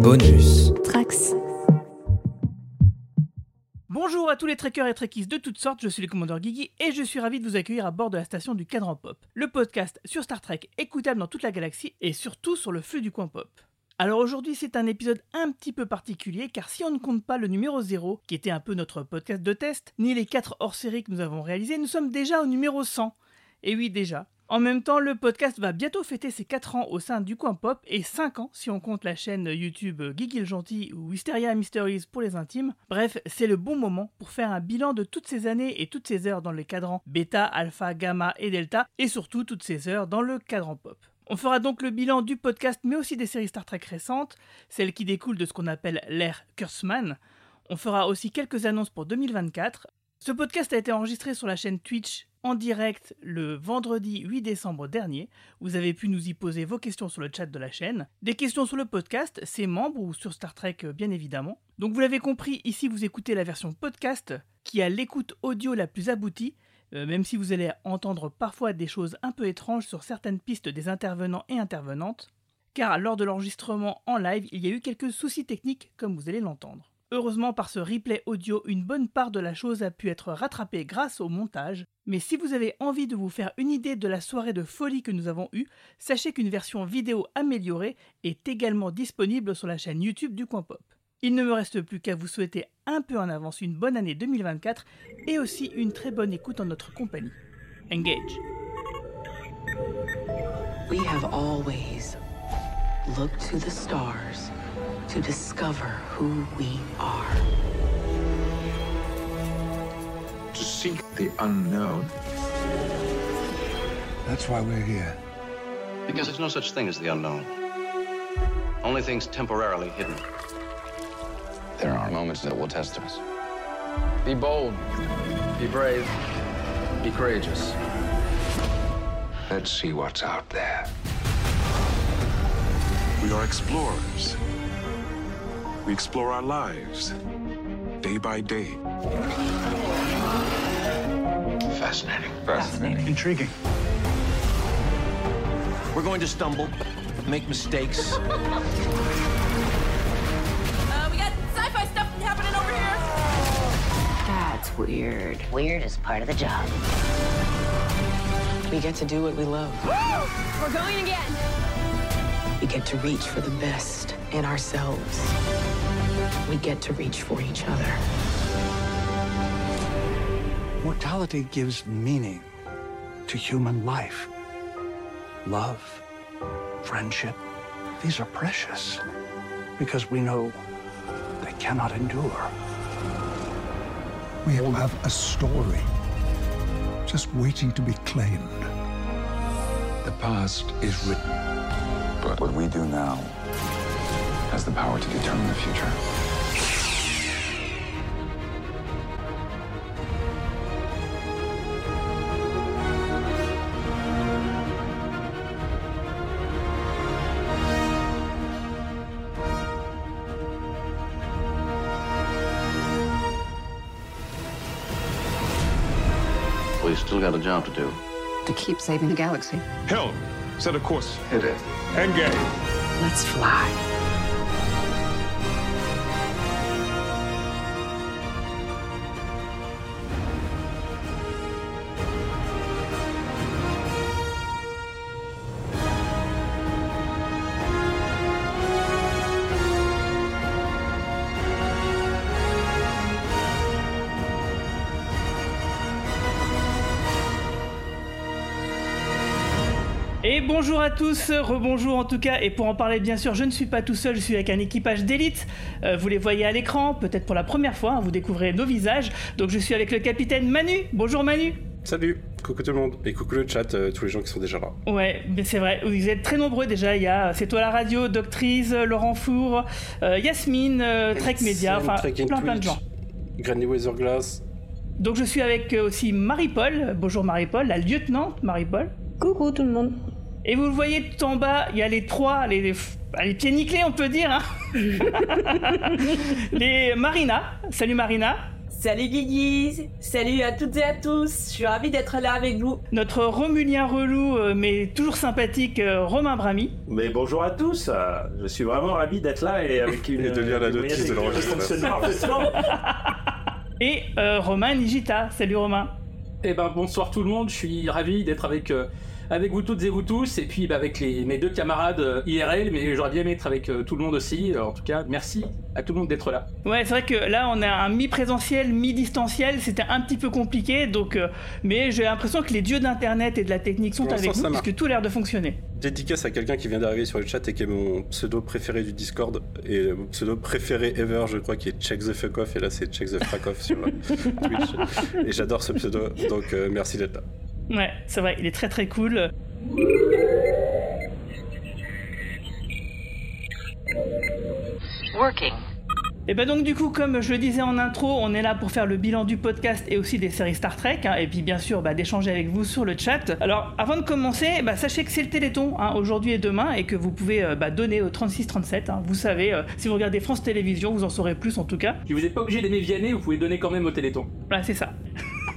Bonus. Trax. Bonjour à tous les trekkers et trekkies de toutes sortes, je suis le commandeur Guigui et je suis ravi de vous accueillir à bord de la station du Cadran Pop, le podcast sur Star Trek écoutable dans toute la galaxie et surtout sur le flux du coin pop. Alors aujourd'hui c'est un épisode un petit peu particulier car si on ne compte pas le numéro 0, qui était un peu notre podcast de test, ni les 4 hors-séries que nous avons réalisés, nous sommes déjà au numéro 100. Et oui déjà. En même temps, le podcast va bientôt fêter ses 4 ans au sein du coin pop et 5 ans si on compte la chaîne YouTube le Gentil ou Hysteria Mysteries pour les intimes. Bref, c'est le bon moment pour faire un bilan de toutes ces années et toutes ces heures dans les cadrans bêta, alpha, gamma et delta et surtout toutes ces heures dans le cadran pop. On fera donc le bilan du podcast mais aussi des séries Star Trek récentes, celles qui découlent de ce qu'on appelle l'ère Kurtzman. On fera aussi quelques annonces pour 2024. Ce podcast a été enregistré sur la chaîne Twitch en direct le vendredi 8 décembre dernier. Vous avez pu nous y poser vos questions sur le chat de la chaîne. Des questions sur le podcast, ses membres ou sur Star Trek bien évidemment. Donc vous l'avez compris, ici vous écoutez la version podcast qui a l'écoute audio la plus aboutie, euh, même si vous allez entendre parfois des choses un peu étranges sur certaines pistes des intervenants et intervenantes. Car lors de l'enregistrement en live, il y a eu quelques soucis techniques comme vous allez l'entendre. Heureusement, par ce replay audio, une bonne part de la chose a pu être rattrapée grâce au montage. Mais si vous avez envie de vous faire une idée de la soirée de folie que nous avons eue, sachez qu'une version vidéo améliorée est également disponible sur la chaîne YouTube du Coin Pop. Il ne me reste plus qu'à vous souhaiter un peu en avance une bonne année 2024 et aussi une très bonne écoute en notre compagnie. Engage. We have always looked to the stars to discover who we are. to seek the unknown. That's why we're here. Because there's no such thing as the unknown. Only things temporarily hidden. There are moments that will test us. Be bold. Be brave. Be courageous. Let's see what's out there. We are explorers. We explore our lives day by day. Fascinating. Fascinating. Intriguing. We're going to stumble, make mistakes. Uh, we got sci-fi stuff happening over here. That's weird. Weird is part of the job. We get to do what we love. We're going again. We get to reach for the best in ourselves. We get to reach for each other. Mortality gives meaning to human life. Love, friendship, these are precious because we know they cannot endure. We all have a story just waiting to be claimed. The past is written. But what we do now has the power to determine the future. We still got a job to do. To keep saving the galaxy. Hell, set a course. Hit it. Engage. Let's fly. Et bonjour à tous, rebonjour en tout cas, et pour en parler bien sûr, je ne suis pas tout seul, je suis avec un équipage d'élite, Euh, vous les voyez à l'écran, peut-être pour la première fois, hein, vous découvrez nos visages, donc je suis avec le capitaine Manu, bonjour Manu. Salut, coucou tout le monde, et coucou le chat, euh, tous les gens qui sont déjà là. Ouais, mais c'est vrai, vous êtes très nombreux déjà, il y a C'est toi la radio, Doctrice, Laurent Four, euh, Yasmine, euh, Trek Media, enfin plein plein de gens. Granny Weatherglass, Donc je suis avec euh, aussi Marie-Paul, bonjour Marie-Paul, la lieutenante Marie-Paul. Coucou tout le monde. Et vous le voyez tout en bas, il y a les trois, les, les, les pieds nickelés on peut dire. hein. les Marina, salut Marina. Salut Guigui Salut à toutes et à tous Je suis ravie d'être là avec vous. Notre Romulien relou, euh, mais toujours sympathique, euh, Romain Brami. Mais bonjour à tous Je suis vraiment ravi d'être là et avec une... Et de lire la notice de l'enregistrement. Et euh, Romain Nigita. Salut Romain. Eh ben bonsoir tout le monde, je suis ravi d'être avec, euh, avec vous toutes et vous tous, et puis bah, avec les, mes deux camarades euh, IRL, mais j'aurais bien aimé être avec euh, tout le monde aussi. Euh, en tout cas, merci à tout le monde d'être là. Ouais, c'est vrai que là, on a un mi-présentiel, mi-distanciel. C'était un petit peu compliqué, donc. euh, mais j'ai l'impression que les dieux d'Internet et de la technique sont avec nous, puisque tout a l'air de fonctionner. Dédicace à quelqu'un qui vient d'arriver sur le chat et qui est mon pseudo préféré du Discord. Et mon pseudo préféré ever, je crois, qui est Check the Fuck Off. Et là, c'est Check the Fuck Off sur Twitch. Et j'adore ce pseudo, donc euh, merci d'être là. Ouais, c'est vrai, il est très très cool. Working. Et ben donc du coup, comme je le disais en intro, on est là pour faire le bilan du podcast et aussi des séries Star Trek, hein, et puis bien sûr bah, d'échanger avec vous sur le chat. Alors avant de commencer, bah, sachez que c'est le Téléthon hein, aujourd'hui et demain, et que vous pouvez euh, bah, donner au 3637. hein. Vous savez, euh, si vous regardez France Télévisions, vous en saurez plus en tout cas. Si vous n'êtes pas obligé d'aimer Vianney, vous pouvez donner quand même au Téléthon. Voilà, c'est ça.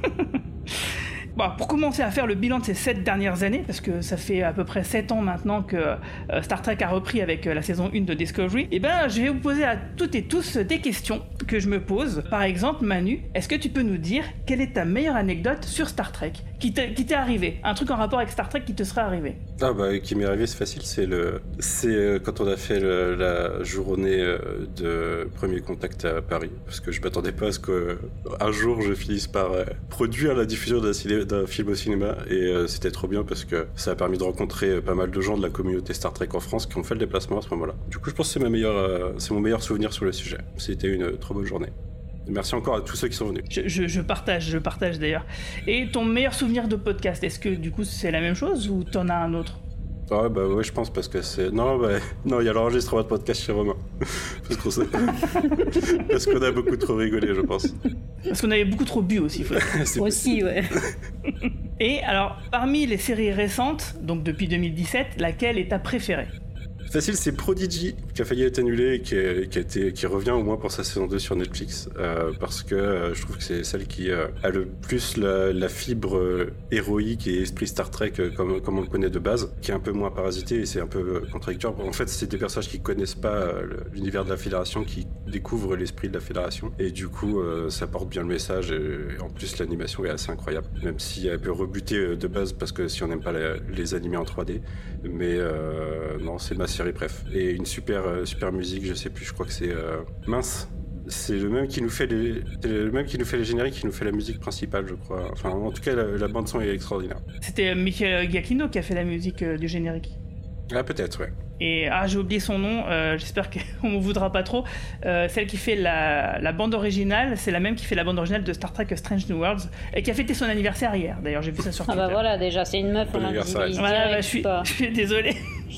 Bon, pour commencer à faire le bilan de ces 7 dernières années, parce que ça fait à peu près 7 ans maintenant que euh, Star Trek a repris avec euh, la saison 1 de Discovery, et ben je vais vous poser à toutes et tous des questions que je me pose. Par exemple, Manu, est-ce que tu peux nous dire quelle est ta meilleure anecdote sur Star Trek qui t'est arrivé Un truc en rapport avec Star Trek qui te serait arrivé. Ah bah qui m'est arrivé c'est facile c'est le c'est euh, quand on a fait la journée de premier contact à Paris. Parce que je m'attendais pas à ce qu'un jour je finisse par produire la diffusion d'un ciné- d'un film au cinéma et euh, c'était trop bien parce que ça a permis de rencontrer euh, pas mal de gens de la communauté Star Trek en France qui ont fait le déplacement à ce moment-là. Du coup je pense que c'est ma meilleure euh, c'est mon meilleur souvenir sur le sujet. C'était une trop bonne journée. Merci encore à tous ceux qui sont venus. je partage, je partage d'ailleurs. Et ton meilleur souvenir de podcast, est-ce que du coup c'est la même chose ou t'en as un autre? Ouais, bah ouais, je pense parce que c'est. Non, bah, non, il y a l'enregistrement de podcast chez Romain. parce qu'on s'est- parce qu'on a beaucoup trop rigolé, je pense. Parce qu'on avait beaucoup trop bu aussi, faut dire. C'est Aussi, ouais. Et alors, parmi les séries récentes, donc depuis 2017, laquelle est ta préférée? Facile, c'est Prodigy qui a failli être annulé et qui, qui revient au moins pour sa saison 2 sur Netflix euh, parce que euh, je trouve que c'est celle qui euh, a le plus la, fibre héroïque et esprit Star Trek comme, on le connaît de base, qui est un peu moins parasité et c'est un peu contradictoire. En fait, c'est des personnages qui connaissent pas l'univers de la Fédération qui découvrent l'esprit de la Fédération et du coup, ça porte bien le message et, en plus l'animation est assez incroyable, même si elle peut rebuter de base parce que si on n'aime pas les animés en 3D, mais non, c'est ma série bref. Et une super euh, super musique, je sais plus, je crois que c'est euh, mince. C'est le même qui nous fait les le même qui nous fait les génériques, qui nous fait la musique principale, je crois. Enfin, en tout cas, la, la bande son est extraordinaire. C'était euh, Michael Giacchino qui a fait la musique euh, du générique. Ah peut-être, ouais. Et ah, j'ai oublié son nom, euh, j'espère qu'on m'en voudra pas trop. Euh, celle qui fait la, la bande originale, c'est la même qui fait la bande originale de Star Trek Strange New Worlds et qui a fêté son anniversaire hier. D'ailleurs, j'ai vu ça sur Ah Twitter. bah voilà, déjà, c'est une meuf, Bon on a anniversaire. dit Voilà, bah, je, suis, je suis désolé. Je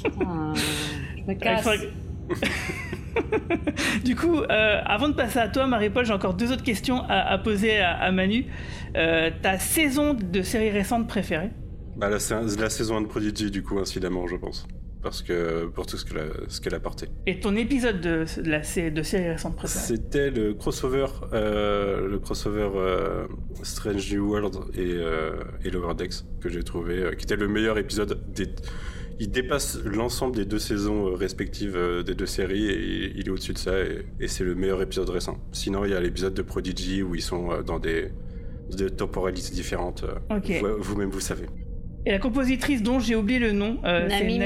me Il casse. faudrait que- du coup, euh, avant de passer à toi, Marie-Paul, j'ai encore deux autres questions à, à poser à, à Manu. Euh, ta saison de série récente préférée? Bah la, sa- la saison 1 de Prodigy, du coup, incidemment, je pense. Parce que pour tout ce qu'elle a, ce qu'elle a porté. Et ton épisode de, de la de série récente préférée? C'était le crossover, euh, le crossover euh, Strange New World et, euh, et Lower Decks que j'ai trouvé, euh, qui était le meilleur épisode. Des... Il dépasse l'ensemble des deux saisons euh, respectives euh, des deux séries et il- est au-dessus de ça et, et c'est le meilleur épisode récent. Sinon, il y a l'épisode de Prodigy où ils sont euh, dans des, des temporalités différentes. vous- Vous-même, vous savez. Et la compositrice dont j'ai oublié le nom, euh, c'est Nami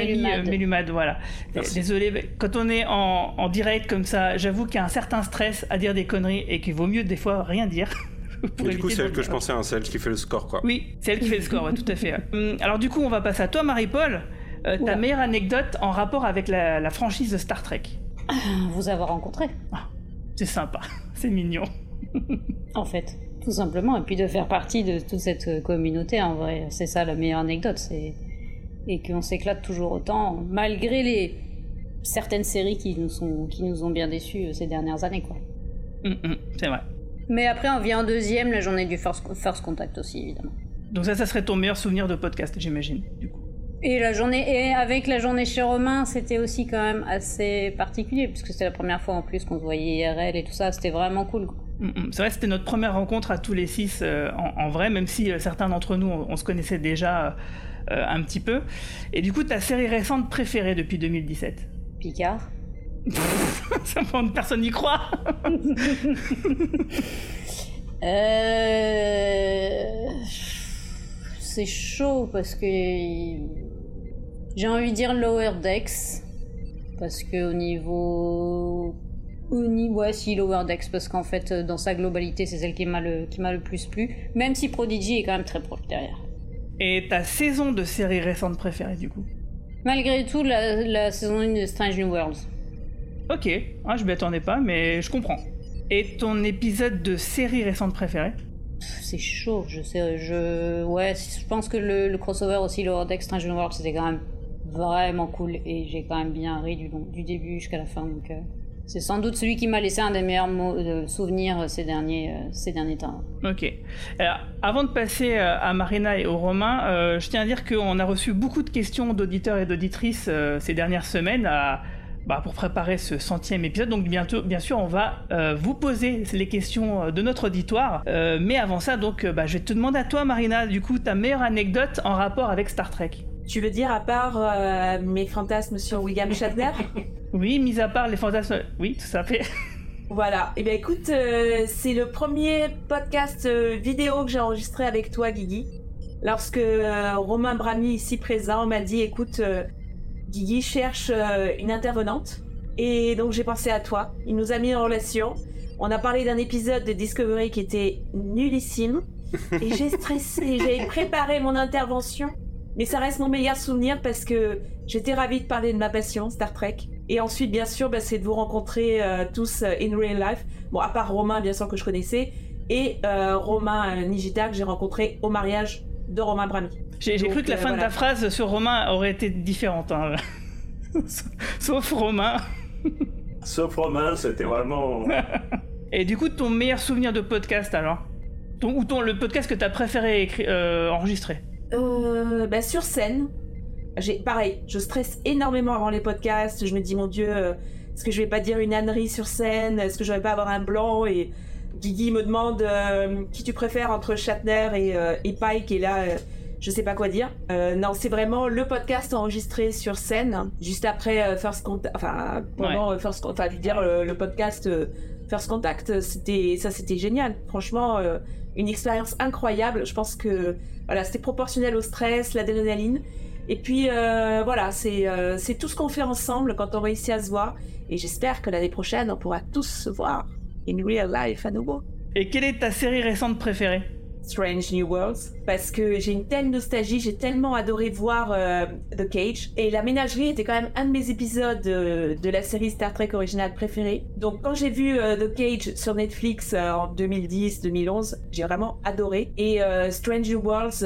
Mellumad, voilà. Merci. Désolé, mais quand on est en, en direct comme ça, j'avoue qu'il y a un certain stress à dire des conneries et qu'il vaut mieux des fois rien dire. pour Mais du coup, c'est elle que je pensais, hein, c'est elle qui fait le score, quoi. Oui, c'est elle qui fait le score, ouais, tout à fait. ouais. Hum, Alors du coup, on va passer à toi, Marie-Paul. Euh, ta meilleure anecdote en rapport avec la, la franchise de Star Trek. Vous avoir rencontré, C'est sympa, c'est mignon. en fait. Tout simplement. Et puis de faire partie de toute cette euh, communauté, en vrai. C'est ça la meilleure anecdote. C'est... Et qu'on s'éclate toujours autant, malgré les certaines séries qui nous, sont... qui nous ont bien déçus euh, ces dernières années, quoi. Hum, hum, c'est vrai. Mais après, on vient en deuxième, la journée du First, First Contact aussi, évidemment. Donc ça, ça serait ton meilleur souvenir de podcast, j'imagine, du coup. Et la journée, et avec la journée chez Romain, c'était aussi quand même assez particulier, puisque c'était la première fois en plus qu'on se voyait IRL et tout ça, c'était vraiment cool. Mm, mm. C'est vrai, c'était notre première rencontre à tous les six euh, en, en vrai, même si euh, certains d'entre nous, on, on se connaissait déjà euh, un petit peu. Et du coup, ta série récente préférée depuis 2017 Picard. Ça personne n'y croit. C'est chaud parce que j'ai envie de dire Lower Decks parce que au niveau au niveau ouais, si Lower Decks parce qu'en fait dans sa globalité c'est celle qui m'a le qui m'a le plus plu même si Prodigy est quand même très proche derrière. Et ta saison de série récente préférée du coup? Malgré tout la, la saison 1 de Strange New Worlds. Ok, ah, je m'y attendais pas mais je comprends. Et ton épisode de série récente préférée? C'est chaud, je sais, je ouais, je pense que le, le crossover aussi Lower Decks Strange New Worlds c'était quand même vraiment cool et j'ai quand même bien ri du, début jusqu'à la fin donc euh, c'est sans doute celui qui m'a laissé un des meilleurs euh, souvenirs ces derniers, euh, ces derniers temps. Ok. Alors, avant de passer euh, à Marina et au Romain, euh, je tiens à dire qu'on a reçu beaucoup de questions d'auditeurs et d'auditrices euh, ces dernières semaines bah, pour préparer ce centième épisode. Donc bientôt, bien sûr, on va euh, vous poser les questions euh, de notre auditoire. Euh, mais avant ça, donc, euh, bah, je vais te demander à toi, Marina, du coup, ta meilleure anecdote en rapport avec Star Trek. Tu veux dire, à part euh, mes fantasmes sur William Shatner? Oui, mis à part les fantasmes. Oui, tout à fait. Voilà. Et bien écoute, euh, c'est le premier podcast euh, vidéo que j'ai enregistré avec toi, Guigui. Lorsque euh, Romain Brami, ici présent, m'a dit, écoute, euh, Guigui cherche euh, une intervenante. Et donc j'ai pensé à toi. Il nous a mis en relation. On a parlé d'un épisode de Discovery qui était nullissime. Et j'ai stressé. J'ai préparé mon intervention. Mais ça reste mon meilleur souvenir parce que j'étais ravie de parler de ma passion, Star Trek. Et ensuite, bien sûr, bah, c'est de vous rencontrer euh, tous euh, in real life. Bon, à part Romain, bien sûr, que je connaissais. Et euh, Romain euh, Nigita, que j'ai rencontré au mariage de Romain Brami. J'ai cru que la fin de ta phrase sur Romain aurait été différente. hein. Sauf Romain. Sauf Romain, c'était vraiment. Et du coup, ton meilleur souvenir de podcast alors? Ton, Ou ton, le podcast que t'as préféré écrit, euh, enregistrer? Euh, bah, sur scène, j'ai pareil, je stresse énormément avant les podcasts. Je me dis mon Dieu, euh, est-ce que je vais pas dire une ânerie sur scène? Est-ce que je vais pas avoir un blanc? Et Guigui me demande euh, qui tu préfères entre Shatner et, euh, et Pike? Et là, je sais pas quoi dire. Non, c'est vraiment le podcast enregistré sur scène, juste après First Contact, enfin pendant First, Con- enfin je veux dire le, le podcast First Contact, c'était ça, c'était génial. Franchement, une expérience incroyable. Je pense que voilà, c'était proportionnel au stress, l'adrénaline. Et puis euh, voilà, c'est euh, c'est tout ce qu'on fait ensemble quand on réussit à se voir. Et j'espère que l'année prochaine, on pourra tous se voir in real life à nouveau. Et quelle est ta série récente préférée? Strange New Worlds parce que j'ai une telle nostalgie, j'ai tellement adoré voir euh, The Cage et la ménagerie était quand même un de mes épisodes euh, de la série Star Trek originale préférée. Donc quand j'ai vu euh, The Cage sur Netflix en 2010-2011, j'ai vraiment adoré et Strange New Worlds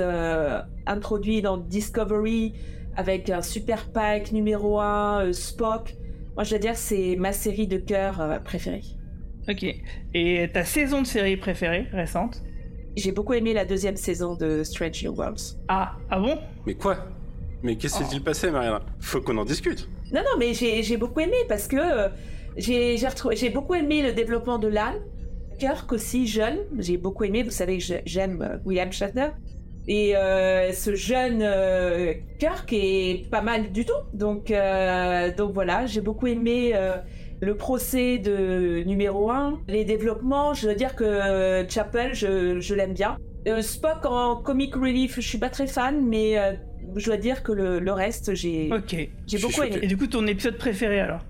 introduit dans Discovery avec un super pack numéro 1 Spock. Moi je dois dire c'est ma série de cœur préférée. Ok. Et ta saison de série préférée récente? J'ai beaucoup aimé la deuxième saison de Strange New Worlds. Ah, ah bon? Mais quoi? Mais qu'est-ce qui s'est passé, Mariana? Faut qu'on en discute. Non, non, mais j'ai j'ai beaucoup aimé parce que euh, j'ai j'ai beaucoup aimé le développement de Lan. Kirk aussi, jeune. J'ai beaucoup aimé. Vous savez j'aime euh, William Shatner. Et euh, ce jeune euh, Kirk est pas mal du tout. Donc, euh, donc voilà, j'ai beaucoup aimé euh, le procès de numéro 1. Les développements, je veux dire que euh, Chapel, je, je l'aime bien. Euh, Spock en comic relief, je suis pas très fan, mais euh, je dois dire que le, le reste, j'ai j'ai beaucoup aimé. Et du coup, ton épisode préféré alors?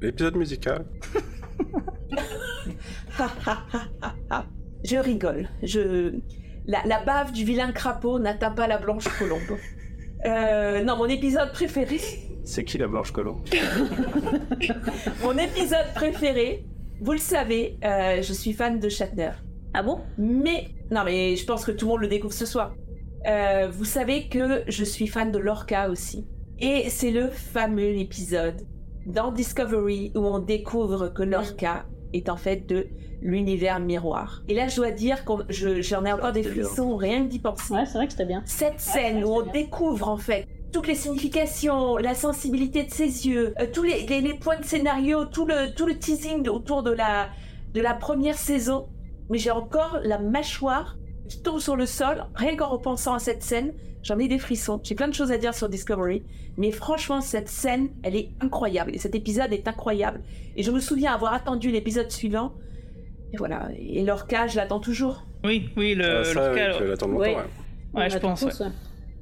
L'épisode musical. je rigole. Je... La, la bave du vilain crapaud n'atteint pas la blanche colombe. Euh, non, mon épisode préféré. C'est qui la Blanche Colombe Mon épisode préféré, vous le savez, euh, je suis fan de Shatner. Ah bon? Mais, non mais je pense que tout le monde le découvre ce soir. Euh, vous savez que je suis fan de Lorca aussi. Et c'est le fameux épisode dans Discovery où on découvre que Lorca est en fait de l'univers miroir. Et là, je dois dire que j'en ai encore des frissons rien que d'y penser. Ouais, c'est vrai que c'était bien. Cette scène où on découvre en fait toutes les significations, la sensibilité de ses yeux, euh, tous les, les- les points de scénario, tout le, tout le teasing autour de la, de la première saison, mais j'ai encore la mâchoire qui tombe sur le sol, rien qu'en repensant à cette scène. J'en ai des frissons. J'ai plein de choses à dire sur Discovery, mais franchement, cette scène, elle est incroyable. Et cet épisode est incroyable. Et je me souviens avoir attendu l'épisode suivant. Et voilà. Et Lorca, je l'attends toujours. Oui, oui, le, Ah, ça, Lorca, oui, tu l'attends longtemps, Ouais. ouais. Ouais, je pense. ouais.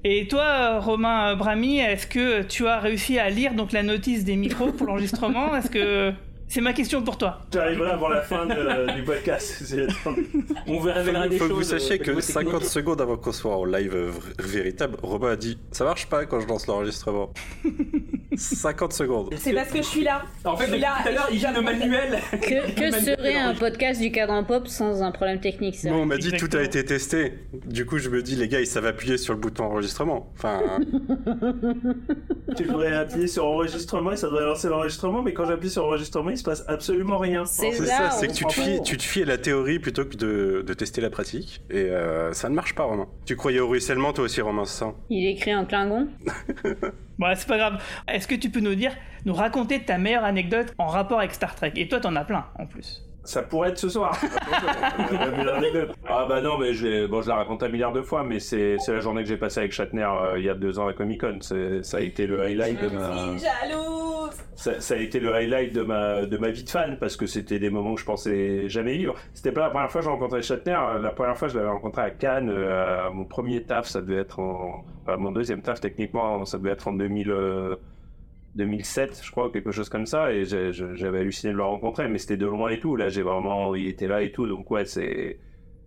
Et toi, Romain Brami, est-ce que tu as réussi à lire donc la notice des micros pour l'enregistrement? Est-ce que c'est ma question pour toi J'arriverai avant la fin de- du podcast. On vous révélera Faut, des faut que choses. vous sachiez euh, que niveau 50 technique. secondes avant qu'on soit en live véritable, Robin a dit Ça marche pas quand je lance l'enregistrement. 50 secondes. C'est parce que je suis là. En fait, je suis depuis là. tout à l'heure, il dit le manuel. Que, que serait un podcast du cadran pop sans un problème technique Bon, on m'a dit tout a été testé. Du coup, je me dis, les gars, ils savent appuyer sur le bouton enregistrement. Enfin, Tu devrais appuyer sur enregistrement et ça devrait lancer l'enregistrement, mais quand j'appuie sur enregistrement, il se passe absolument rien. C'est ça, c'est que tu te, fies, tu te fies à la théorie plutôt que de, de tester la pratique. Et euh, ça ne marche pas, Romain. Tu croyais au ruissellement, toi aussi, Romain, c'est ça? Il écrit en Klingon Bon, c'est pas grave. Est-ce que tu peux nous dire, nous raconter ta meilleure anecdote en rapport avec Star Trek? Et toi, t'en as plein en plus. Ça pourrait être ce soir. ah bah non, mais je, bon, je la raconte un milliard de fois, mais c'est c'est la journée que j'ai passée avec Shatner euh, il y a deux ans à Comic Con. Ça a été le highlight de ma. Jalouse Ça, ça a été le highlight de ma, de ma vie de fan parce que c'était des moments que je pensais jamais vivre. C'était pas la première fois que j'ai rencontré Shatner. La première fois, je l'avais rencontré à Cannes, euh, à mon premier taf, ça devait être en. enfin, mon deuxième taf, techniquement, ça devait être en 2000, euh, 2007, je crois, ou quelque chose comme ça. Et j'avais halluciné de le rencontrer, mais c'était de loin et tout. Là, j'ai vraiment. Il était là et tout. Donc, ouais, c'est.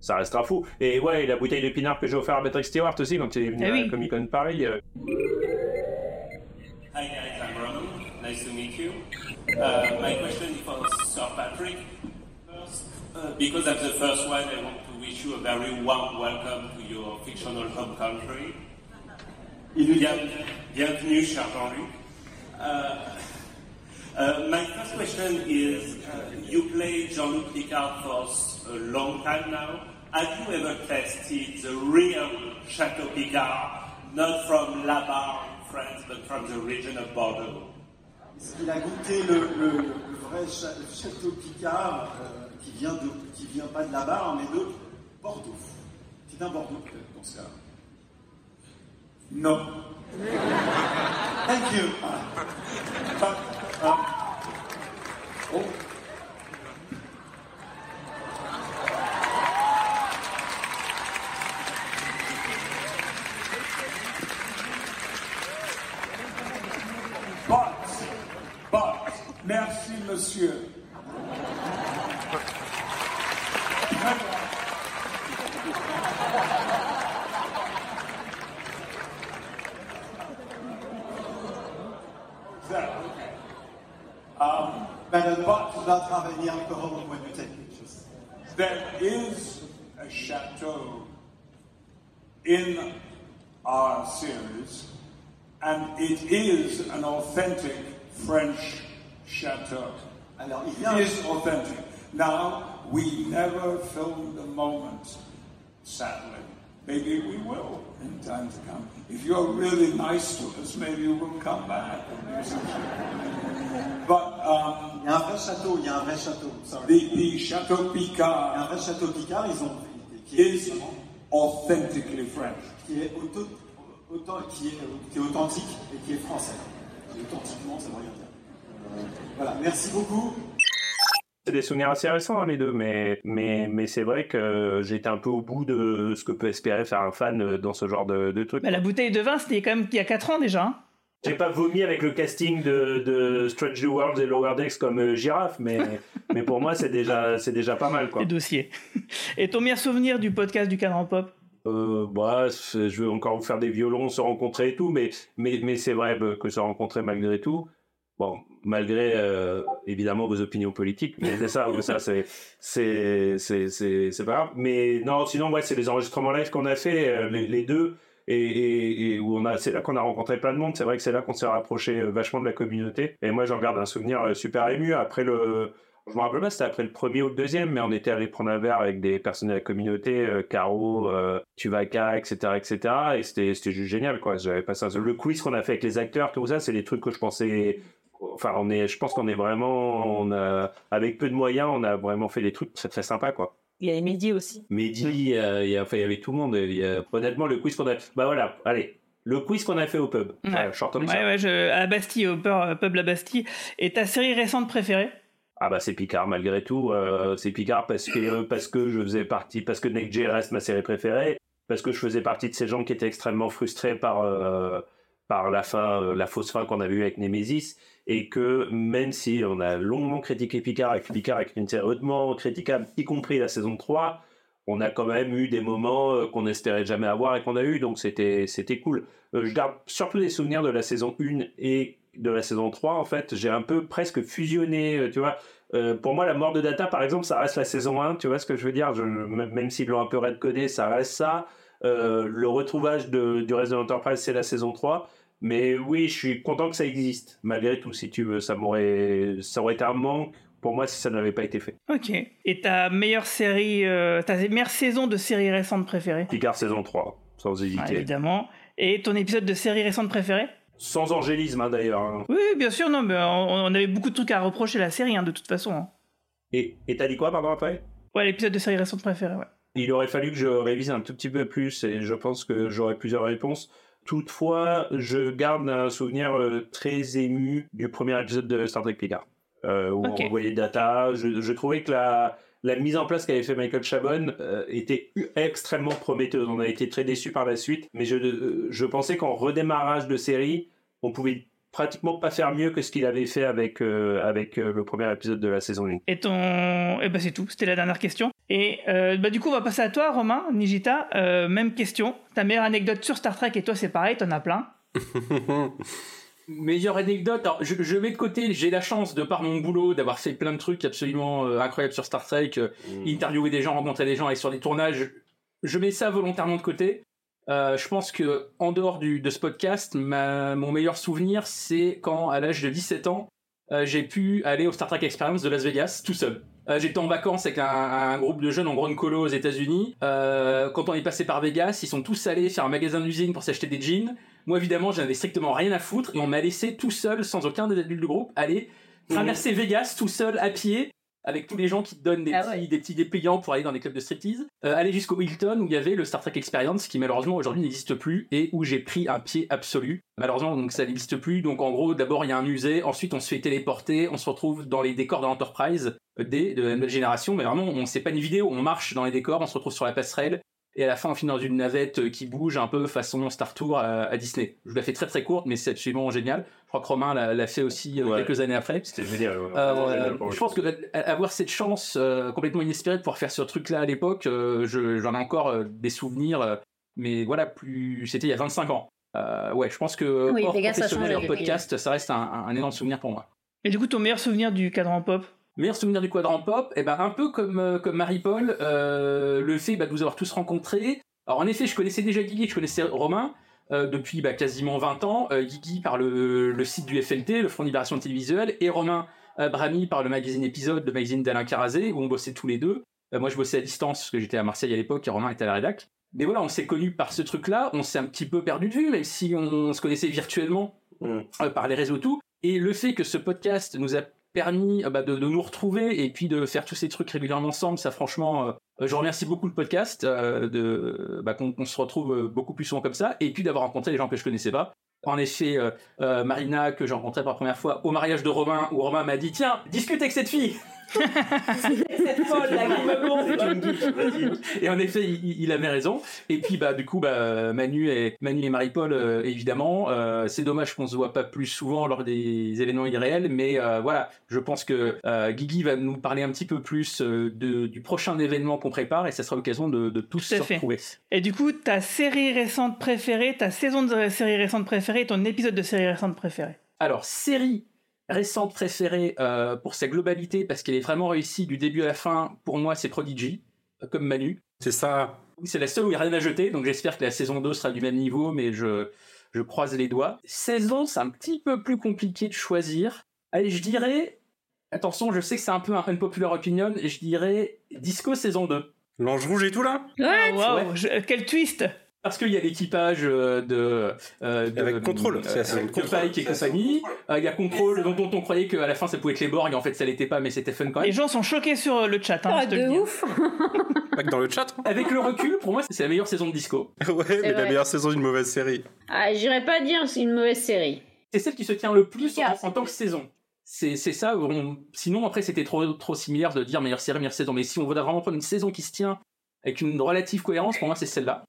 Ça restera fou. Et ouais, et la bouteille de pinard que j'ai offert à Patrick Stewart aussi quand il est venu Eh à oui. Comic Con Paris. euh, Hi guys, I'm Roman. Nice to meet you. Uh, my question is for Sir Patrick. First, uh, because I'm the first one, I want to wish you a very warm welcome to your fictional home country. Bien- Bienvenue, cher Jean-Luc. Uh, uh, my first question is, uh, you played Jean-Luc Picard for a long time now. Have you ever tasted the real Chateau Picard, not from La Barre in France, but from the region of Bordeaux? Est-ce qu'il a goûté le, le- le vrai cha- château Picard euh, qui vient de qui vient pas de la barre mais de Bordeaux? C'est un Bordeaux peut-être dans ce cas. Non. Thank you. But, um, oh. Chateau in our series, and it is an authentic French chateau. Alors, il y a It is authentic. Now, we never filmed a moment, sadly. Maybe we will in time to come. If you're really nice to us, maybe we'll come back. and do some shit. But um, Il y a un vrai château, il y a un vrai château. Sorry. the, the Chateau Il y a Picard un vrai château Picard, ils ont is authentically French. qui est, auto- autant- qui est, qui est authentique et qui est français. Authentiquement, ça veut rien dire. Voilà, merci beaucoup. C'est des souvenirs assez récents, hein, les deux, mais, mais, mais c'est vrai que j'étais un peu au bout de ce que peut espérer faire un fan euh, dans ce genre de, de truc. Bah, la bouteille de vin, c'était quand même il y a 4 ans déjà. hein. J'ai pas vomi avec le casting de, de Strange New Worlds et Lower Decks comme euh, girafe, mais, mais pour moi, c'est déjà, c'est déjà pas mal, quoi. Les dossiers. Et ton meilleur souvenir du podcast du cadran pop? Euh, bah, je veux encore vous faire des violons, se rencontrer et tout, mais, mais, mais c'est vrai que se rencontrer malgré tout. Bon, malgré euh, évidemment vos opinions politiques, mais c'est ça, ça c'est c'est c'est c'est c'est pas grave. Mais non, sinon ouais, c'est les enregistrements live qu'on a fait euh, les, les deux et, où on a c'est là qu'on a rencontré plein de monde. C'est vrai que c'est là qu'on s'est rapproché euh, vachement de la communauté. Et moi, j'en garde un souvenir euh, super ému après le je me rappelle pas, c'était après le premier ou le deuxième, mais on était allé prendre un verre avec des personnes de la communauté, euh, Caro, euh, Tuvaka, etc., etc. Et c'était, c'était juste génial, quoi. J'avais passé un... le quiz qu'on a fait avec les acteurs, tout ça, c'est des trucs que je pensais. Enfin, on est, je pense qu'on est vraiment, on a, avec peu de moyens, on a vraiment fait des trucs très très sympas, quoi. Il y avait Mehdi aussi. Mehdi, euh, il y a- enfin, il y avait tout le monde. Il y a- honnêtement, le quiz qu'on a. Bah voilà, allez. Le quiz qu'on a fait au pub. Ouais. Ouais, short comme ça. Ouais, ouais, je- à la Bastille, au pub, euh, pub La Bastille. Et ta série récente préférée? Ah bah c'est Picard malgré tout. euh, c'est Picard parce que parce que je faisais partie, parce que Next reste ma série préférée, parce que je faisais partie de ces gens qui étaient extrêmement frustrés par euh, par la fin, euh, la fausse fin qu'on avait eue avec Nemesis, et que même si on a longuement critiqué Picard, et que Picard est une série hautement critiquable, y compris la saison 3, on a quand même eu des moments euh, qu'on espérait jamais avoir et qu'on a eu, donc c'était cool. Euh, je garde surtout des souvenirs de la saison 1 et de la saison 3, en fait, j'ai un peu presque fusionné, tu vois. Pour moi, la mort de Data, par exemple, ça reste la saison 1, tu vois ce que je veux dire? Je, même s'ils l'ont un peu redcodé, ça reste ça. Euh, le retrouvage de, du reste de l'Enterprise, c'est la saison 3. Mais oui, je suis content que ça existe, malgré tout, si tu veux. Ça m'aurait, ça aurait été un manque pour moi si ça n'avait pas été fait. Ok. Et ta meilleure série, euh, ta meilleure saison de série récente préférée? Picard saison 3, sans hésiter. Ah, Évidemment. Et ton épisode de série récente préférée Sans angélisme, hein, d'ailleurs. hein. Oui, bien sûr, non, mais on, on avait beaucoup de trucs à reprocher à la série, hein, de toute façon. hein. Et et t'as dit quoi, pardon, après? Ouais, l'épisode de série récente préférée, ouais. Il aurait fallu que je révise un tout petit peu plus et je pense que j'aurai plusieurs réponses. Toutefois, je garde un souvenir euh, très ému du premier épisode de Star Trek Picard, euh, où on voyait Data. Je, je trouvais que la, la mise en place qu'avait fait Michael Chabon euh, était extrêmement prometteuse. On a été très déçus par la suite, mais je, je pensais qu'en redémarrage de série, on pouvait pratiquement pas faire mieux que ce qu'il avait fait avec, euh, avec euh, le premier épisode de la saison 1. Et ton. Eh ben c'est tout, c'était la dernière question. Et euh, bah, du coup, on va passer à toi, Romain, Nigita. Euh, même question. Ta meilleure anecdote sur Star Trek, et toi, c'est pareil, t'en as plein. Meilleure anecdote, alors je, je mets de côté, j'ai la chance de par mon boulot d'avoir fait plein de trucs absolument euh, incroyables sur Star Trek, euh, interviewer des gens, rencontrer des gens, aller sur des tournages. Je mets ça volontairement de côté. Euh, je pense que en dehors de ce podcast, mon meilleur souvenir, c'est quand à l'âge de 17 ans, euh, j'ai pu aller au Star Trek Experience de Las Vegas tout seul. Euh, J'étais en vacances avec un, groupe de jeunes en grande colo aux États-Unis. Quand on est passé par Vegas, ils sont tous allés faire un magasin d'usine pour s'acheter des jeans. Moi, évidemment, j'en avais strictement rien à foutre et on m'a laissé tout seul, sans aucun des adultes du groupe, aller traverser Vegas tout seul à pied avec tous les gens qui te donnent des, petits, des petits pour aller dans des clubs de striptease, euh, aller jusqu'au Hilton où il y avait le Star Trek Experience qui malheureusement aujourd'hui n'existe plus et où j'ai pris un pied absolu. Malheureusement donc ça n'existe plus. Donc en gros d'abord il y a un musée, ensuite on se fait téléporter, on se retrouve dans les décors de l'Enterprise euh, des de la nouvelle génération, mais vraiment on sait pas une vidéo, on marche dans les décors, on se retrouve sur la passerelle. Et à la fin, on finit dans une navette euh, qui bouge un peu façon Star Tour à, à Disney. Je la fais très très courte, mais c'est absolument génial. Crois que Romain l'a fait aussi euh, Ouais. quelques années après. C'était génial. ouais. Euh, je pense que euh, avoir cette chance euh, complètement inespérée de pouvoir faire ce truc-là à l'époque, euh, je- j'en ai encore euh, des souvenirs, euh, mais voilà, plus c'était il y a 25 ans. Euh, ouais, je pense que Oui, hors ça professionnel hors podcast, ça reste un, un- énorme souvenir pour moi. Et du coup, ton meilleur souvenir du cadran pop? Meilleur souvenir du quadrant pop, et ben un peu comme euh, comme Marie-Paul, euh, le fait bah, de vous avoir tous rencontrés. Alors en effet, je connaissais déjà Guigui, je connaissais Romain euh, depuis bah, quasiment 20 ans. Euh, Guigui par le, le site du FLT, le Front de Libération Télévisuelle, et Romain euh, Brami par le magazine Épisode, le magazine d'Alain Carazé, où on bossait tous les deux. Euh, moi, je bossais à distance parce que j'étais à Marseille à l'époque et Romain était à la rédac. Mais voilà, on s'est connus par ce truc-là, on s'est un petit peu perdu de vue, même si on, se connaissait virtuellement euh, par les réseaux tout. Et le fait que ce podcast nous a permis euh, bah, de, de nous retrouver et puis de faire tous ces trucs régulièrement ensemble, ça franchement, euh, je remercie beaucoup le podcast euh, de bah, qu'on se retrouve euh, beaucoup plus souvent comme ça, et puis d'avoir rencontré des gens que je connaissais pas. En effet, euh, Marina que j'ai rencontrée pour la première fois au mariage de Romain, où Romain m'a dit tiens discute avec cette fille. Cette folle là qui me gonfle. Et en effet, il, il avait raison. Et puis bah du coup bah Manu et Manu et Marie-Paul euh, évidemment. Euh, c'est dommage qu'on se voit pas plus souvent lors des événements irréels, mais euh, voilà, je pense que euh, Guigui va nous parler un petit peu plus euh, de, du prochain événement qu'on prépare et ça sera l'occasion de, de tous Tout se fait. retrouver. Et du coup, ta série récente préférée, ta saison de série récente préférée, et ton épisode de série récente préférée Alors, série récente préférée euh, pour sa globalité, parce qu'elle est vraiment réussie du début à la fin, pour moi, c'est Prodigy, euh, comme Manu. C'est ça. C'est la seule où il n'y a rien à jeter, donc j'espère que la saison 2 sera du même niveau, mais je, je croise les doigts. Saison, c'est un petit peu plus compliqué de choisir. Allez, je dirais. Attention, je sais que c'est un peu un unpopular opinion, et je dirais Disco saison 2. L'ange rouge et tout là? Ah, waouh, je- quel twist Parce qu'il y a l'équipage euh, de, euh, de. Avec avec de Control. Pike et compagnie. Euh, Il y a Control, dont, dont on croyait qu'à la fin ça pouvait être les Borg, et en fait ça l'était pas, mais c'était fun quand même. Les gens sont choqués sur euh, le chat, hein, Ah, je te le de dis. ouf Pas que dans le chat. hein. Avec le recul, pour moi, c'est la meilleure saison de disco. Ouais, mais la meilleure saison d'une mauvaise série. Ah, j'irais pas dire c'est une mauvaise série. C'est celle qui se tient le plus en, en tant que saison. C'est c'est ça. on- Sinon, après, c'était trop, trop similaire de dire meilleure série, meilleure saison. Mais si on voudrait vraiment prendre une saison qui se tient avec une relative cohérence, pour moi, c'est celle-là.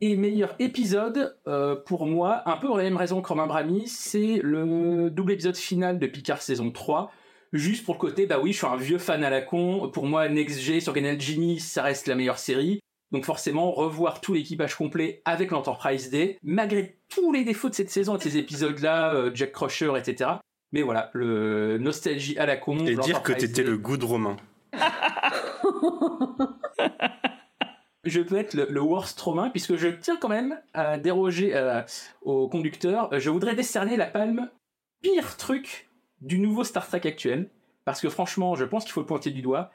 Et meilleur épisode, euh, pour moi, un peu pour la même raison que Romain Brami, c'est le double épisode final de Picard saison 3. Juste pour le côté, bah oui, je suis un vieux fan à la con. Pour moi, Next G sur Canal Genie, ça reste la meilleure série. Donc forcément, revoir tout l'équipage complet avec l'Enterprise D, malgré tous les défauts de cette saison et de ces épisodes-là, euh, Jack Crusher, etc. Mais voilà, le nostalgie à la con. Et dire que t'étais le goût de Romain. je peux être le, le worst Romain, puisque je tiens quand même à déroger euh, au conducteur. Je voudrais décerner la palme pire truc du nouveau Star Trek actuel, parce que franchement, je pense qu'il faut le pointer du doigt.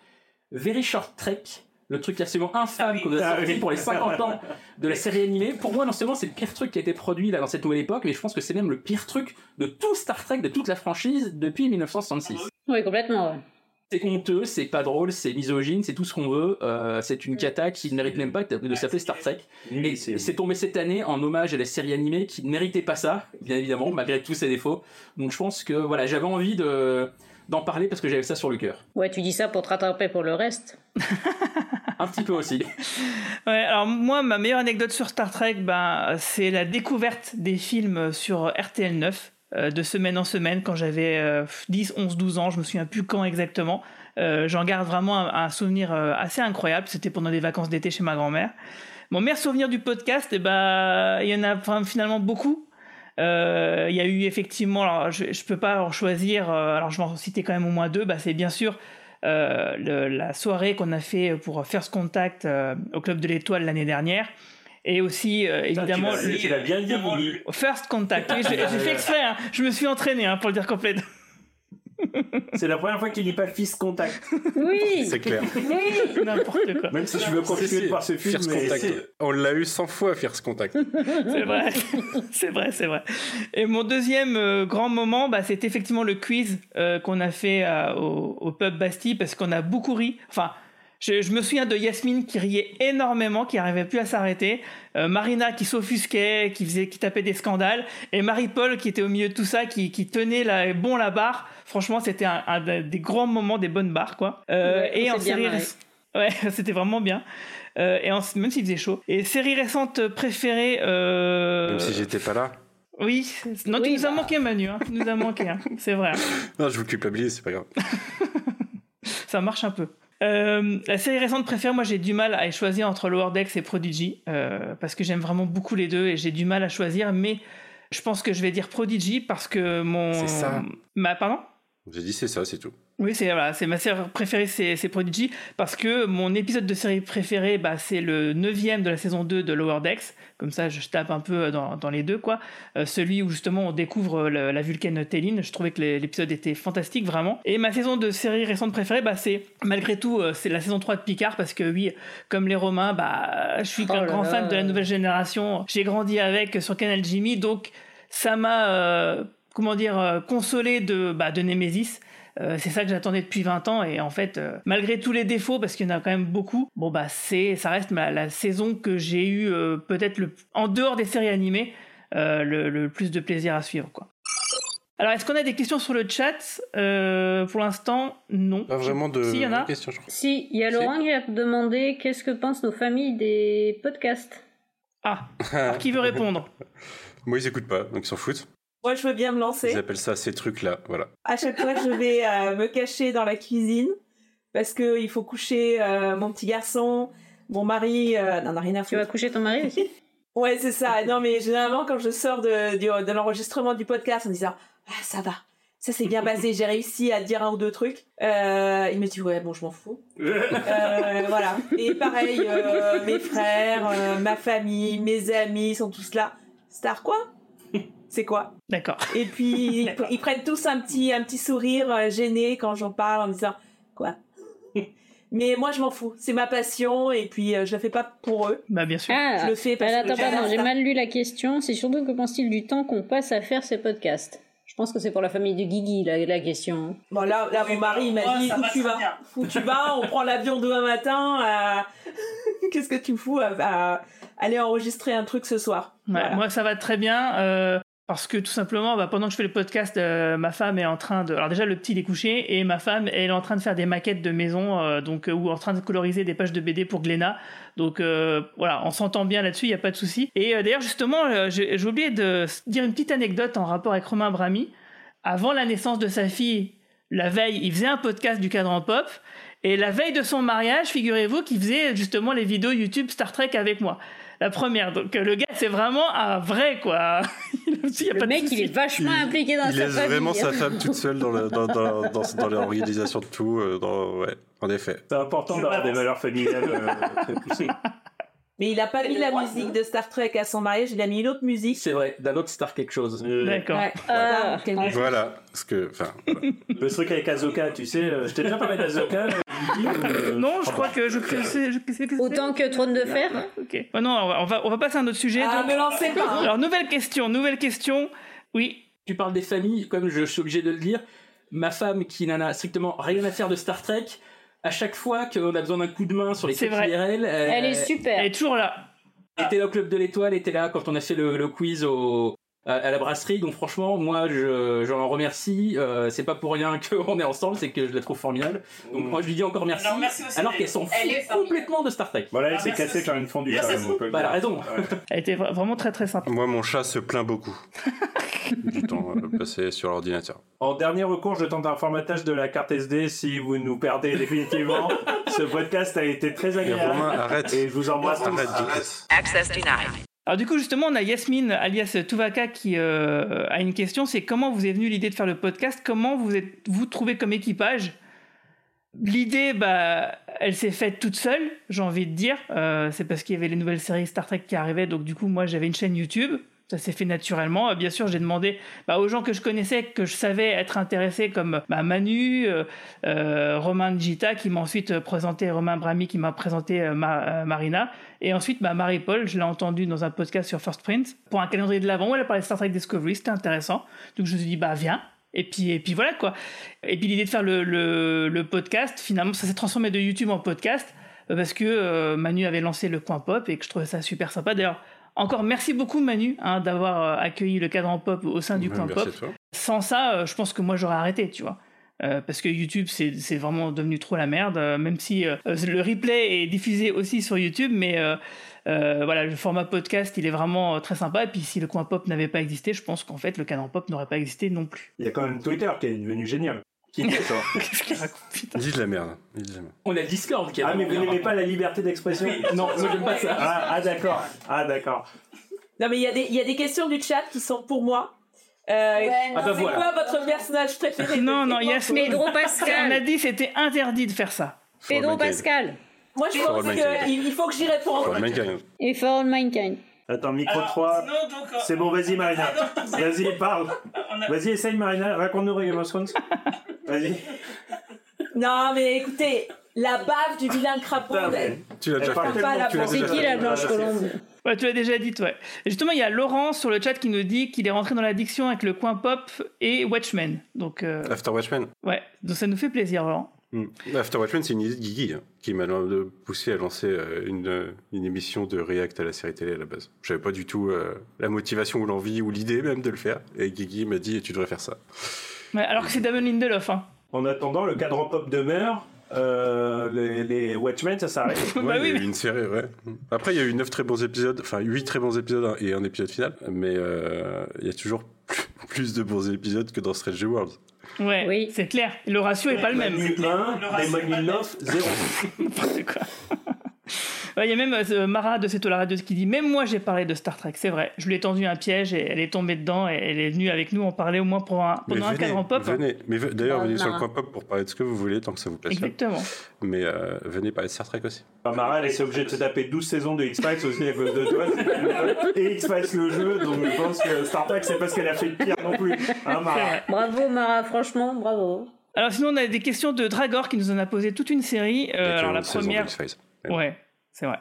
Very Short Trek, le truc absolument infâme qu'on a Ah sorti pour les 50 ans de la série animée. Pour moi, non seulement c'est le pire truc qui a été produit là dans cette nouvelle époque, mais je pense que c'est même le pire truc de tout Star Trek, de toute la franchise depuis 1966. Oui, complètement. C'est honteux, c'est pas drôle, c'est misogyne, c'est tout ce qu'on veut. euh, c'est une cata qui ne mérite même pas de s'appeler Star Trek. Et c'est tombé cette année en hommage à la série animée qui ne méritait pas ça, bien évidemment, malgré tous ses défauts. Donc je pense que voilà, j'avais envie de d'en parler parce que j'avais ça sur le cœur. Ouais, tu dis ça pour te rattraper pour le reste. Un petit peu aussi. Ouais, alors moi, ma meilleure anecdote sur Star Trek, ben, c'est la découverte des films sur RTL 9, euh, de semaine en semaine, quand j'avais euh, 10, 11, 12 ans, je me souviens plus quand exactement. Euh, J'en garde vraiment un, souvenir euh, assez incroyable, c'était pendant des vacances d'été chez ma grand-mère. Mon meilleur souvenir du podcast, eh ben, il y en a finalement beaucoup. Euh, Il y a eu effectivement, alors je, je peux pas en choisir, euh, alors je vais en citer quand même au moins deux, bah, c'est bien sûr euh, la soirée qu'on a fait pour First Contact euh, au Club de l'Étoile l'année dernière. Et aussi, euh, évidemment, tu l'as- tu l'as bien dit. First Contact. Oui, j'ai fait exprès, hein. je me suis entraîné hein, pour le dire complet. C'est la première fois qu'il dit pas fils contact. Oui C'est clair. Oui N'importe quoi. Même si je veux continuer de voir ce film, mais Contact. On l'a eu 100 fois, First Contact. C'est vrai, c'est vrai, c'est vrai. Et mon deuxième euh, grand moment, bah, c'est effectivement le quiz euh, qu'on a fait euh, au, au pub Bastille parce qu'on a beaucoup ri. Enfin, je, je me souviens de Yasmine qui riait énormément, qui n'arrivait plus à s'arrêter. Euh, Marina qui s'offusquait, qui faisait, qui tapait des scandales, et Marie-Paul qui était au milieu de tout ça, qui, qui tenait la, bon la barre. Franchement, c'était un, un des grands moments des bonnes barres, quoi. Euh, Ouais, et en série. Ouais, c'était vraiment bien. Euh, et en- même s'il faisait chaud. Et série récente préférée. euh, Même si j'étais pas là. Oui, non, tu nous as manqué, Manu. Hein. Tu nous as manqué, hein. c'est vrai. Non, je vous culpabilise, c'est pas grave. Ça marche un peu. Euh, la série récente préférée, moi j'ai du mal à choisir entre Lower Decks et Prodigy euh, parce que j'aime vraiment beaucoup les deux et j'ai du mal à choisir, mais je pense que je vais dire Prodigy parce que mon. C'est ça. Ma, pardon? J'ai dit c'est ça, c'est tout. Oui, c'est voilà, c'est ma série préférée, c'est Prodigy, parce que mon épisode de série préféré, bah, c'est le neuvième de la saison 2 de Lower Decks. Comme ça, je tape un peu dans, dans les deux, quoi. Euh, celui où justement on découvre le- la Vulcaine Téline. Je trouvais que l'épisode était fantastique, vraiment. Et ma saison de série récente préférée, bah, c'est malgré tout, euh, c'est la saison 3 de Picard, parce que oui, comme les Romains, bah, je suis Oh un grand là. fan de la nouvelle génération. J'ai grandi avec sur Canal Jimmy, donc ça m'a, euh, comment dire, euh, consolé de, bah, de Nemesis. Euh, c'est ça que j'attendais depuis 20 ans et en fait, euh, malgré tous les défauts, parce qu'il y en a quand même beaucoup, bon bah c'est, ça reste ma- la saison que j'ai eu euh, peut-être le, en dehors des séries animées, euh, le, le plus de plaisir à suivre quoi. Alors est-ce qu'on a des questions sur le chat? Euh, Pour l'instant, non. Pas vraiment de Si, y en a. questions, je crois. Si, il y a Laurent qui a demandé qu'est-ce que pensent nos familles des podcasts? Ah, alors qui veut répondre? Moi, ils écoutent pas, donc ils s'en foutent. Moi, je veux bien me lancer. Ils appellent ça ces trucs-là, voilà. À chaque fois, je vais euh, me cacher dans la cuisine parce que il faut coucher euh, mon petit garçon, mon mari. Euh, n'en a rien à foutre. Tu vas coucher ton mari aussi? Ouais, c'est ça. Non, mais généralement, quand je sors de, de l'enregistrement du podcast en disant Ah, ça va, ça s'est bien passé, j'ai réussi à dire un ou deux trucs, euh, il me dit Ouais, bon, je m'en fous. Euh, voilà. Et pareil, euh, mes frères, euh, ma famille, mes amis sont tous là. Star quoi? C'est quoi D'accord. Et puis, ils, ils prennent tous un petit, un petit sourire euh, gêné quand j'en parle en disant Quoi? Mais moi, je m'en fous. C'est ma passion et puis euh, je la fais pas pour eux. Bah, bien sûr. Ah, Je le fais parce alors, que attends, j'adore pardon, j'ai mal lu la question. C'est surtout que pense-t-il du temps qu'on passe à faire ces podcasts Je pense que c'est pour la famille de Guigui, la, la question. Bon, là, là mon mari il m'a dit où tu vas. Où tu vas On prend l'avion demain matin. à- Qu'est-ce que tu fous à, à aller enregistrer un truc ce soir? Ouais, Voilà. Moi, ça va très bien. euh, parce que tout simplement, bah, pendant que je fais le podcast, euh, ma femme est en train de. Alors, déjà, le petit il est couché et ma femme, elle est en train de faire des maquettes de maison, euh, donc, euh, ou en train de coloriser des pages de BD pour Glénat. Donc, voilà, on s'entend bien là-dessus, il n'y a pas de souci. Et d'ailleurs, justement, j'ai oublié de dire une petite anecdote en rapport avec Romain Brami. Avant la naissance de sa fille, la veille, il faisait un podcast du cadran pop. Et la veille de son mariage, figurez-vous qu'il faisait justement les vidéos YouTube Star Trek avec moi. La première. Donc euh, le gars, c'est vraiment un vrai, quoi. Il y a Le pas mec, il est vachement impliqué dans Il sa laisse famille. vraiment sa hein. femme toute seule dans, le- dans, dans, dans, dans l'organisation de tout. euh, dans- ouais, en effet. C'est important d'avoir des valeurs familiales euh, très poussées. Mais il a pas mis la musique de Star Trek à son mariage, il a mis une autre musique. C'est vrai, d'un autre star quelque chose. D'accord. Ouais. Ah, Voilà. Voilà. Parce que, enfin, voilà. Le truc avec Azoka, tu sais, euh, je t'ai déjà parlé d'Azoka. euh, Non, je crois que je je c'est- Autant que Trône de Fer. Ok. Oh non, on va, on va, on va passer à un autre sujet. Ah, donc. me lancez pas hein. Alors, nouvelle question, nouvelle question. Oui. Tu parles des familles, comme je suis obligé de le dire. Ma femme, qui n'en a strictement rien à faire de Star Trek, à chaque fois qu'on a besoin d'un coup de main sur les trucs vrai. IRL, Elle est super. Elle est toujours là. était là au Club de l'Étoile, était là quand on a fait le, le quiz au, à la brasserie. Donc franchement, moi, je, j'en remercie. Euh, c'est pas pour rien qu'on est ensemble, c'est que je la trouve formidable. Donc moi, je lui dis encore merci. Non, merci aussi. alors qu'elle s'en fout complètement de Star Trek. Voilà, elle s'est cassée quand même fondue. quand même, Bah, elle a dire. raison. Elle était vra- vraiment très très sympa. moi, mon chat se plaint beaucoup du temps euh, passé sur l'ordinateur. En dernier recours, je tente un formatage de la carte SD si vous nous perdez définitivement. Ce podcast a été très Et agréable. Romain, arrête. Et je vous embrasse tous. Arrête. Access denied. Alors du coup justement on a Yasmine alias Tuvaka qui euh, a une question, c'est comment vous est venue l'idée de faire le podcast? Comment vous êtes vous trouvez comme équipage? L'idée, bah, elle s'est faite toute seule, j'ai envie de dire. Euh, c'est parce qu'il y avait les nouvelles séries Star Trek qui arrivaient, donc du coup moi j'avais une chaîne YouTube. Ça s'est fait naturellement. Euh, Bien sûr, j'ai demandé bah, aux gens que je connaissais, que je savais être intéressés, comme bah, Manu, euh, euh, Romain Gita, qui m'a ensuite présenté, Romain Brami, qui m'a présenté Ma- Marina. Et ensuite, bah, Marie-Paul, je l'ai entendu dans un podcast sur First Print, pour un calendrier de l'avant elle a parlé de Star Trek Discovery, c'était intéressant. Donc je me suis dit, bah viens. Et puis, et puis voilà quoi. Et puis l'idée de faire le, podcast, finalement, ça s'est transformé de YouTube en podcast parce que Manu avait lancé le coin pop et que je trouvais ça super sympa. D'ailleurs, encore merci beaucoup Manu hein, d'avoir euh, accueilli le cadran pop au sein du coin merci pop. à toi. Sans ça, euh, je pense que moi j'aurais arrêté, tu vois. Euh, parce que YouTube, c'est vraiment devenu trop la merde, euh, même si euh, le replay est diffusé aussi sur YouTube, mais euh, euh, voilà, le format podcast, il est vraiment euh, très sympa. Et puis si le coin pop n'avait pas existé, je pense qu'en fait, le cadran pop n'aurait pas existé non plus. Il y a quand même Twitter qui est devenu génial. Qui est ça Qu'est-ce qu'il raconte putain Dis de la merde. Dis de la merde. On a le Discord qui est Ah, mais vous n'aimez pas la liberté d'expression Non, moi j'aime pas ça. Ah, ah, d'accord. Ah, d'accord. Non, mais il y, a des- il y a des questions du chat qui sont pour moi. Euh, Ah bah c'est voilà. quoi votre personnage préféré? Non, non, Yasmine, Pedro on Pascal. a dit c'était interdit de faire ça. Pedro. Pascal. Moi, je pense qu'il il faut que j'y réponde. For Mankind. Et For All Mankind. Attends, micro 3. C'est bon, vas-y, Marina. Vas-y, parle. Vas-y, essaye, Marina. Raconte-nous Game of Thrones. Vas-y. Non, mais écoutez, la bave du vilain crapaud. Mais Tu l'as déjà fait. C'est qui la Blanche Ah, Colombe Ouais, tu l'as déjà dit, ouais. Et justement, il y a Laurent sur le chat qui nous dit qu'il est rentré dans l'addiction avec le coin pop et Watchmen. Donc, euh, After Watchmen. ouais, donc ça nous fait plaisir, Laurent. Hmm. After Watchmen, c'est une idée de Guigui hein, qui m'a poussé à lancer euh, une, euh, une émission de React à la série télé à la base. J'avais pas du tout euh, la motivation ou l'envie ou l'idée même de le faire. Et Guigui m'a dit tu devrais faire ça. Ouais, alors que c'est Damon Lindelof, hein. En attendant, le cadran pop demeure. Euh, les, les Watchmen, ça s'arrête. Ouais, Bah oui, mais- une série, ouais. Après, il y a eu neuf très bons épisodes, enfin huit très bons épisodes et un épisode final, mais euh, il y a toujours plus de bons épisodes que dans Strange World. Ouais, Oui. c'est clair. Le ratio est pas le même. Manu 1, Damon Lindelof, 0. N'importe quoi. Ouais, Il y a même euh, Mara de C'est la radio qui dit Même moi j'ai parlé de Star Trek, c'est vrai. Je lui ai tendu un piège et elle est tombée dedans et elle est venue avec nous en parler au moins pour un, Mais pendant un venez, cadran pop. venez. Mais d'ailleurs, Oh, venez sur le coin pop pour parler de ce que vous voulez, tant que ça vous passionne. Exactement. Mais euh, venez parler de Star Trek aussi. Mara, elle est obligée de se taper 12 saisons de X-Files aussi à cause de toi. Et X-Files le jeu, donc je pense que Star Trek, c'est pas ce qu'elle a fait de pire non plus. Hein, Mara. Bravo Mara, franchement, bravo. Alors sinon on a des questions de Dragor qui nous en a posé toute une série. Euh, alors la première, X-Files. ouais, c'est vrai.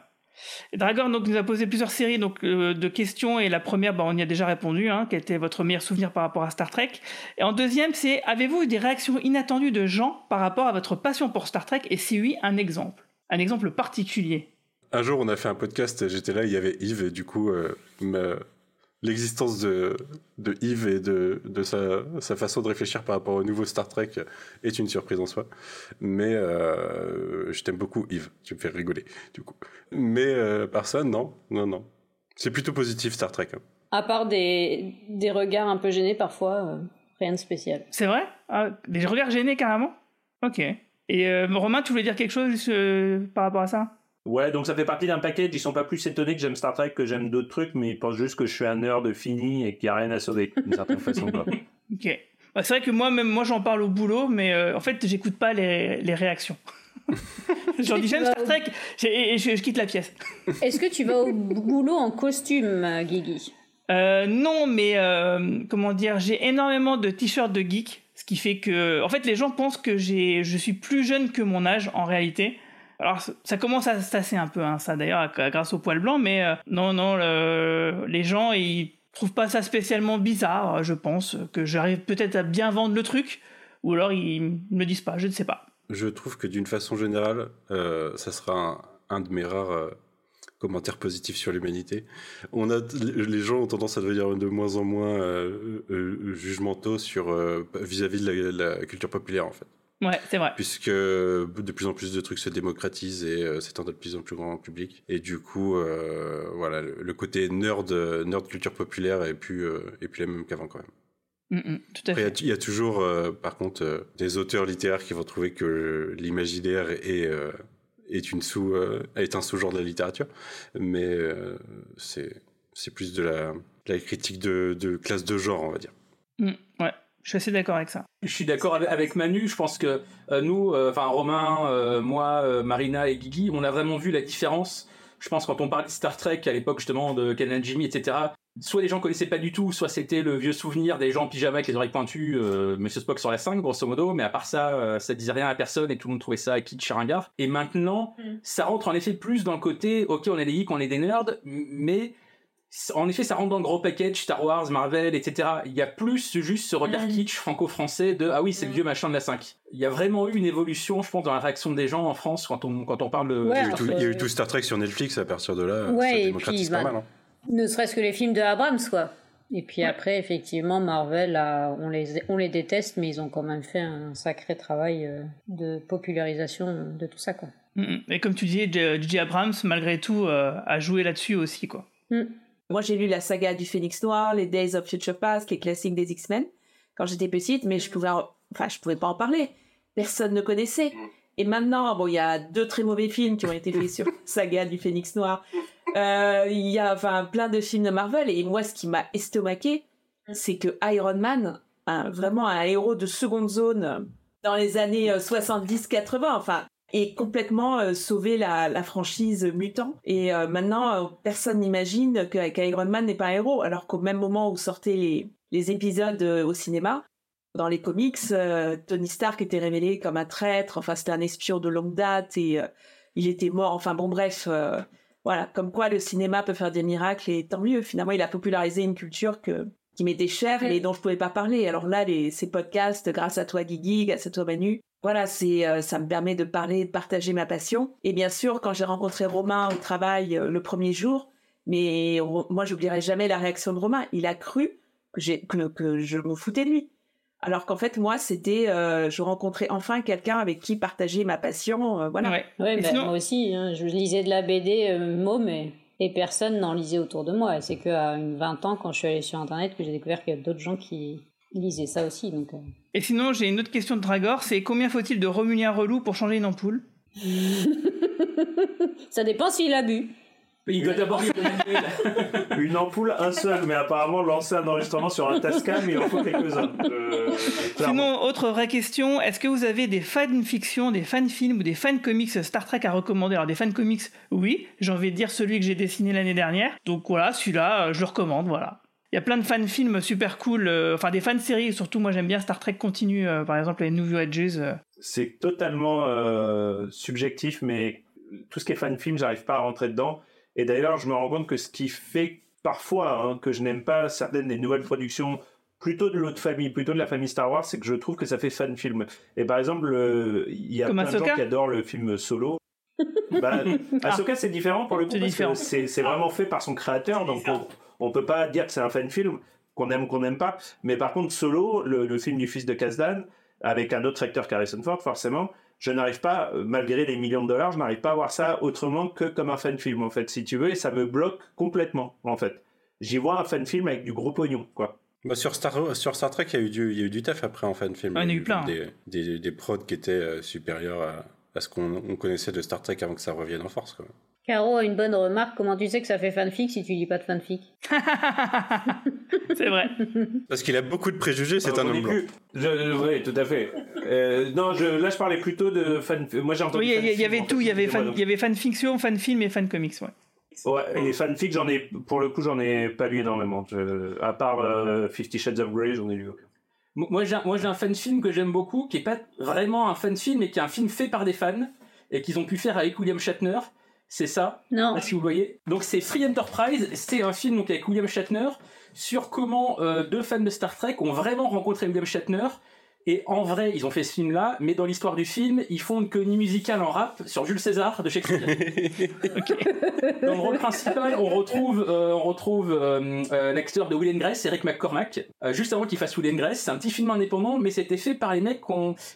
Dragor donc, nous a posé plusieurs séries donc, euh, de questions et la première, bah, on y a déjà répondu, hein, quel était votre meilleur souvenir par rapport à Star Trek. Et en deuxième, c'est avez-vous eu des réactions inattendues de gens par rapport à votre passion pour Star Trek? Et si oui, un exemple. Un exemple particulier. Un jour, on a fait un podcast, j'étais là, il y avait Yves, et du coup, euh, l'existence de, de Yves et de, de sa, sa façon de réfléchir par rapport au nouveau Star Trek est une surprise en soi. Mais euh, je t'aime beaucoup, Yves, tu me fais rigoler, du coup. Mais euh, personne, non, non, non. C'est plutôt positif, Star Trek. hein. À part des, des regards un peu gênés parfois, euh, rien de spécial. C'est vrai? Ah, Des regards gênés carrément? Ok. Et euh, Romain, tu voulais dire quelque chose euh, par rapport à ça? Ouais, donc ça fait partie d'un package. Ils sont pas plus étonnés que j'aime Star Trek que j'aime d'autres trucs, mais ils pensent juste que je suis un nerd fini et qu'il n'y a rien à sauver, d'une certaine façon. Quoi. Ok. Bah, c'est vrai que moi, même moi, j'en parle au boulot, mais euh, en fait, j'écoute pas les, les réactions. J'en dis j'aime Star Trek et je, je quitte la pièce. Est-ce que tu vas au boulot en costume, euh, Guigui? Euh, non, mais euh, comment dire, j'ai énormément de t-shirts de geek, ce qui fait que, en fait, les gens pensent que j'ai, je suis plus jeune que mon âge en réalité. Alors, ça- commence à se tasser un peu, hein, ça d'ailleurs, grâce au poil blanc, mais euh, non, non, le- les gens, ils trouvent pas ça spécialement bizarre, je pense, que j'arrive peut-être à bien vendre le truc, ou alors ils me disent pas, je ne sais pas. Je trouve que d'une façon générale, euh, ça sera un, de mes rares euh, commentaires positifs sur l'humanité. On a, les gens ont tendance à devenir de moins en moins euh, jugementaux sur vis-à-vis de la culture populaire en fait. Ouais, c'est vrai. Puisque de plus en plus de trucs se démocratisent et euh, s'étendent de plus en plus grand public. Et du coup, euh, voilà, le, le côté nerd, nerd culture populaire est plus, euh, est plus la même qu'avant quand même. Mm, tout à Après, il y a- fait. il y, a toujours, euh, par contre, euh, des auteurs littéraires qui vont trouver que l'imaginaire est, euh, est, une sous, euh, est un sous-genre de la littérature. Mais euh, c'est c'est plus de la, de la critique de, de classe de genre, on va dire. Mm, ouais, je suis assez d'accord avec ça. Je suis d'accord avec- avec Manu. Je pense que euh, nous, euh, enfin Romain, euh, moi, euh, Marina et Guigui, on a vraiment vu la différence. Je pense quand on parlait de Star Trek à l'époque justement de Canon Jimmy, etc. Soit les gens connaissaient pas du tout, soit c'était le vieux souvenir des gens en pyjama avec les oreilles pointues, euh, Monsieur Spock sur la 5, grosso modo. Mais à part ça, euh, ça disait rien à personne et tout le monde trouvait ça kitsch ringard. Et maintenant, ça rentre en effet plus dans le côté, ok, on est des geeks, on est des nerds, mais en effet, ça rentre dans le gros package Star Wars, Marvel, etc. Il y a plus juste ce regard kitsch franco-français de ah oui, c'est le vieux machin de la 5. Il y a vraiment eu une évolution, je pense, dans la réaction des gens en France quand on, quand on parle de. Ouais, il, y a eu tout, il y a eu tout Star Trek sur Netflix, à partir de là, Ouais, ça et puis, pas bah, mal. hein. Ne serait-ce que les films de Abrams, quoi. Et puis après, effectivement, Marvel, a- on, les, on les déteste, mais ils ont quand même fait un sacré travail euh, de popularisation de tout ça, quoi. Mm, mm. Et comme tu disais, J- J.J. Abrams, malgré tout, euh, a joué là-dessus aussi, quoi. Moi, j'ai lu la saga du Phénix Noir, les Days of Future Past, les classiques des X-Men, quand j'étais petite, mais je pouvais, en- enfin, je pouvais pas en parler. Personne ne connaissait. Et maintenant, bon, il y a deux très mauvais films qui ont été faits sur saga du Phénix Noir. Euh, Il y a, enfin, plein de films de Marvel. Et moi, ce qui m'a estomaqué, c'est que Iron Man, un- vraiment un héros de seconde zone euh, dans les années 70-80, enfin, et complètement euh, sauvé la, la franchise mutant. Et euh, maintenant, euh, personne n'imagine que- qu'Iron Man n'est pas un héros, alors qu'au même moment où sortaient les, les épisodes au cinéma, dans les comics, Tony Stark était révélé comme un traître, enfin c'était un espion de longue date et il était mort, enfin bon bref, voilà, comme quoi le cinéma peut faire des miracles et tant mieux, finalement il a popularisé une culture que, qui m'était chère et dont je pouvais pas parler. Alors là, les, ces podcasts, grâce à toi Guigui, grâce à toi Manu, voilà, c'est, euh, ça me permet de parler, de partager ma passion. Et bien sûr, quand j'ai rencontré Romain au travail euh, le premier jour, mais Ro- moi, j'oublierai jamais la réaction de Romain. Il a cru que, j'ai, que, que je me foutais de lui. Alors qu'en fait, moi, c'était, euh, je rencontrais enfin quelqu'un avec qui partager ma passion, euh, voilà. Ouais, Et bah, sinon- moi aussi, hein, je lisais de la BD euh, môme et, et personne n'en lisait autour de moi. Et c'est qu'à une 20 ans, quand je suis allée sur Internet, que j'ai découvert qu'il y a d'autres gens qui lisaient ça aussi. Donc, euh. Et sinon, j'ai une autre question de Dragor, c'est combien faut-il de remuer un relou pour changer une ampoule? Ça dépend s'il a bu. Il doit d'abord Une ampoule, un seul, mais apparemment lancer un enregistrement sur un Tascam, il en faut quelques-uns. Euh. Sinon, autre vraie question, est-ce que vous avez des fanfictions, des fanfilms ou des fan-comics Star Trek à recommander? Alors des fan-comics, oui, j'ai envie de dire celui que j'ai dessiné l'année dernière. Donc voilà, celui-là, euh, je le recommande, voilà. Il y a plein de fan-films super cool, euh, enfin des fan-séries, surtout moi j'aime bien Star Trek Continue, euh, par exemple les New Edges. euh. c'est totalement subjectif, mais tout ce qui est fan film, j'arrive pas à rentrer dedans. Et d'ailleurs, je me rends compte que ce qui fait parfois hein, que je n'aime pas certaines des nouvelles productions plutôt de l'autre famille, plutôt de la famille Star Wars, c'est que je trouve que ça fait fan film. Et par exemple, le- il y a Comme plein de gens qui adorent le film Solo. Bah, Ahsoka, c'est différent pour le coup, C'est parce différent. que c'est c'est vraiment fait par son créateur, donc on, on peut pas dire que c'est un fan film, qu'on aime ou qu'on n'aime pas. Mais par contre, Solo, le, le film du fils de Kazdan, avec un autre acteur qu'Harrison Ford, forcément, je n'arrive pas, euh, malgré les millions de dollars, je n'arrive pas à voir ça autrement que comme un fan film, en fait, si tu veux, et ça me bloque complètement, en fait. J'y vois un fan film avec du gros pognon, quoi. Bah, sur, Star, sur Star Trek, il y, a eu du, il y a eu du taf après en fan film. Ah, il y en a eu plein. Des, des, des prods qui étaient euh, supérieurs à, à ce qu'on on connaissait de Star Trek avant que ça revienne en force. Quoi. Caro a une bonne remarque. Comment tu sais que ça fait fanfic si tu dis pas de fanfic? C'est vrai. Parce qu'il a beaucoup de préjugés, c'est Euh, un homme blanc. oui, tout à fait. Euh, non, je, là, je parlais plutôt de fan. Moi, j'ai entendu. Oui, il y, avait tout. Il y avait, fan, il y avait fan fiction, fan film et fan comics, ouais. Ouais, et les fanfics, j'en ai, pour le coup, j'en ai pas lu énormément. Je- à part euh, Fifty Shades of Grey, j'en ai lu aucun. Mo- Moi, j'ai un, moi, j'ai un fan film que j'aime beaucoup, qui est pas vraiment un fan film, mais qui est un film fait par des fans et qu'ils ont pu faire avec William Shatner. C'est ça Non. Si vous voyez. Donc, c'est Free Enterprise. C'est un film donc avec William Shatner sur comment euh, deux fans de Star Trek ont vraiment rencontré William Shatner. Et en vrai, ils ont fait ce film-là, mais dans l'histoire du film, ils font une comédie musicale en rap sur Jules César de Shakespeare. Dans le rôle principal, on retrouve, euh, on retrouve euh, euh, l'acteur de Will and Grace, Eric McCormack, euh, juste avant qu'il fasse Will and Grace. C'est un petit film indépendant, mais c'était fait par les mecs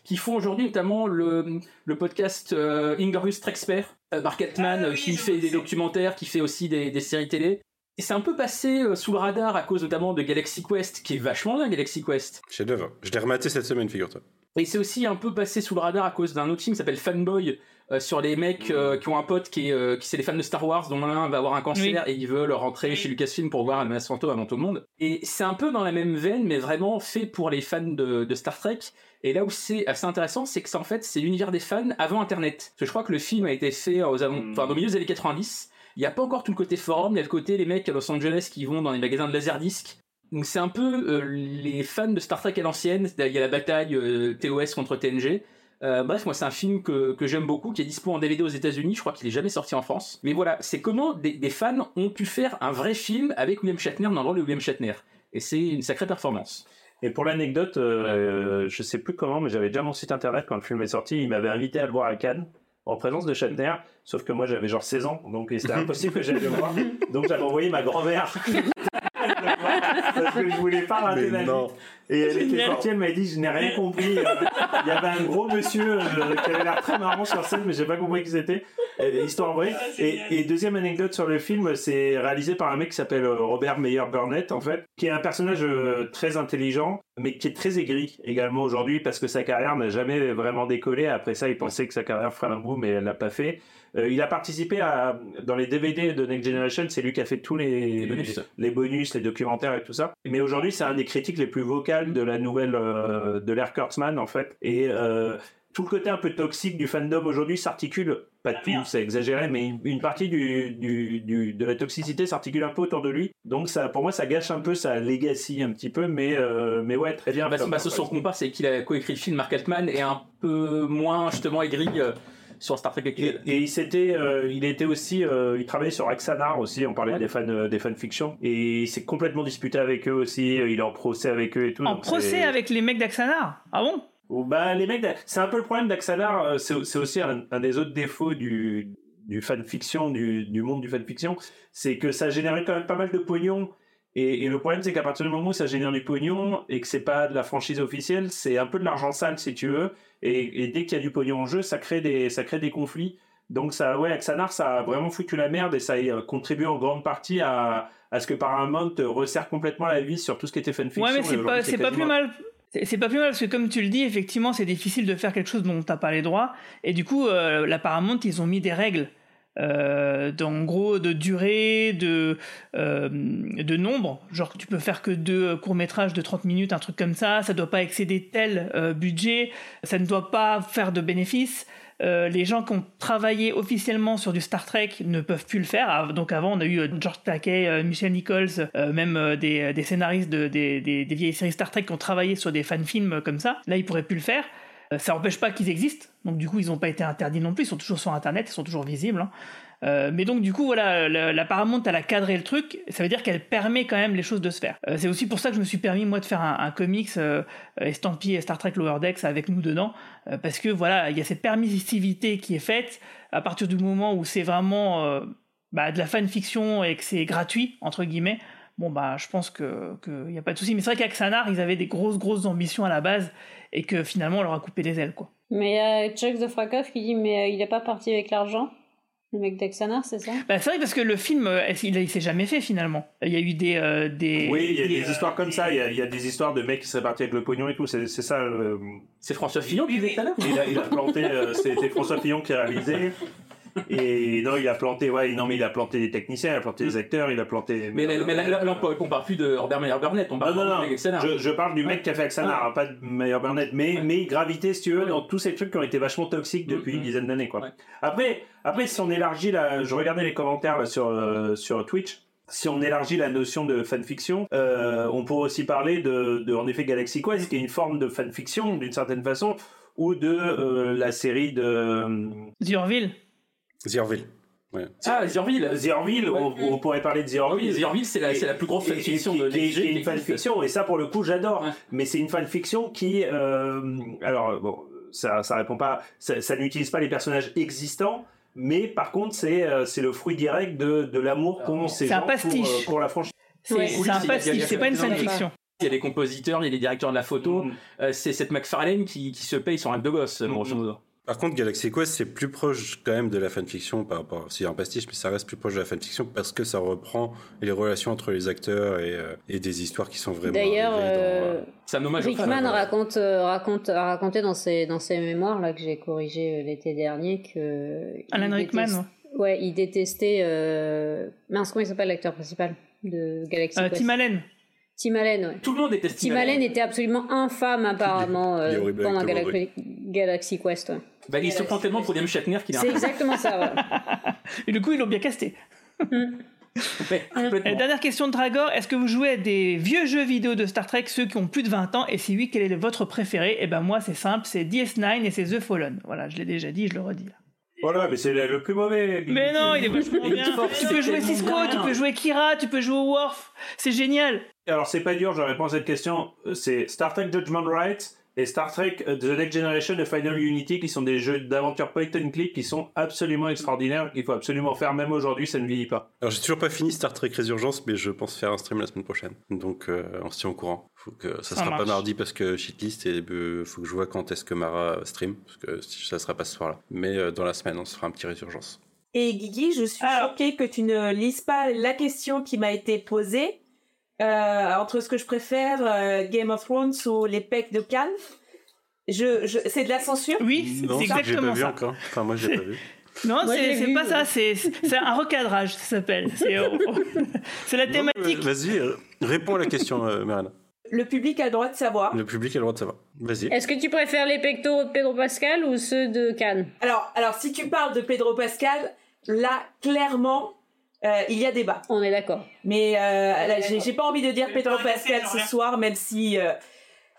qui font aujourd'hui notamment le, le podcast euh, Inglorious Trexper, Mark Altman, euh, qui fait des documentaires, qui fait aussi des, des séries télé. Et c'est un peu passé euh, sous le radar à cause notamment de Galaxy Quest, qui est vachement bien Galaxy Quest. Chef d'œuvre. Je l'ai rematé cette semaine, figure-toi. Et c'est aussi un peu passé sous le radar à cause d'un autre film qui s'appelle Fanboy, euh, sur les mecs euh, qui ont un pote qui est, euh, qui c'est les fans de Star Wars, dont l'un va avoir un cancer et ils veulent rentrer chez Lucasfilm pour voir Almas Fantôme avant tout le monde. Et c'est un peu dans la même veine, mais vraiment fait pour les fans de, de Star Trek. Et là où c'est assez intéressant, c'est que ça, en fait, c'est l'univers des fans avant Internet. Parce que je crois que le film a été fait aux avant- enfin, au milieu des années 90. Il n'y a pas encore tout le côté forum, il y a le côté les mecs à Los Angeles qui vont dans les magasins de laserdisc. Donc c'est un peu euh, les fans de Star Trek à l'ancienne, il y a la bataille euh, TOS contre TNG. Euh, bref, moi c'est un film que, que j'aime beaucoup, qui est dispo en DVD aux États-Unis, je crois qu'il est jamais sorti en France. Mais voilà, c'est comment des, fans ont pu faire un vrai film avec William Shatner dans le rôle de William Shatner. Et c'est une sacrée performance. Et pour l'anecdote, je sais plus comment, mais j'avais déjà mon site internet quand le film est sorti. Il m'avait invité à le voir à Cannes, en présence de Shatner. Sauf que moi, j'avais genre 16 ans, donc c'était impossible que j'aille le voir. Donc j'avais envoyé ma grand-mère. Parce que je voulais pas rater vie. non. Et elle était sortie, elle m'a dit, je n'ai rien compris. Euh, Il y avait un gros monsieur euh, qui avait l'air très marrant sur scène, mais j'ai pas compris qui c'était. Euh, Histoire vraie. Et, et deuxième anecdote sur le film, c'est réalisé par un mec qui s'appelle euh, Robert Meyer Burnett, en fait, qui est un personnage euh, très intelligent, mais qui est très aigri également aujourd'hui, parce que sa carrière n'a jamais vraiment décollé. Après ça, il pensait que sa carrière ferait un bout, mais elle l'a pas fait. Euh, il a participé à, dans les DVD de Next Generation, c'est lui qui a fait tous les, Les bonus. les bonus, les documentaires et tout ça. Mais aujourd'hui, c'est un des critiques les plus vocales de la nouvelle, euh, de l'ère Kurtzman, en fait. Et euh, tout le côté un peu toxique du fandom aujourd'hui s'articule, pas tout, c'est exagéré, mais une, partie du, du, du- de la toxicité s'articule un peu autour de lui. Donc ça, pour moi, ça gâche un peu sa legacy un petit peu, mais, euh, mais ouais, très bien. Bah, bah, ce son qu'on compare, c'est qu'il a coécrit le film Mark Altman et un peu moins justement aigri euh, sur Star Trek actuel. Et il s'était, euh, il était aussi, euh, il travaillait sur Axanar aussi. On parlait des fans, euh, des fanfictions, et il s'est complètement disputé avec eux aussi. Il est en procès avec eux et tout. En procès avec les mecs d'Axanar? Ah bon? Ou bah les mecs, c'est un peu le problème d'Axanar. C'est c'est aussi un, un des autres défauts du du fanfiction, du, du monde du fanfiction, c'est que ça générait quand même pas mal de pognon. Et, et le problème, c'est qu'à partir du moment où ça génère du pognon et que c'est pas de la franchise officielle, c'est un peu de l'argent sale si tu veux. Et, et dès qu'il y a du pognon en jeu, ça crée des, ça crée des conflits. Donc ça, ouais, Axanar, ça a vraiment foutu la merde et ça a euh, contribué en grande partie à, à ce que Paramount resserre complètement la vis sur tout ce qui était fanfiction. Ouais, mais c'est pas, c'est pas plus mal. C'est pas plus mal parce que comme tu le dis, effectivement, c'est difficile de faire quelque chose dont t'as pas les droits. Et du coup, euh, la Paramount, ils ont mis des règles. Euh, en gros, de durée, de, euh, de nombre. Genre, tu peux faire que deux courts-métrages de 30 minutes, un truc comme ça. Ça doit pas excéder tel euh, budget. Ça ne doit pas faire de bénéfices. Euh, les gens qui ont travaillé officiellement sur du Star Trek ne peuvent plus le faire. Donc avant, on a eu euh, George Takei, euh, Michel Nichols, euh, même euh, des, des scénaristes de, des, des- des vieilles séries Star Trek qui ont travaillé sur des fan-films euh, comme ça. Là, ils pourraient plus le faire. Euh, ça n'empêche pas qu'ils existent. Donc du coup, ils n'ont pas été interdits non plus. Ils sont toujours sur Internet, ils sont toujours visibles. hein. Euh, mais donc du coup voilà, la, la Paramount elle a cadré le truc, ça veut dire qu'elle permet quand même les choses de se faire. Euh, c'est aussi pour ça que je me suis permis moi de faire un, comics euh, estampillé Star Trek Lower Decks avec nous dedans, parce que voilà, il y a cette permissivité qui est faite à partir du moment où c'est vraiment bah, de la fanfiction et que c'est gratuit entre guillemets. Bon bah je pense qu'il n'y a pas de souci. Mais c'est vrai qu'avec Sanar ils avaient des grosses grosses ambitions à la base et que finalement on leur a coupé les ailes quoi. Mais euh, Chuck de Frakov qui dit mais euh, il est pas parti avec l'argent? Le mec d'Exanar, c'est ça? Bah, c'est vrai parce que le film, euh, il, il s'est jamais fait finalement? Il y a eu des. euh, des Oui, il y a des histoires comme ça. Il y a, il y a des histoires de mecs qui seraient partis avec le pognon et tout. C'est c'est ça. euh, C'est François Fillon qui disait tout à l'heure il, a, il a planté. euh, C'était François Fillon qui a réalisé. Et non, il a planté. Ouais, non, mais il a planté des techniciens, il a planté des acteurs, il a planté. Mais, là, mais là, là, là, on parle plus de Robert Meyer Burnett, on Non, parle non, non. de. Je, je parle du mec qui a fait Axanar, hein, pas de Meyer Burnett, mais, mais il gravitait, si tu veux, dans tous ces trucs qui ont été vachement toxiques depuis une dizaine d'années, quoi. Après, après, si on élargit la, je regardais les commentaires là, sur, euh, sur Twitch. Si on élargit la notion de fanfiction, euh, on pourrait aussi parler de, de, en effet, Galaxy Quest, qui est une forme de fanfiction, d'une certaine façon, ou de euh, la série de... euh, Ouais. Ah, Zierville. Zierville, on, on pourrait parler de Zierville. Oui, Zierville, c'est la, c'est la plus grosse fanfiction de qui, qui est une fanfiction et ça pour le coup j'adore mais c'est une fanfiction qui euh, alors bon ça ça répond pas ça, ça n'utilise pas les personnages existants mais par contre c'est euh, c'est le fruit direct de, de l'amour qu'ont ces C'est un gens pour, pastiche. euh, pour la franchise C'est Oui, un pastiche, c'est pas une fanfiction. Il y a les compositeurs, il y a les directeurs de la photo. Euh, c'est cette McFarlane qui, qui se paye son rêve de gosse, grosso modo. Par contre, Galaxy Quest, c'est plus proche quand même de la fanfiction par rapport. C'est un pastiche, mais ça reste plus proche de la fanfiction parce que ça reprend les relations entre les acteurs et, euh, et des histoires qui sont vraiment. D'ailleurs, arrivées dans, euh, euh. Rickman raconte, euh, raconte, a raconté dans ses, dans ses mémoires là, que j'ai corrigé euh, l'été dernier que. Alan Rickman, déteste- Ouais, il détestait. Euh... Mince, comment il s'appelle l'acteur principal de Galaxy Euh, Quest Tim Allen. Tim Allen, ouais. Tout le monde déteste Tim Allen était absolument infâme apparemment euh, pendant Galaxy, Galaxy Quest. ouais. Bah, il se prend tellement pour Liam Shatner qu'il a C'est exactement ça, ouais. Et du coup, ils l'ont bien casté. Complètement. Et dernière question de Dragor, est-ce que vous jouez à des vieux jeux vidéo de Star Trek, ceux qui ont plus de 20 ans, et si oui, quel est votre préféré? Et ben moi, c'est simple, c'est DS9 et c'est The Fallen. Voilà, je l'ai déjà dit, je le redis là. voilà mais c'est le, plus mauvais Mais non, il est vachement bien. Tu peux jouer Cisco, tu peux jouer Kira, tu peux jouer Worf. C'est génial. alors c'est pas dur je réponds à cette question c'est Star Trek Judgment Right et Star Trek euh, The Next Generation et Final Unity qui sont des jeux d'aventure point and click qui sont absolument extraordinaires qu'il faut absolument faire même aujourd'hui ça ne vieillit pas Alors, j'ai toujours pas fini Star Trek Résurgence, mais je pense faire un stream la semaine prochaine. Donc, euh, on se tient au courant. Faut que ça, Ça sera pas mardi parce que shitlist et euh, faut que je vois quand est-ce que Mara stream parce que ça sera pas ce soir-là. Mais euh, dans la semaine, on se fera un petit Résurgence. Et Guigui, je suis choquée que tu ne lises pas la question qui m'a été posée euh, entre ce que je préfère, euh, Game of Thrones ou les pecs de Cannes. Je, je, c'est de la censure? Oui, Non, c'est j'ai pas exactement vu ça. encore. Enfin, moi, j'ai pas vu. Non, c'est pas ça, c'est c'est un recadrage, ça s'appelle. C'est euh, c'est la thématique. Vas-y, euh, réponds à la question, euh. Le public a le droit de savoir. Le public a le droit de savoir. Vas-y. Est-ce que tu préfères les pectoraux de Pedro Pascal ou ceux de Cannes Alors, alors, si tu parles de Pedro Pascal, là, clairement, euh, il y a débat. On est d'accord. Mais euh, j'ai pas envie de dire Pedro Pascal ce soir, même si euh,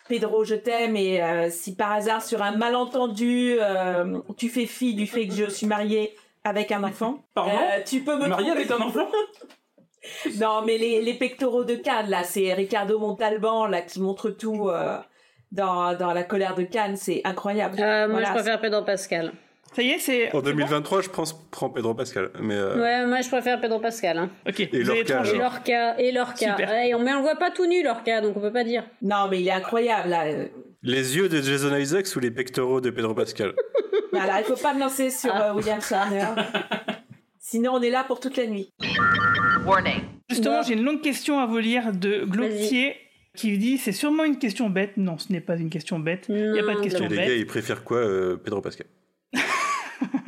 Pedro, je t'aime, et euh, si par hasard, sur un malentendu, euh, tu fais fi du fait que je suis mariée avec un enfant, Pardon? Euh, tu peux me Marié avec un enfant? Non, mais les, les pectoraux de Cannes, là, c'est Ricardo Montalban, là, qui montre tout euh, dans, dans la colère de Cannes, c'est incroyable. Euh, Moi, Voilà. je préfère Pedro Pascal. Ça y est, c'est. En 2023, je pense prends Pedro Pascal. Mais euh, Ouais, moi, je préfère Pedro Pascal. Hein. Ok, Et Lorca. Et Lorca, et Lorca. Super. Ouais, on- mais on le voit pas tout nu, Lorca, donc on peut pas dire. Non, mais il est incroyable, là. euh. les yeux de Jason Isaacs ou les pectoraux de Pedro Pascal? Voilà, il faut pas me lancer sur euh, William Shatner. Sinon, on est là pour toute la nuit. Justement, j'ai une longue question à vous lire de Glotier qui dit c'est sûrement une question bête. Non, ce n'est pas une question bête. Il n'y a pas de question Et les bête. gars, ils préfèrent quoi, euh, Pedro Pascal?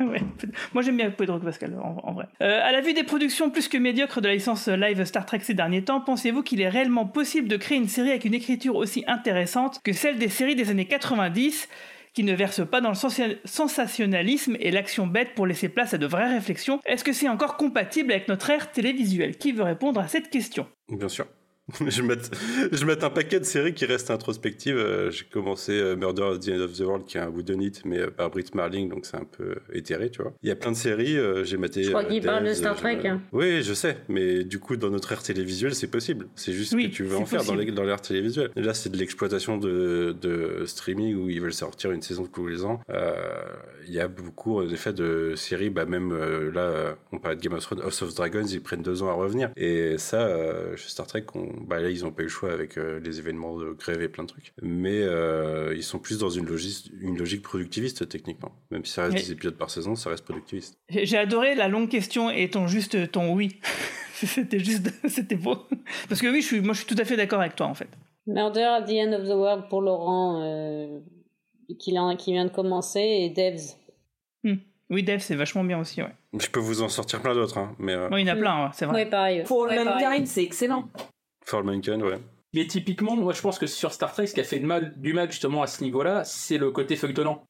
Moi j'aime bien Pedro Pascal en, vrai. Euh, à la vue des productions plus que médiocres de la licence live Star Trek ces derniers temps, pensez-vous qu'il est réellement possible de créer une série avec une écriture aussi intéressante que celle des séries des années 90 qui ne verse pas dans le sensa- sensationnalisme et l'action bête pour laisser place à de vraies réflexions? Est-ce que c'est encore compatible avec notre ère télévisuelle? Qui veut répondre à cette question? Bien sûr. je mette, je mette un paquet de séries qui restent introspectives. Euh, J'ai commencé euh, Murder at the End of the World, qui est un wooden it, mais euh, par Britt Marling, donc c'est un peu éthéré, tu vois. Il y a plein de séries, j'ai maté. Je crois qu'il parle de Star Trek, hein. Oui, je sais, mais du coup, dans notre ère télévisuelle, c'est possible. C'est juste Oui, que tu veux en faire dans possible. les- dans l'ère télévisuelle. Là, c'est de l'exploitation de, de streaming où ils veulent sortir une saison tous les ans. Euh, Il y a beaucoup, en effet, de séries, bah, même euh, là, on parlait de Game of Thrones, House of Dragons, ils prennent deux ans à revenir. Et ça, euh, chez Star Trek, on- bah, là, ils n'ont pas eu le choix avec euh, les événements de grève et plein de trucs. Mais euh, ils sont plus dans une logique, une logique productiviste, techniquement. Même si ça reste Mais- 10 épisodes par saison, ça reste productiviste. J'ai adoré la longue question et ton juste ton oui. c'était juste, c'était beau. Parce que oui, je suis, moi, je suis tout à fait d'accord avec toi en fait. Murder at the End of the World pour Laurent, euh, qui, en- qui vient de commencer, et Devs. Hmm. Oui, Dev, c'est vachement bien aussi, ouais. Je peux vous en sortir plein d'autres, hein, mais euh, Moi, il y en a plein, ouais, c'est vrai. Ouais, pareil. Pour Ouais, pareil. Mankind, c'est excellent. For Mankind, ouais. Mais typiquement, moi je pense que sur Star Trek, ce qui a fait de mal, du mal justement à ce niveau-là, c'est le côté feuilletonnant.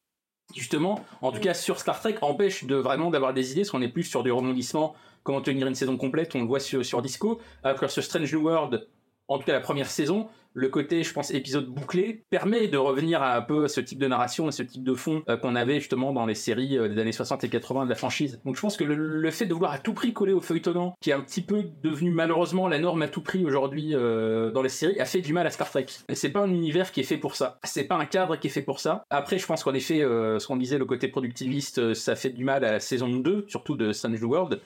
Justement, en tout cas sur Star Trek, empêche de vraiment d'avoir des idées, parce qu'on est plus sur du rebondissement, comment tenir une saison complète, on le voit sur, sur Disco. Alors que sur Strange New World, en tout cas la première saison, le côté, je pense, épisode bouclé permet de revenir à un peu à ce type de narration et ce type de fond euh, qu'on avait justement dans les séries euh, des années 60 et 80 de la franchise. Donc je pense que le, fait de vouloir à tout prix coller au feuilletonnant, qui est un petit peu devenu malheureusement la norme à tout prix aujourd'hui euh, dans les séries, a fait du mal à Star Trek. Et c'est pas un univers qui est fait pour ça. C'est pas un cadre qui est fait pour ça. Après, je pense qu'en effet, ce qu'on disait, le côté productiviste, ça fait du mal à la saison 2, surtout de Strange World.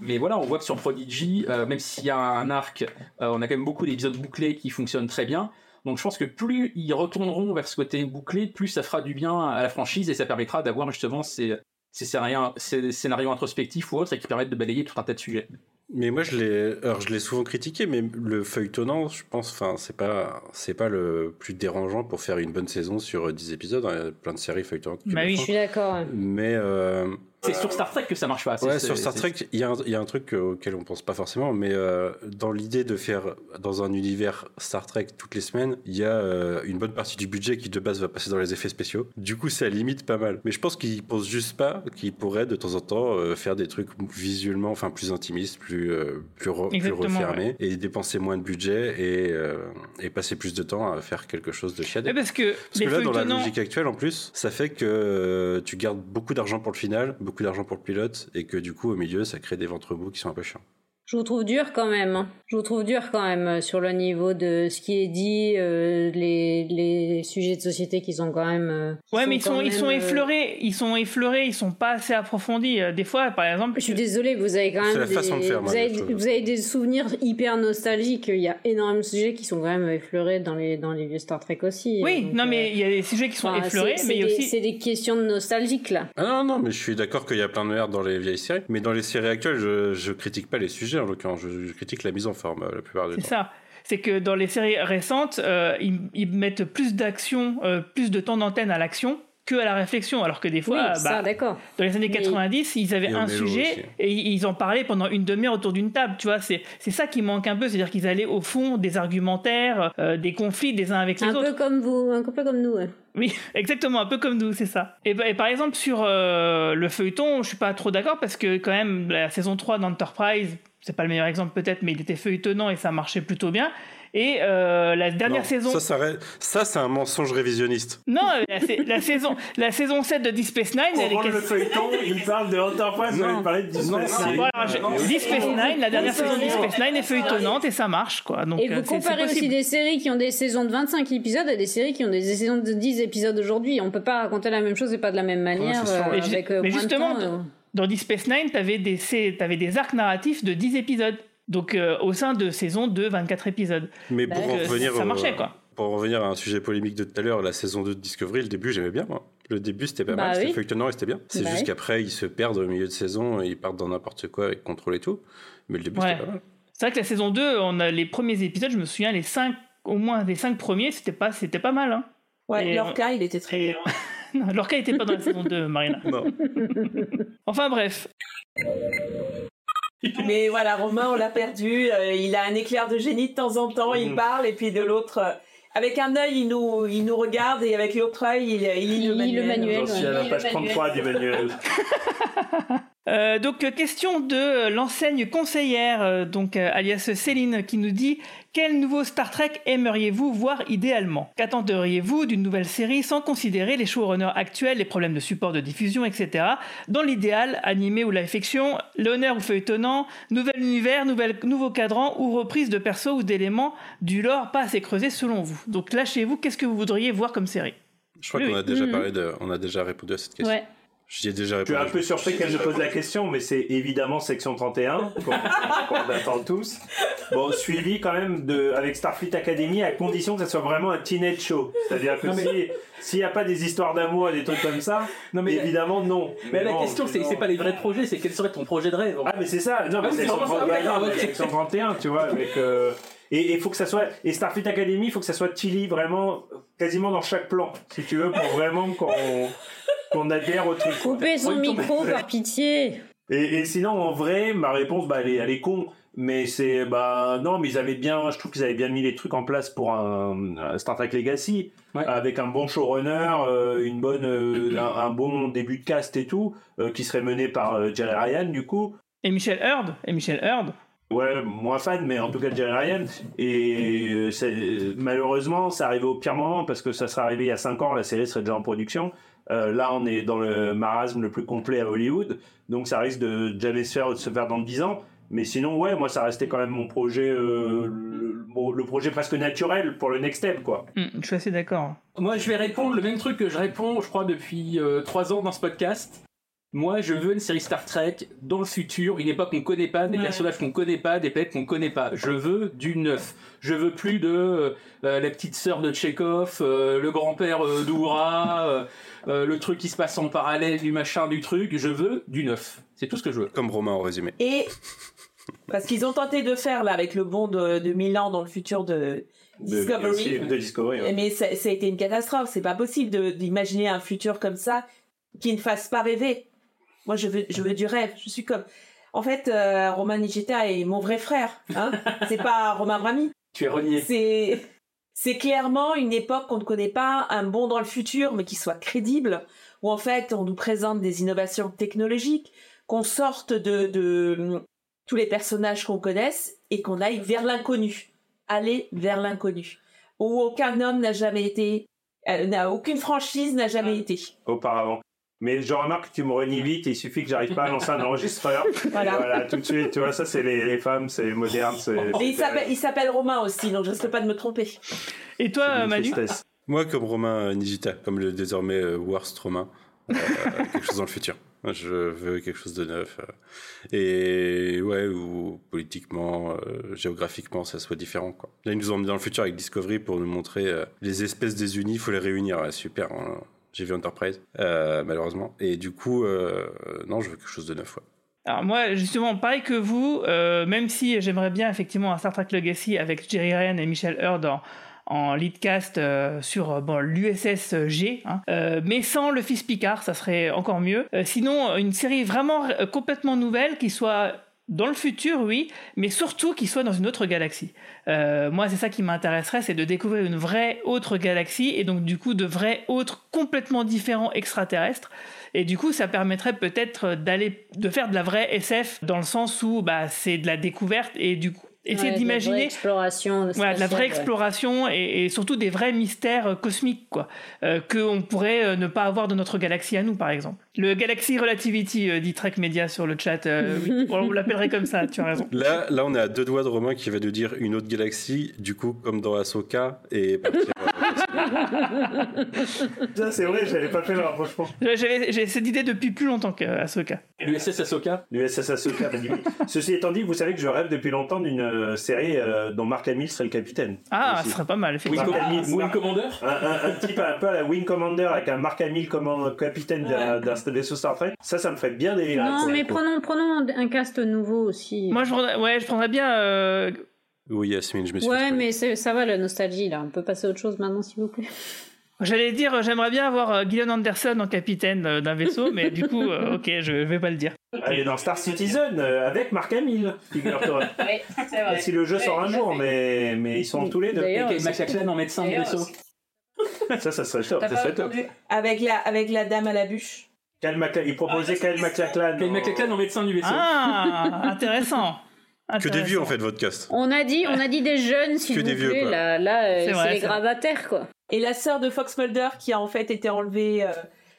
Mais voilà, on voit que sur Prodigy, euh, même s'il y a un arc, euh, on a quand même beaucoup d'épisodes bouclés qui fonctionnent très bien. Donc je pense que plus ils retourneront vers ce côté bouclé, plus ça fera du bien à la franchise et ça permettra d'avoir justement ces, ces, scénarios, ces scénarios introspectifs ou autres et qui permettent de balayer tout un tas de sujets. Mais moi, je l'ai, alors je l'ai souvent critiqué, mais le feuilletonnant, je pense, enfin, c'est pas, c'est pas le plus dérangeant pour faire une bonne saison sur euh, 10 épisodes. hein. Il y a plein de séries feuilletonnantes. Bah oui, je suis d'accord. Mais euh, C'est sur Star Trek que ça marche pas. Ouais, sur Star Trek, il y, a un- il y a un truc euh, auquel on pense pas forcément, mais euh, dans l'idée de faire dans un univers Star Trek toutes les semaines, il y a euh, une bonne partie du budget qui de base va passer dans les effets spéciaux. Du coup, ça limite pas mal. Mais je pense qu'ils pensent juste pas qu'ils pourraient de temps en temps euh, faire des trucs visuellement, enfin plus intimistes, plus euh, plus, re- plus Exactement, refermés, et dépenser moins de budget et, euh, et passer plus de temps à faire quelque chose de chiadé. Mais parce que Parce que là, dans la logique actuelle, en plus, ça fait que euh, tu gardes beaucoup d'argent pour le final, beaucoup d'argent pour le pilote, et que du coup, au milieu, ça crée des ventres mous qui sont un peu chiants. Je vous trouve dur quand même. hein. Je vous trouve dur quand même euh, sur le niveau de ce qui est dit, euh, les, les sujets de société qui sont quand même. euh, Ouais, mais ils sont, ils sont euh, effleurés, ils sont effleurés, ils sont pas assez approfondis. Des fois, par exemple. Je suis désolée, vous avez quand même C'est la des, façon de faire, moi, vous, avez, vous avez des souvenirs hyper nostalgiques. Il y a énormément de sujets qui sont quand même effleurés dans les dans les vieux Star Trek aussi. Oui, Donc, non, mais il y a des sujets qui sont enfin, effleurés, c'est- mais il y a c'est des- aussi. C'est des questions de nostalgique là. Ah non, non, mais je suis d'accord qu'il y a plein de merde dans les vieilles séries, mais dans les séries actuelles, je, je critique pas les sujets, en l'occurrence, je, je critique la mise en forme euh, la plupart du C'est temps. ça. C'est que dans les séries récentes, euh, ils, ils mettent plus d'action, euh, plus de temps d'antenne à l'action que à la réflexion, alors que des fois, oui, ça, bah, dans les années Mais- 90, ils avaient un sujet aussi. et ils en parlaient pendant une demi-heure autour d'une table. Tu vois, c'est c'est ça qui manque un peu, c'est-à-dire qu'ils allaient au fond des argumentaires, euh, des conflits des uns avec les Un autres. peu comme vous, un peu comme nous. ouais. Oui, exactement, un peu comme nous, c'est ça. Et, bah- et par exemple, sur euh, le feuilleton, je suis pas trop d'accord parce que quand même, la saison 3 d'Enterprise, c'est pas le meilleur exemple peut-être, mais il était feuilletonnant et ça marchait plutôt bien. Et euh, la dernière Non, saison... Ça, ça, ça, c'est un mensonge révisionniste. Non, la, sa- la saison, la saison 7 de Deep Space Nine, elle est le feuilleton, il parle de Enterprise, Non. il parlait de Deep Space. Nine. Voilà, je- Deep Space Nine, la dernière saison de Deep Space Nine est feuilletonnante et ça marche, quoi. Donc, Et euh, vous c'est comparez aussi des séries qui ont des saisons de 25 épisodes à des séries qui ont des saisons de 10 épisodes aujourd'hui. On peut pas raconter la même chose et pas de la même manière. c'est sûr. euh, Mais, ju- avec, euh, mais moins de justement, temps, euh. Dans- Deep Space Nine, t'avais des, sé- t'avais des arcs narratifs de 10 épisodes. Donc, euh, au sein de saison de 24 épisodes. Mais pour en euh, revenir ça marchait, quoi. Pour en revenir à un sujet polémique de tout à l'heure, la saison 2 de Discovery, le début, j'aimais bien, moi. Le début, c'était pas Bah mal, c'était oui. feuilletonnant et c'était bien. C'est Bah juste oui. qu'après, ils se perdent au milieu de saison, et ils partent dans n'importe quoi avec contrôle et tout. Mais le début, Ouais. c'était pas mal. C'est vrai que la saison 2, on a les premiers épisodes, je me souviens, les 5, au moins les 5 premiers, c'était pas, c'était pas mal. Hein. Ouais, Et Lorca, il était très bien. Non, Lorca était pas dans la saison 2, Marina. Non. Enfin bref. Mais voilà, Romain, on l'a perdu. euh, il a un éclair de génie de temps en temps, il Mhm. parle, et puis de l'autre, euh, avec un œil, il nous, il nous regarde, et avec l'autre œil, il, il lit le Il lit le manuel. J'en suis à la page 33 du manuel. Euh, donc euh, question de l'enseigne conseillère, euh, donc euh, alias Céline, qui nous dit quel nouveau Star Trek aimeriez-vous voir idéalement? Qu'attenderiez-vous d'une nouvelle série sans considérer les showrunners actuels, les problèmes de support de diffusion, etc. Dans l'idéal, animé ou live fiction, l'honneur ou feuilletonnant, nouvel univers, nouvel, nouveau cadran ou reprise de persos ou d'éléments du lore pas assez creusé selon vous? Donc lâchez-vous, qu'est-ce que vous voudriez voir comme série? Je crois Oui, qu'on oui. a déjà Mhm. parlé de, on a déjà répondu à cette question. Ouais. J'y ai déjà Je suis un peu surpris qu'elle me pose la question, mais c'est évidemment section 31, qu'on qu'on attend tous. Bon, suivi quand même de, avec Starfleet Academy, à condition que ça soit vraiment un teenage show. C'est-à-dire que Non, mais- si- s'il n'y a pas des histoires d'amour et des trucs comme ça, mais- évidemment non. Mais la question, c'est c'est pas les vrais projets, c'est quel serait ton projet de rêve Ah, mais c'est ça, non, mais Ah, c'est section, vraiment ça, 31, d'accord, mais ok. section 31, tu vois, avec. euh, et il faut que ça soit. Et Starfleet Academy, il faut que ça soit Tilly vraiment quasiment dans chaque plan, si tu veux, pour vraiment qu'on qu'on adhère au truc. Coupez son micro par pitié. Et, et sinon, en vrai, ma réponse, bah, elle, est, elle est con. Mais c'est, bah, non, mais ils avaient bien, je trouve qu'ils avaient bien mis les trucs en place pour un, un Star Trek Legacy, avec un bon showrunner, euh, une bonne, euh, un, un bon début de cast et tout, euh, qui serait mené par euh, Jerry Ryan, du coup. Et Michel Heard Et Michel Heard Ouais, moins fan, mais en tout cas Jerry Ryan. Et euh, c'est- malheureusement, c'est arrivé au pire moment parce que ça serait arrivé il y a 5 ans, la série serait déjà en production. Euh, là, on est dans le marasme le plus complet à Hollywood, donc ça risque de jamais se faire, de se faire dans 10 ans. Mais sinon, ouais, moi, ça restait quand même mon projet, euh, le, projet presque naturel pour le next step, quoi. Hmm, je suis assez d'accord. Moi, je vais répondre le même truc que je réponds, je crois, depuis euh, trois ans dans ce podcast. Moi, je veux une série Star Trek dans le futur, une époque qu'on connaît pas, des personnages qu'on connaît pas, des planètes qu'on connaît pas. Je veux du neuf. Je veux plus de euh, euh, la petite sœur de Tchekhov, euh, le grand-père euh, d'Oura, euh, euh, le truc qui se passe en parallèle du machin du truc. Je veux du neuf. C'est tout ce que je veux. Comme Romain en résumé. Et parce qu'ils ont tenté de faire là avec le bond de, de Milan dans le futur de Discovery. aussi, de Discovery, ouais. Mais ça, ça a été une catastrophe. C'est pas possible d'imaginer un futur comme ça qui ne fasse pas rêver. Moi, je veux, je veux du rêve. Je suis comme. En fait, euh, Romain Nigeta est mon vrai frère. Hein c'est pas Romain Brami. Tu es renié. C'est. C'est clairement une époque qu'on ne connaît pas, un bond dans le futur, mais qui soit crédible, où en fait on nous présente des innovations technologiques, qu'on sorte de, de tous les personnages qu'on connaisse et qu'on aille vers l'inconnu. Aller vers l'inconnu. Où aucun homme n'a jamais été, euh, n'a, aucune franchise n'a jamais été. auparavant. Mais je remarque que tu me renies vite, il suffit que j'arrive pas à lancer un enregistreur. Voilà. Tout de suite, tu vois, ça c'est les, les femmes, c'est moderne, c'est... Et il s'appelle, il s'appelle Romain aussi, donc je risque pas de me tromper. Et toi, Manu. Moi, comme Romain Nigita, comme le désormais euh, Worst Romain, euh, quelque chose dans le futur. Je veux quelque chose de neuf. euh, et ouais, où politiquement, euh, géographiquement, ça soit différent. Quoi. Là, ils nous ont emmené dans le futur avec Discovery pour nous montrer euh, les espèces désunies, il faut les réunir. Ouais, super. hein. J'ai vu Enterprise, euh, malheureusement. Et du coup, euh, non, je veux quelque chose de neuf. Ouais. Alors moi, justement, pareil que vous, euh, même si j'aimerais bien effectivement un Star Trek Legacy avec Jerry Ryan et Michel Heard en, en lead cast sur bon, l'USS G, hein, mais sans le fils Picard, ça serait encore mieux. Sinon, une série vraiment complètement nouvelle qui soit dans le futur, oui, mais surtout qui soit dans une autre galaxie. Euh, moi, c'est ça qui m'intéresserait, c'est de découvrir une vraie autre galaxie et donc du coup de vrais autres complètement différents extraterrestres. Et du coup, ça permettrait peut-être d'aller, de faire de la vraie SF dans le sens où bah, c'est de la découverte et du coup, essayer Ouais, de d'imaginer exploration voilà, de la vraie ouais. exploration et, et surtout des vrais mystères euh, cosmiques quoi euh, qu'on pourrait euh, ne pas avoir dans notre galaxie à nous par exemple le Galaxy Relativity euh, dit Trek Media sur le chat euh, oui, on l'appellerait comme ça tu as raison Là, là, on est à deux doigts de Romain qui va nous dire une autre galaxie, du coup, comme dans Ahsoka, et partir. Ça c'est vrai, j'avais pas fait le rapprochement. J'avais- j'ai cette idée depuis plus longtemps qu'Asoka L'USS Ahsoka? L'USS Ahsoka, magnifique. Ceci étant dit, vous savez que je rêve depuis longtemps d'une euh, série euh, dont Mark Hamill serait le capitaine. ah ce serait pas mal effectivement Mark Wing Mark- Commander? Un, un- un type un peu à la Wing Commander avec un Mark Hamill comme capitaine d'un d'un vaisseau Star Trek, ça, ça me ferait bien des. Non, mais prenons, prenons un cast nouveau aussi. moi je prendrais, ouais, je prendrais bien euh, Oui, Yasmine, je me suis Ouais, mais ça va, la nostalgie, là. On peut passer à autre chose maintenant, s'il vous plaît. j'allais dire euh, j'aimerais bien avoir euh, Gillian Anderson en capitaine euh, d'un vaisseau mais du coup euh, ok je vais pas le dire Elle est dans Star Citizen euh, avec Mark Hamill, figure-toi. Oui, c'est vrai. si le jeu sort un jour, mais, mais ils sont tous les deux. D'ailleurs, Et Kate McLachlan en médecin de vaisseau. Ça, ça serait top. Ça serait top. avec la, avec la dame à la bûche. Kyle MacLachlan, il proposait Kyle MacLachlan. Kyle MacLachlan en médecin du vaisseau. Ah, intéressant. Que des vieux en fait votre cast. On a dit, on a dit des jeunes, s'il Que vous des vieux, quoi. Là, là euh, C'est c'est vrai, les gravataires, quoi. Et la sœur de Fox Mulder qui a en fait été enlevée euh,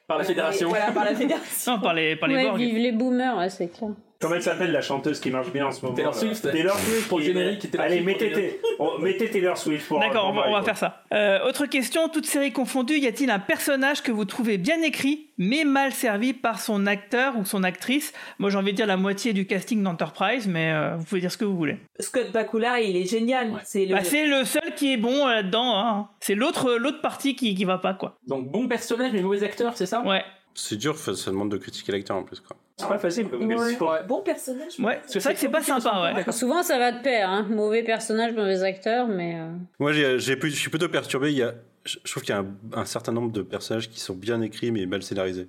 Par la fédération. Voilà, par la fédération. Non, par les, par les Ouais, Borg. vive les boomers, ouais, c'est clair. Comment elle s'appelle la chanteuse qui marche bien en ce moment Taylor là Swift. Taylor Swift Pour le générique, Taylor Allez, Swift mettez, on- mettez Taylor Swift pour D'accord, on va, on va faire ça. Euh, autre question, toute série confondue, y a-t-il un personnage que vous trouvez bien écrit, mais mal servi par son acteur ou son actrice? Moi, j'ai envie de dire la moitié du casting d'Enterprise, mais euh, vous pouvez dire ce que vous voulez. Scott Bakula, il est génial. C'est le. Bah, c'est le seul qui est bon euh, là-dedans. hein. C'est l'autre, l'autre partie qui, qui va pas, quoi. Donc bon personnage mais mauvais acteur, c'est ça? Ouais. C'est dur, ça demande de critiquer l'acteur en plus. Quoi. C'est pas facile comme Ouais. question. Bon personnage. Ouais, c'est vrai que c'est pas sympa, ouais. Souvent, ça va de pair, hein. Mauvais personnage, mauvais acteur, mais. euh, Moi, j'ai, j'ai plus- je suis plutôt perturbé. Il y a, je je trouve qu'il y a un, un certain nombre de personnages qui sont bien écrits mais mal scénarisés.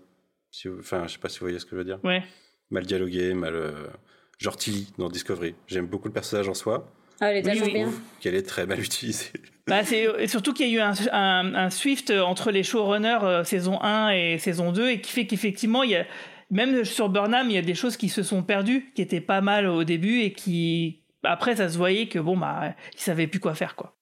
Si vous- enfin, je sais pas si vous voyez ce que je veux dire. Ouais. Mal dialogués, mal. euh, genre Tilly dans Discovery. J'aime beaucoup le personnage en soi, Ah, elle est Oui, tellement oui. bien. qu'elle est très mal utilisée. Bah, c'est et surtout qu'il y a eu un, un, un Swift entre les showrunners euh, saison 1 et saison 2 et qui fait qu'effectivement, il y a, même sur Burnham, il y a des choses qui se sont perdues, qui étaient pas mal au début et qui. Après, ça se voyait que bon, bah, ils savaient plus quoi faire, quoi.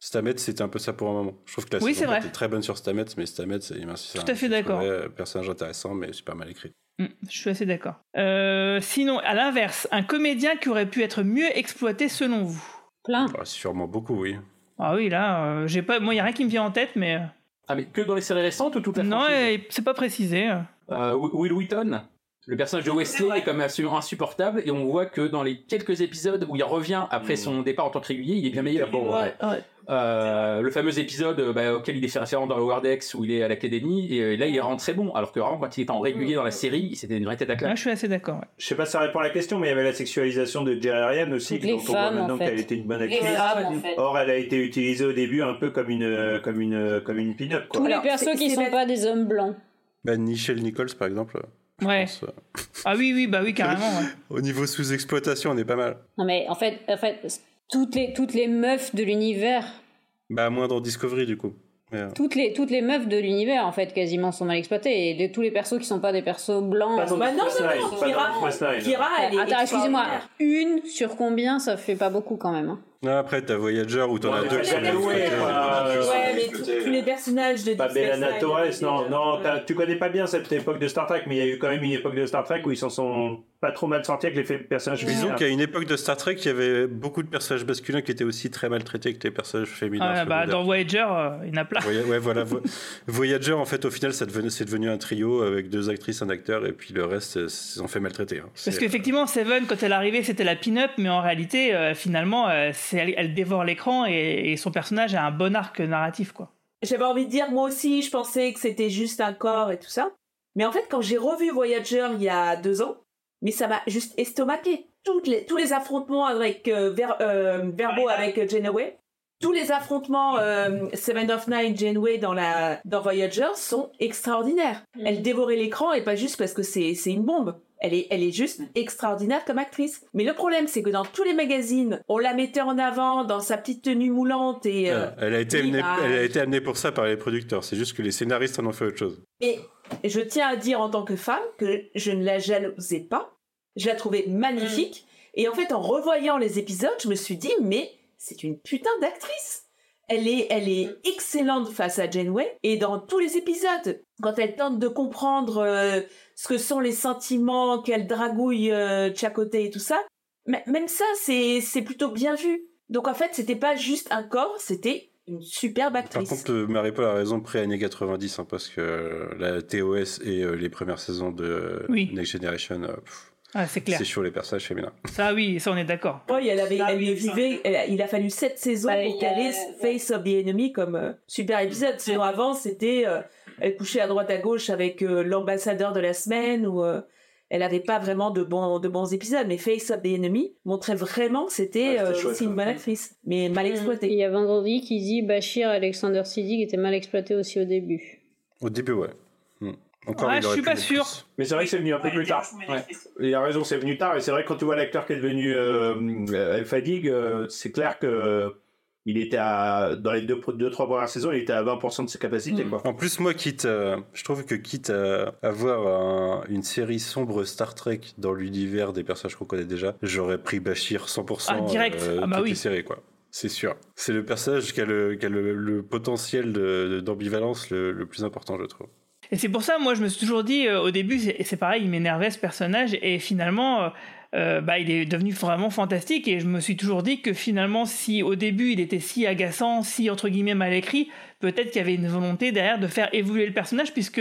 Stamets, c'était un peu ça pour un moment. Je trouve que la Oui, saison était très bonne sur Stamets, mais Stamets, c'est c'est Tout à fait d'accord. un vrai personnage intéressant, mais super mal écrit. Mm, je suis assez d'accord. Euh, sinon, à l'inverse, un comédien qui aurait pu être mieux exploité selon vous? Plein. Bah, sûrement beaucoup, oui. Ah oui, là, euh, j'ai pas, moi, il y a rien qui me vient en tête, mais euh, Ah mais que dans les séries récentes ou toute la non, c'est pas précisé. Euh. Will Wheaton, le personnage de Wesley est quand même absolument insupportable et on voit que dans les quelques épisodes où il revient après son départ en tant que régulier, il est bien meilleur. Ouais, ouais. Euh, le fameux épisode euh, bah, auquel il est fait référence dans Howard X où il est à l'académie et euh, là il est vraiment très bon alors que vraiment quand il était en régulier dans la série c'était une vraie tête à Là, claque. je suis assez d'accord. ouais. Je sais pas si ça répond à la question, mais il y avait la sexualisation de Jerry Ryan aussi, dont on voit maintenant en fait. qu'elle était une bonne actrice. femmes, en fait. Or, elle a été utilisée au début un peu comme une, comme une, comme une pin-up. Tous les persos qui c'est sont pas des hommes blancs. Bah, Nichelle Nichols, par exemple. Ouais. pense, euh, Ah oui, oui, bah oui, carrément. ouais. au niveau sous-exploitation, on est pas mal. Non, mais en fait, en fait toutes, les, toutes les meufs de l'univers, Bah, moins dans Discovery, du coup. Mais, euh, toutes les, toutes les meufs de l'univers, en fait, quasiment sont mal exploitées. Et de tous les persos qui sont pas des persos blancs. Pas dans Bah non, non, non, Kira. Kira, elle est Attends, excusez-moi, une sur combien, ça fait pas beaucoup quand même. hein. Non, après, t'as Voyager où t'en as deux qui sont. Euh, Ouais, mais tous les personnages de Pas Deep Space Bella Nine, Torres, non, euh, non, tu connais pas bien cette époque de Star Trek, mais il y a eu quand même une époque de Star Trek où ils s'en sont pas trop mal sortis avec les personnages Disons féminins. qu'à une époque de Star Trek, il y avait beaucoup de personnages masculins qui étaient aussi très maltraités que les personnages féminins. Ah, bah, dans Voyager, euh, il y en a plein. Ouais, voilà. Voyager, en fait, au final, c'est devenu un trio avec deux actrices, un acteur, et puis le reste, euh, ils ont fait maltraiter. hein. Parce qu'effectivement, Seven, quand elle arrivait, c'était la pin-up, mais en réalité, euh, finalement, euh, c'est- elle, elle dévore l'écran et, et son personnage a un bon arc narratif, quoi. J'avais envie de dire, moi aussi, je pensais que c'était juste un corps et tout ça. Mais en fait, quand j'ai revu Voyager il y a deux ans, mais ça m'a juste estomaqué. Toutes les, tous les affrontements avec euh, Ver- euh, Verbo avec euh, Janeway, tous les affrontements euh, Seven of Nine Janeway dans la dans Voyager sont extraordinaires. Elle dévorait l'écran et pas juste parce que c'est c'est une bombe. Elle est, elle est juste extraordinaire comme actrice. Mais le problème, c'est que dans tous les magazines, on la mettait en avant dans sa petite tenue moulante et euh, Elle a, été amenée, elle a été amenée pour ça par les producteurs. C'est juste que les scénaristes en ont fait autre chose. Et je tiens à dire en tant que femme que je ne la jalousais pas. Je la trouvais magnifique. Et en fait, en revoyant les épisodes, je me suis dit, mais c'est une putain d'actrice. Elle est, elle est excellente face à Janeway. Et dans tous les épisodes, quand elle tente de comprendre euh, ce que sont les sentiments qu'elle dragouille euh, de chaque côté et tout ça, m- même ça, c'est, c'est plutôt bien vu. Donc en fait, c'était pas juste un corps, c'était une superbe Par actrice. contre, euh, Marie-Paul a raison pré-années 90, hein, parce que euh, la TOS et euh, les premières saisons de euh, Oui. Next Generation, euh, pff, Ah, c'est clair. c'est chaud les personnages féminins. Ça, oui, ça, on est d'accord. Oui, elle avait, elle lui vivait, elle il a fallu sept saisons Bah, pour il caler Face of the Enemy comme euh, super épisode. Sinon avant, c'était, euh, elle couchait à droite à gauche avec euh, l'ambassadeur de la semaine ou euh, elle avait pas vraiment de bons, de bons épisodes. Mais Face of the Enemy montrait vraiment que c'était euh, aussi une bonne actrice, mais mal Il exploitée. y a vendredi qui dit Bachir Alexander Siddig était mal exploité aussi au début. Au début, ouais. Hmm. Encore, Ouais, je suis pas sûr. plus. Mais c'est vrai que c'est venu un peu plus tard. Il a raison, c'est venu tard. Et c'est vrai que quand tu vois l'acteur qui est devenu euh, euh, El Fadig, euh, c'est clair que il était à, dans les deux, deux trois premières saisons, il était à 20% de ses capacités, quoi. En plus, moi, quitte, euh, je trouve que quitte à avoir un- une série sombre Star Trek dans l'univers des personnages qu'on connaît déjà, j'aurais pris Bashir 100% Ah, direct. euh, Ah bah toutes oui. les séries, quoi. C'est sûr. C'est le personnage qui a le, qui a le, le potentiel d'ambivalence le, le plus important, je trouve. Et c'est pour ça, moi, je me suis toujours dit, euh, au début, c'est c'est pareil, il m'énervait ce personnage, et finalement, euh, bah, il est devenu vraiment fantastique, et je me suis toujours dit que finalement, si au début il était si agaçant, si entre guillemets mal écrit, peut-être qu'il y avait une volonté derrière de faire évoluer le personnage, puisque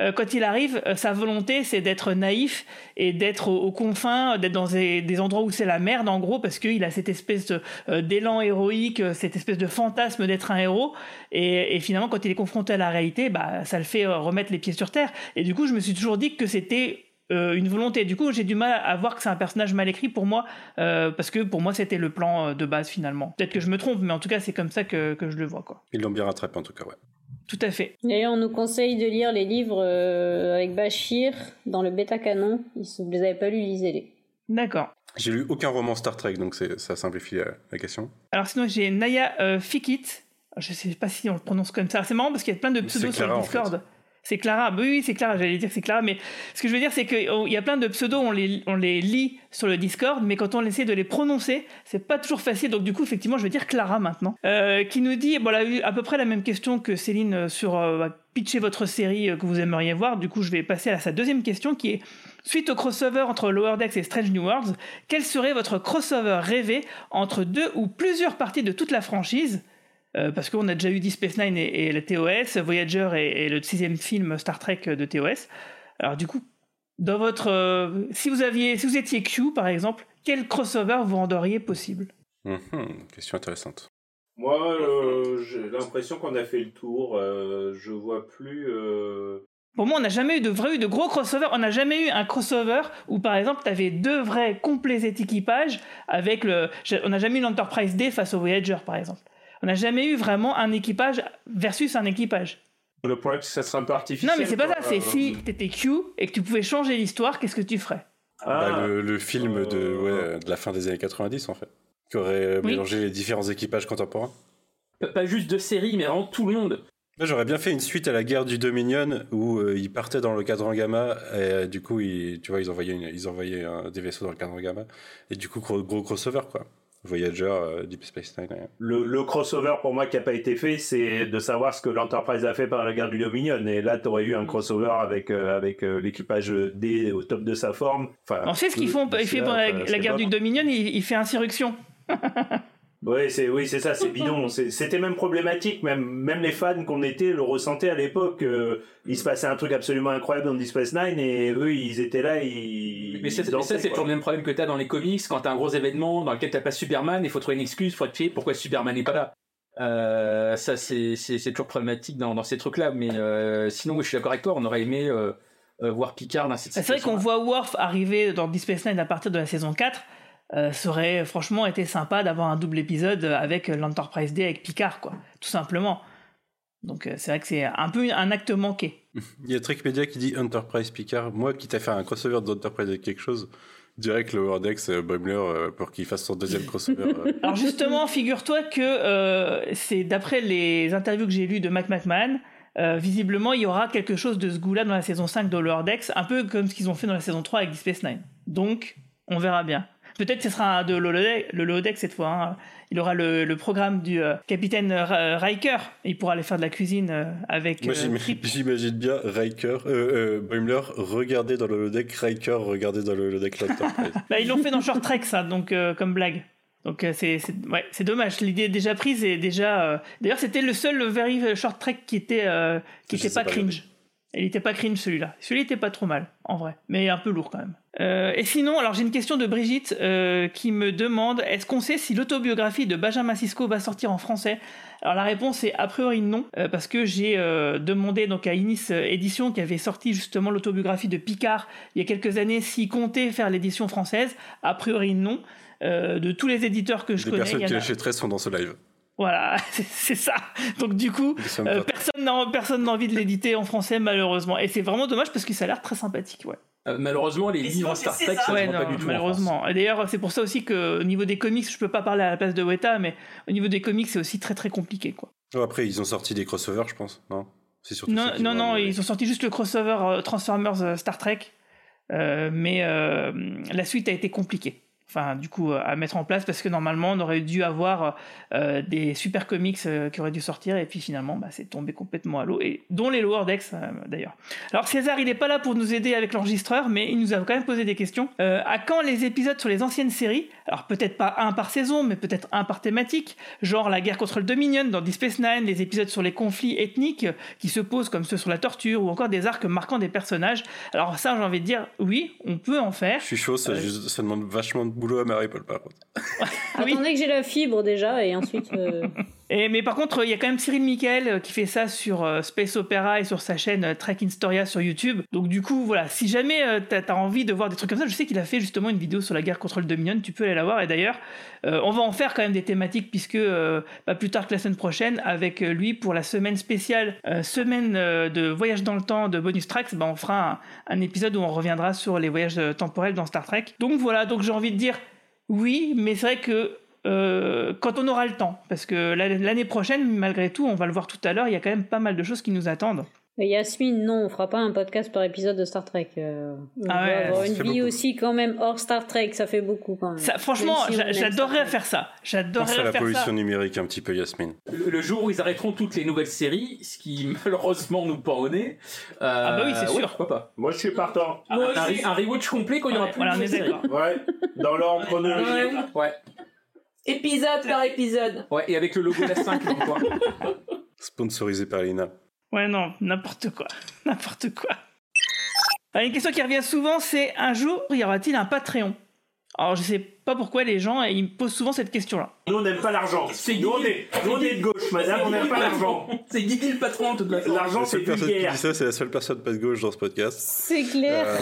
euh, quand il arrive, euh, sa volonté, c'est d'être naïf et d'être aux, confins, d'être dans des, endroits où c'est la merde, en gros, parce qu'il a cette espèce d'élan héroïque, cette espèce de fantasme d'être un héros, et, et finalement, quand il est confronté à la réalité, bah, ça le fait remettre les pieds sur terre. Et du coup, je me suis toujours dit que c'était euh, une volonté. Du coup, j'ai du mal à voir que c'est un personnage mal écrit pour moi, euh, parce que pour moi, c'était le plan euh, de base finalement. Peut-être que je me trompe, mais en tout cas, c'est comme ça que, que je le vois, quoi. Ils l'ont bien rattrapé, en tout cas, ouais. Tout à fait. D'ailleurs, on nous conseille de lire les livres euh, avec Bachir dans le bêta canon. Si vous les avez pas lus, lisez-les. D'accord. J'ai lu aucun roman Star Trek, donc c'est- ça simplifie la, la question. Alors sinon, j'ai Naya euh, Fikit. Je sais pas si on le prononce comme ça. C'est marrant parce qu'il y a plein de pseudos sur le en Discord. C'est Clara. Oui, oui, c'est Clara. J'allais dire c'est Clara. Mais ce que je veux dire, c'est qu'il y a plein de pseudos, on les, on les lit sur le Discord, mais quand on essaie de les prononcer, c'est pas toujours facile. Donc, du coup, effectivement, je vais dire Clara maintenant. Euh, qui nous dit, bon, elle a eu à peu près la même question que Céline euh, sur euh, pitcher votre série que vous aimeriez voir. Du coup, je vais passer à sa deuxième question qui est Suite au crossover entre Lower Decks et Strange New Worlds, quel serait votre crossover rêvé entre deux ou plusieurs parties de toute la franchise? Euh, parce qu'on a déjà eu Deep Space Nine et, et le TOS, Voyager et, et le sixième film Star Trek de TOS. Alors du coup, dans votre, euh, si vous aviez, si vous étiez Q par exemple, quel crossover vous rendriez possible? Mhm, question intéressante. Moi, euh, j'ai l'impression qu'on a fait le tour. euh, je vois plus. euh, Pour moi, on n'a jamais eu de vrai eu de gros crossover. On n'a jamais eu un crossover où, par exemple, tu avais deux vrais complets équipages avec le. On n'a jamais eu l'Enterprise D face au Voyager, par exemple. On n'a jamais eu vraiment un équipage versus un équipage. Le problème, c'est que ça serait un peu artificiel. Non, mais c'est pas ça. C'est Euh, si t'étais Q et que tu pouvais changer l'histoire, qu'est-ce que tu ferais Ah. Bah, le, le film de, ouais, de la fin des années 90, en fait. Qui aurait euh, Oui. mélangé les différents équipages contemporains. Pas, juste de série, mais vraiment tout le monde. Moi, j'aurais bien fait une suite à la guerre du Dominion où euh, ils partaient dans le cadran gamma et euh, du coup, ils, tu vois, ils envoyaient, une- ils envoyaient euh, des vaisseaux dans le cadran gamma et du coup, gros, gros crossover quoi. Voyager, euh, Deep Space Nine. ouais. Le, le crossover pour moi qui n'a pas été fait, c'est de savoir ce que l'Enterprise a fait par la guerre du Dominion. Et là, tu aurais eu un crossover avec, euh, avec euh, l'équipage D au top de sa forme. Enfin, On sait ce qu'ils font. Il fait pour la, la guerre du Dominion, il, il fait insurrection. Ouais, c'est oui, c'est ça, c'est bidon. C'est- C'était même problématique, même même les fans qu'on était le ressentaient à l'époque. euh, il se passait un truc absolument incroyable dans Deep Space Nine et eux, ils étaient là, ils. Mais ça, ils mais ça, c'est toujours le même problème que t'as dans les comics. Quand t'as un gros événement dans lequel t'as pas Superman, il faut trouver une excuse, faut te pourquoi Superman n'est pas là? Euh, ça, c'est c'est- c'est toujours problématique dans, dans ces trucs-là. Mais euh, sinon, oui, je suis d'accord avec toi, on aurait aimé euh, euh, voir Picard dans cette C'est vrai qu'on voit Worf arriver dans Deep Space Nine à partir de la saison 4. Euh, ça aurait franchement été sympa d'avoir un double épisode avec l'Enterprise D avec Picard, quoi. Tout simplement. Donc euh, c'est vrai que c'est un peu un acte manqué. Il y a Trick Media qui dit Enterprise Picard. Moi, qui t'a fait un crossover d'Enterprise avec quelque chose, direct le Wordex euh, Boimler euh, pour qu'il fasse son deuxième crossover. euh. Alors justement, figure-toi que euh, c'est d'après les interviews que j'ai lues de Mac McMahon, euh, visiblement il y aura quelque chose de ce goût-là dans la saison 5 de Lower Decks, un peu comme ce qu'ils ont fait dans la saison 3 avec Deep Space Nine. Donc, on verra bien. Peut-être que ce sera de l'holodeck, le holodeck cette fois. hein. Il aura le, le programme du euh, capitaine Riker. Il pourra aller faire de la cuisine euh, avec. Moi, euh, j'im- j'imagine bien Riker, Boimler regarder dans le deck, Riker regarder dans le deck l'Enterprise. Bah, ils l'ont fait dans Short Trek, ça, donc comme blague. Donc c'est ouais, dommage. L'idée est déjà prise et déjà. D'ailleurs, c'était le seul very short trek qui était qui Je était sais pas pas cringe. Il était pas cringe celui-là. Celui-là était pas trop mal en vrai, mais un peu lourd quand même. Euh, et sinon, alors j'ai une question de Brigitte euh, qui me demande est-ce qu'on sait si l'autobiographie de Benjamin Sisko va sortir en français? Alors la réponse est a priori non, euh, parce que j'ai demandé donc à Inis Édition qui avait sorti justement l'autobiographie de Picard il y a quelques années s'ils comptaient faire l'édition française. A priori non. De tous les éditeurs que je Les connais, personnes qui l'achèteraient sont dans ce live. Voilà, c'est ça. Donc du coup, euh, personne n'a personne n'a envie de l'éditer en français malheureusement. Et c'est vraiment dommage parce que ça a l'air très sympathique, ouais. Euh, malheureusement, les livres Star Trek, ça Ouais, voit non, pas du tout. en malheureusement. Et d'ailleurs, c'est pour ça aussi que au niveau des comics, je peux pas parler à la place de Weta, mais au niveau des comics, c'est aussi très très compliqué, quoi. Oh, Après, ils ont sorti des crossovers, je pense. Non? C'est surtout Non, ça non, non, ils ont sorti juste le crossover euh, Transformers euh, Star Trek, euh, mais euh, la suite a été compliquée. Enfin, du coup, euh, à mettre en place parce que normalement, on aurait dû avoir euh, des super comics euh, qui auraient dû sortir et puis finalement, bah, c'est tombé complètement à l'eau et dont les Lower Decks euh, d'ailleurs. Alors César, il n'est pas là pour nous aider avec l'enregistreur, mais il nous a quand même posé des questions. À quand les épisodes sur les anciennes séries Alors peut-être pas un par saison, mais peut-être un par thématique, genre la guerre contre le Dominion dans Deep Space Nine, les épisodes sur les conflits ethniques qui se posent comme ceux sur la torture ou encore des arcs marquant des personnages. Alors ça, j'ai envie de dire, oui, on peut en faire. Je suis chaud, ça, ça demande vachement de boulot à Marie-Paul, par contre. Attendez que j'ai la fibre déjà et ensuite. Et, mais par contre, il y a quand même Cyril Michael euh, qui fait ça sur euh, Space Opera et sur sa chaîne euh, Trek in Storia sur YouTube. Donc du coup, voilà, si jamais t'as as envie de voir des trucs comme ça, je sais qu'il a fait justement une vidéo sur la guerre contre le Dominion, tu peux aller la voir. Et d'ailleurs, on va en faire quand même des thématiques puisque pas plus tard que la semaine prochaine, avec lui pour la semaine spéciale, semaine de voyage dans le temps de Bonus Tracks, bah, on fera un, épisode où on reviendra sur les voyages temporels dans Star Trek. Donc voilà, donc j'ai envie de dire oui, mais c'est vrai que euh, quand on aura le temps, parce que la- l'année prochaine, malgré tout, on va le voir tout à l'heure, il y a quand même pas mal de choses qui nous attendent. Et Yasmine, non, on fera pas un podcast par épisode de Star Trek. euh, on Ah va ouais, avoir ça une vie beaucoup. aussi quand même hors Star Trek, ça fait beaucoup quand même. Ça, franchement, si j'adorerais faire ça. Pense à J'adorerais la faire pollution ça. numérique un petit peu, Yasmine. Le, le jour où ils arrêteront toutes les nouvelles séries, ce qui malheureusement nous pas au nez. euh, Ah bah oui, c'est ouais, sûr. pourquoi pas. Moi, je suis partant. Un, un, re- un rewatch complet quand il y aura plus Voilà, de on est nouvelles séries. Ouais, dans l'ordre chronologique. Ouais. Épisode par épisode. Ouais, et avec le logo de la 5 dans coin. Sponsorisé par Lina. Ouais, non, n'importe quoi. N'importe quoi. Alors, une question qui revient souvent, c'est un jour, y aura-t-il un Patreon? Alors, je sais pas pourquoi les gens, ils me posent souvent cette question-là. Nous, on n'aime pas l'argent. Nous, on est, nous, on est de gauche, madame, on n'aime pas l'argent. C'est Guigui le patron de toute façon. L'argent, La c'est seule personne qui dit ça, c'est la seule personne pas de gauche dans ce podcast. C'est clair.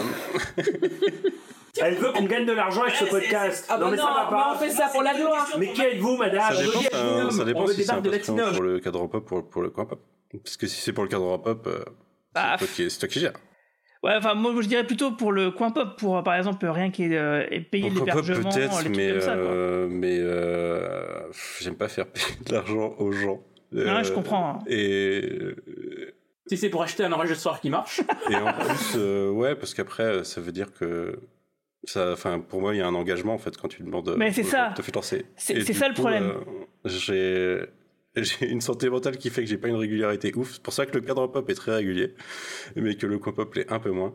Euh, Elle veut qu'on gagne de l'argent avec ce podcast. Ah bah non, mais ça non, va pas. on fait ça pour la gloire. Mais qui êtes-vous, madame? ça dépend, ça, ça dépend si c'est un de pour le cadre pop pour, pour le coin pop. Parce que si c'est pour le cadre pop, euh, Bah, c'est toi qui- c'est toi qui gères. Ouais, enfin, moi, je dirais plutôt pour le coin pop, pour, par exemple, rien qui est euh, payer Pour le coin pop l'hébergement, les peut-être, trucs mais, comme ça, euh, mais euh, j'aime pas faire payer de l'argent aux gens. Ouais, je Euh, comprends, hein. Et, Si c'est pour acheter un enregistreur qui marche. et en plus, euh, ouais, parce qu'après, ça veut dire que. Enfin, pour moi, il y a un engagement en fait quand tu demandes. Mais c'est ça. te faire lancer. C'est- ça le problème. euh, j'ai une santé mentale qui fait que j'ai pas une régularité ouf. C'est pour ça que le cadre pop est très régulier, mais que le coin pop l'est un peu moins.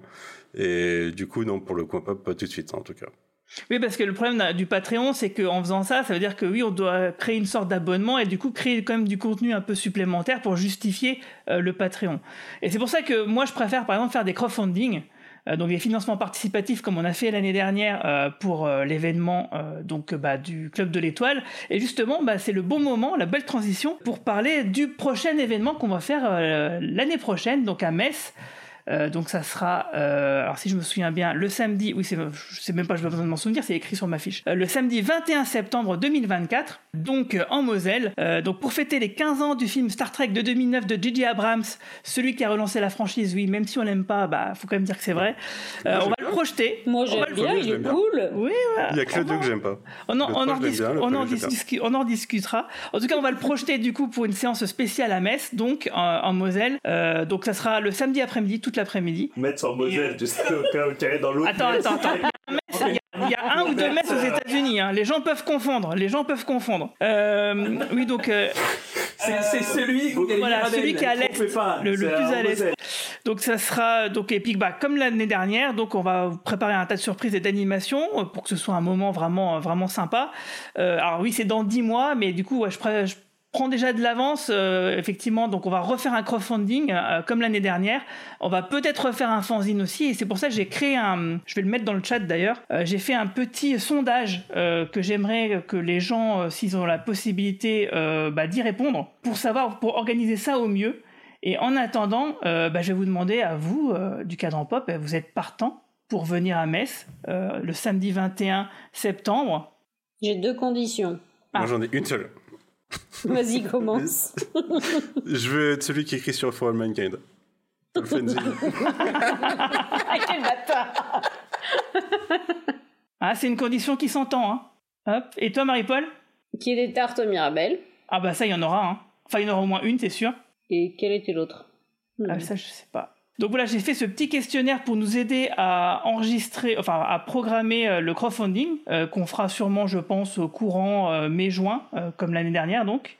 Et du coup, non, pour le coin pop, pas tout de suite en tout cas. Oui, parce que le problème du Patreon, c'est qu'en faisant ça, ça veut dire que oui, on doit créer une sorte d'abonnement et du coup créer quand même du contenu un peu supplémentaire pour justifier euh, le Patreon. Et c'est pour ça que moi, je préfère par exemple faire des crowdfunding. Euh, donc des financements participatifs comme on a fait l'année dernière euh, pour euh, l'événement donc bah, du club de l'étoile. Et justement bah, c'est le bon moment la belle transition pour parler du prochain événement qu'on va faire l'année prochaine donc à Metz euh, donc ça sera, euh, alors si je me souviens bien, le samedi, oui, c'est, je sais même pas, je n'ai besoin de m'en souvenir, c'est écrit sur ma fiche. Euh, le samedi 21 septembre 2024, donc euh, en Moselle, euh, donc pour fêter les 15 ans du film Star Trek de 2009 de J.J. Abrams, celui qui a relancé la franchise, oui, même si on l'aime pas, bah faut quand même dire que c'est vrai. Euh, on va le projeter. Moi j'aime le bien, projeter, il je est bien. cool. Oui, voilà. Il y a que le 2 que j'aime pas. On en, on en discu- bien, on en premier, j'aime discu- on en discutera. En tout cas, on va le projeter du coup pour une séance spéciale à Metz, donc en, en Moselle. Euh, donc ça sera le samedi après-midi, toute l'après-midi. Mettre en Moselle, tu sais, au cas où tu dans l'autre. Attends, attends, attends. Il y a un Metz- ou deux Metz aux États-Unis. hein. Les gens peuvent confondre. Les gens peuvent confondre. Euh, oui, donc euh, C'est celui où voilà, celui qui est à l'est, le, le plus à l'est. Donc ça sera donc épique, bah, comme l'année dernière. Donc on va vous préparer un tas de surprises et d'animations euh, pour que ce soit un moment vraiment vraiment sympa. Euh, alors oui, c'est dans 10 mois, mais du coup, ouais, je, je prends déjà de l'avance. euh, effectivement, donc on va refaire un crowdfunding euh, comme l'année dernière. On va peut-être refaire un fanzine aussi, et c'est pour ça que j'ai créé un. Je vais le mettre dans le chat d'ailleurs. Euh, j'ai fait un petit sondage euh, que j'aimerais que les gens, euh, s'ils ont la possibilité, euh, bah, d'y répondre pour savoir pour organiser ça au mieux. Et en attendant, euh, bah, je vais vous demander à vous, euh, du cadran pop, vous êtes partant pour venir à Metz euh, le samedi 21 septembre. J'ai deux conditions. Ah. Moi, j'en ai une seule. Vas-y, commence. Je veux être celui qui écrit sur For All Mankind. Tolfenzi. Quel bâtard Ah, c'est une condition qui s'entend, hein. Hop. Et toi, Marie-Paul? Qui est des tartes Mirabelle. Ah bah ça, il y en aura, hein. Enfin, il y en aura au moins une, c'est sûr. Et quel était l'autre? Ah, ça, je sais pas. Donc voilà, j'ai fait ce petit questionnaire pour nous aider à enregistrer, enfin à programmer euh, le crowdfunding, euh, qu'on fera sûrement, je pense, au courant euh, mai-juin, euh, comme l'année dernière donc.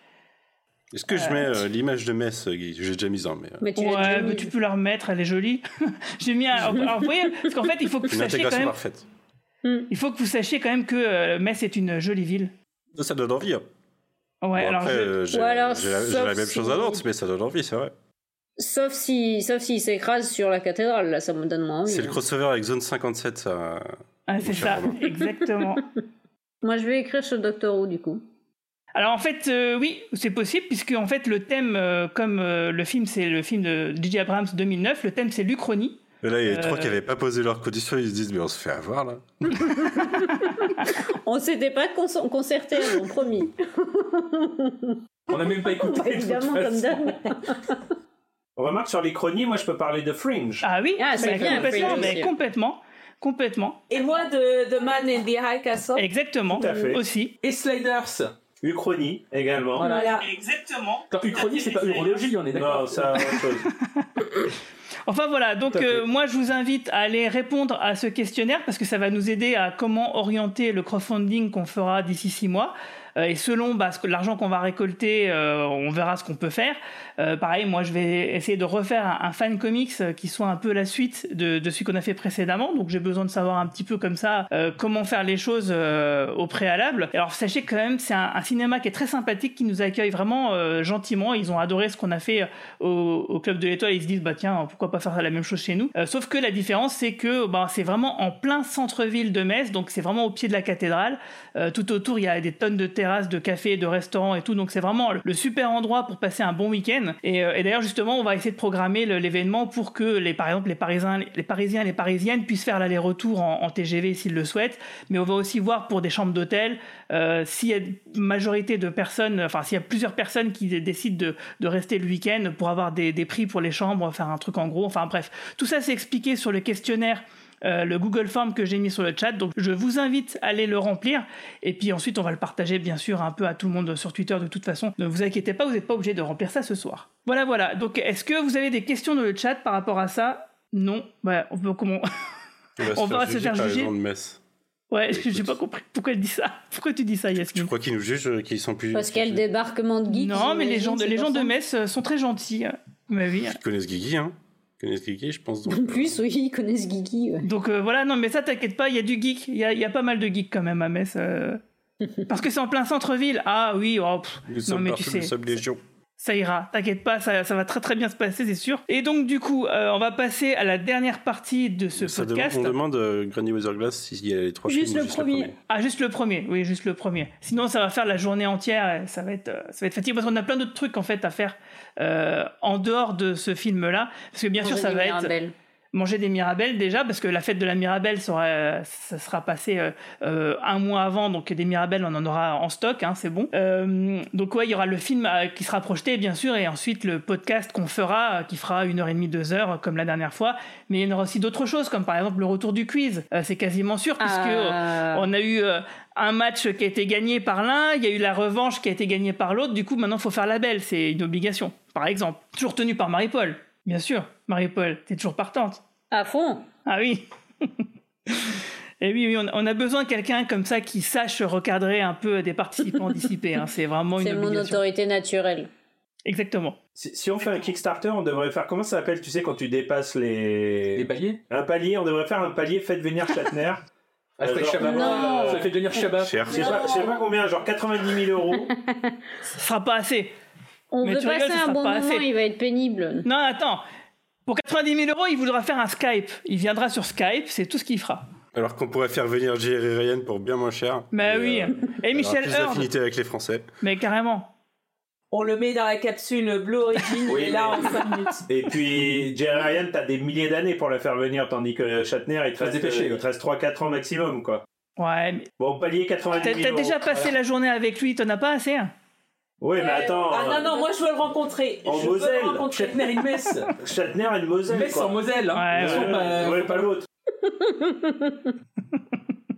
Est-ce que je mets euh, l'image de Metz, Guy? J'ai déjà mis en, mais. euh, Mais tu ouais, mais tu peux la remettre, elle est jolie. j'ai mis un. Alors, vous voyez, parce qu'en fait, il faut que vous Une sachiez quand intégration même. parfaite. Il faut que vous sachiez quand même que euh, Metz est une jolie ville. Ça, donne envie. hein. Ouais, Bon, alors après, je- euh, j'ai Ou alors, j'ai la, même chose à Nantes, mais ça donne envie, c'est vrai. Sauf si, sauf s'il s'écrase sur la cathédrale, là, ça me donne moins envie. C'est le hein. crossover avec Zone 57, ça. Ah, c'est ça, exactement. Moi, je vais écrire sur Doctor Who, du coup. Alors en fait, euh, oui, c'est possible, puisque en fait le thème, euh, comme euh, le film, c'est le film de J.J. Abrams 2009, le thème c'est l'Uchronie. Là, il y a Euh, trois qui n'avaient pas posé leurs conditions, ils se disent, mais on se fait avoir là. On s'était pas cons- concerté avant, promis. On n'a même pas écouté. de toute Évidemment, comme d'hab. On remarque sur les chronies, moi je peux parler de Fringe. Ah oui, Ah, c'est mais bien, complètement, Fringe mais complètement, complètement. Et moi de, de Man in the High Castle. Exactement, Tout à fait. aussi. Et Sliders. Uchronie également. Voilà. Exactement. Attends, Uchronie, c'est pas urologie, on est d'accord Non, ça, autre chose. Enfin voilà, donc euh, moi je vous invite à aller répondre à ce questionnaire parce que ça va nous aider à comment orienter le crowdfunding qu'on fera d'ici six mois. Euh, et selon bah, l'argent qu'on va récolter, euh, on verra ce qu'on peut faire. Euh, pareil, moi je vais essayer de refaire un, fan comics qui soit un peu la suite de, de celui qu'on a fait précédemment. Donc j'ai besoin de savoir un petit peu comme ça comment faire les choses au préalable. Alors sachez quand même c'est un, cinéma qui est très sympathique, qui nous accueille vraiment gentiment. Ils ont adoré ce qu'on a fait au, club de l'étoile. Ils se disent bah tiens pourquoi pas faire la même chose chez nous? Sauf que la différence c'est que bah, c'est vraiment en plein centre-ville de Metz, donc c'est vraiment au pied de la cathédrale. Tout autour il y a des tonnes de terrasses, de cafés, de restaurants et tout. Donc c'est vraiment le, super endroit pour passer un bon week-end. Et, euh, d'ailleurs justement on va essayer de programmer l'événement pour que les par exemple les Parisiens, les les Parisiennes puissent faire l'aller-retour en, TGV s'ils le souhaitent. Mais on va aussi voir pour des chambres d'hôtel euh, s'il y a majorité de personnes, enfin s'il y a plusieurs personnes qui dé- décident de, de rester le week-end pour avoir des, des prix pour les chambres, faire un truc en gros. Enfin bref, tout ça c'est expliqué sur le questionnaire. Euh, le Google Form que j'ai mis sur le chat, donc je vous invite à aller le remplir et puis ensuite on va le partager bien sûr un peu à tout le monde sur Twitter de toute façon. Ne vous inquiétez pas, vous n'êtes pas obligé de remplir ça ce soir. Voilà voilà. Donc est-ce que vous avez des questions dans le chat par rapport à ça? Non. Bah, on peut comment On va se faire juger. les gens de Metz. Ouais, j'ai pas compris. Pourquoi elle dit ça? Pourquoi tu dis ça, Yasmine? Je crois qu'ils nous jugent, euh, qu'ils sont plus. Parce qu'il y a le débarquement de geeks. Non, mais les gens, de, les gens de. Metz euh, sont très gentils. Mais oui. Ils connaissent Guigui, hein. Ils connaissent Guigui, je pense. donc. En plus, oui, ils connaissent Guigui. ouais. Donc euh, voilà, non, mais ça, t'inquiète pas, il y a du geek. Il y a, il y a pas mal de geeks quand même à Metz. euh. Parce que c'est en plein centre-ville. Ah oui, oh, pff, Nous non, sommes mais tu partout, sais. nous sommes légion. Ça ira, t'inquiète pas, ça, ça va très très bien se passer, c'est sûr. Et donc du coup, euh, on va passer à la dernière partie de ce Ça podcast. demande- on demande euh, Granny Weatherglass s'il y a les trois Juste films ou le premier. Ah, juste le premier, oui, juste le premier. Sinon, ça va faire la journée entière, et ça va être, euh, ça va être fatigant parce qu'on a plein d'autres trucs en fait à faire euh, en dehors de ce film-là. Parce que bien sûr, ça va être manger des Mirabelles déjà, parce que la fête de la Mirabelle sera, ça sera passé euh, euh, un mois avant, donc des Mirabelles, on en aura en stock, hein, c'est bon. Euh, donc ouais, il y aura le film qui sera projeté, bien sûr, et ensuite le podcast qu'on fera, qui fera une heure et demie, deux heures, comme la dernière fois. Mais il y en aura aussi d'autres choses, comme par exemple le retour du quiz. Euh, c'est quasiment sûr, puisque Ah. on a eu un match qui a été gagné par l'un, il y a eu la revanche qui a été gagnée par l'autre. Du coup, maintenant, il faut faire la belle. C'est une obligation, par exemple. Toujours tenue par Marie-Paul. Bien sûr, Marie-Paul, t'es toujours partante. À fond. Ah oui. Et oui, oui, on, on a besoin de quelqu'un comme ça qui sache recadrer un peu des participants dissipés. hein. C'est vraiment une C'est mon autorité naturelle. Exactement. Si, si on fait un Kickstarter, on devrait faire comment ça s'appelle Tu sais quand tu dépasses les Les paliers? Un palier, on devrait faire un palier faites venir Shatner. Ah, ça fait genre, Shabbat. Non. Ça fait devenir Shabbat. Je sais pas, je sais pas combien, genre 90 000 euros. Ce sera pas assez. On Mais veut passer rigoles, un bon pas moment, assez. il va être pénible. Non, attends. Pour 90 000 euros, il voudra faire un Skype. Il viendra sur Skype, c'est tout ce qu'il fera. Alors qu'on pourrait faire venir Jerry Ryan pour bien moins cher. Mais Et, oui. euh, Et Michel plus Heard. d'affinité avec les Français. Mais carrément. On le met dans la capsule Blue Origin, Oui, est là mais- en 5 minutes. Et puis Jerry Ryan, t'as des milliers d'années pour le faire venir, tandis que Shatner, il te reste, dépêcher, il te reste 3-4 ans maximum, quoi. Ouais, mais Bon, palier 90 t'as 000 t'as euros. déjà passé la journée avec lui, t'en as pas assez hein Oui, mais attends. Ah non, non, moi je veux le rencontrer. En je veux Moselle. le rencontrer. Chatner et Metz. Chatner et Moselle. Metz quoi. en Moselle. Hein. Ouais, ouais, pas- ouais, pas l'autre.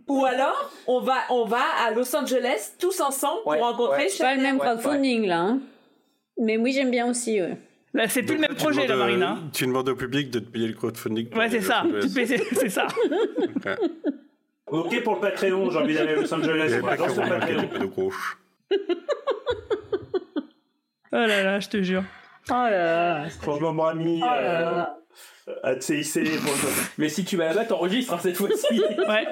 Ou alors, on va, on va à Los Angeles tous ensemble pour rencontrer C'est pas le même Shatner. crowdfunding là. hein. Mais oui, j'aime bien aussi. Ouais. Là, c'est plus le même projet, la euh, Marina. Tu demandes au public de te payer le crowdfunding. Ouais, c'est ça. C'est ça. Ok pour le Patreon, j'ai envie d'aller à Los Angeles. Il y avait pas que Romain qui Patreon. Oh là là, je te jure. Oh là là. Franchement, mon ami. Oh là euh, là. le- Mais si tu vas là-bas, t'enregistres hein, cette fois-ci. Ouais.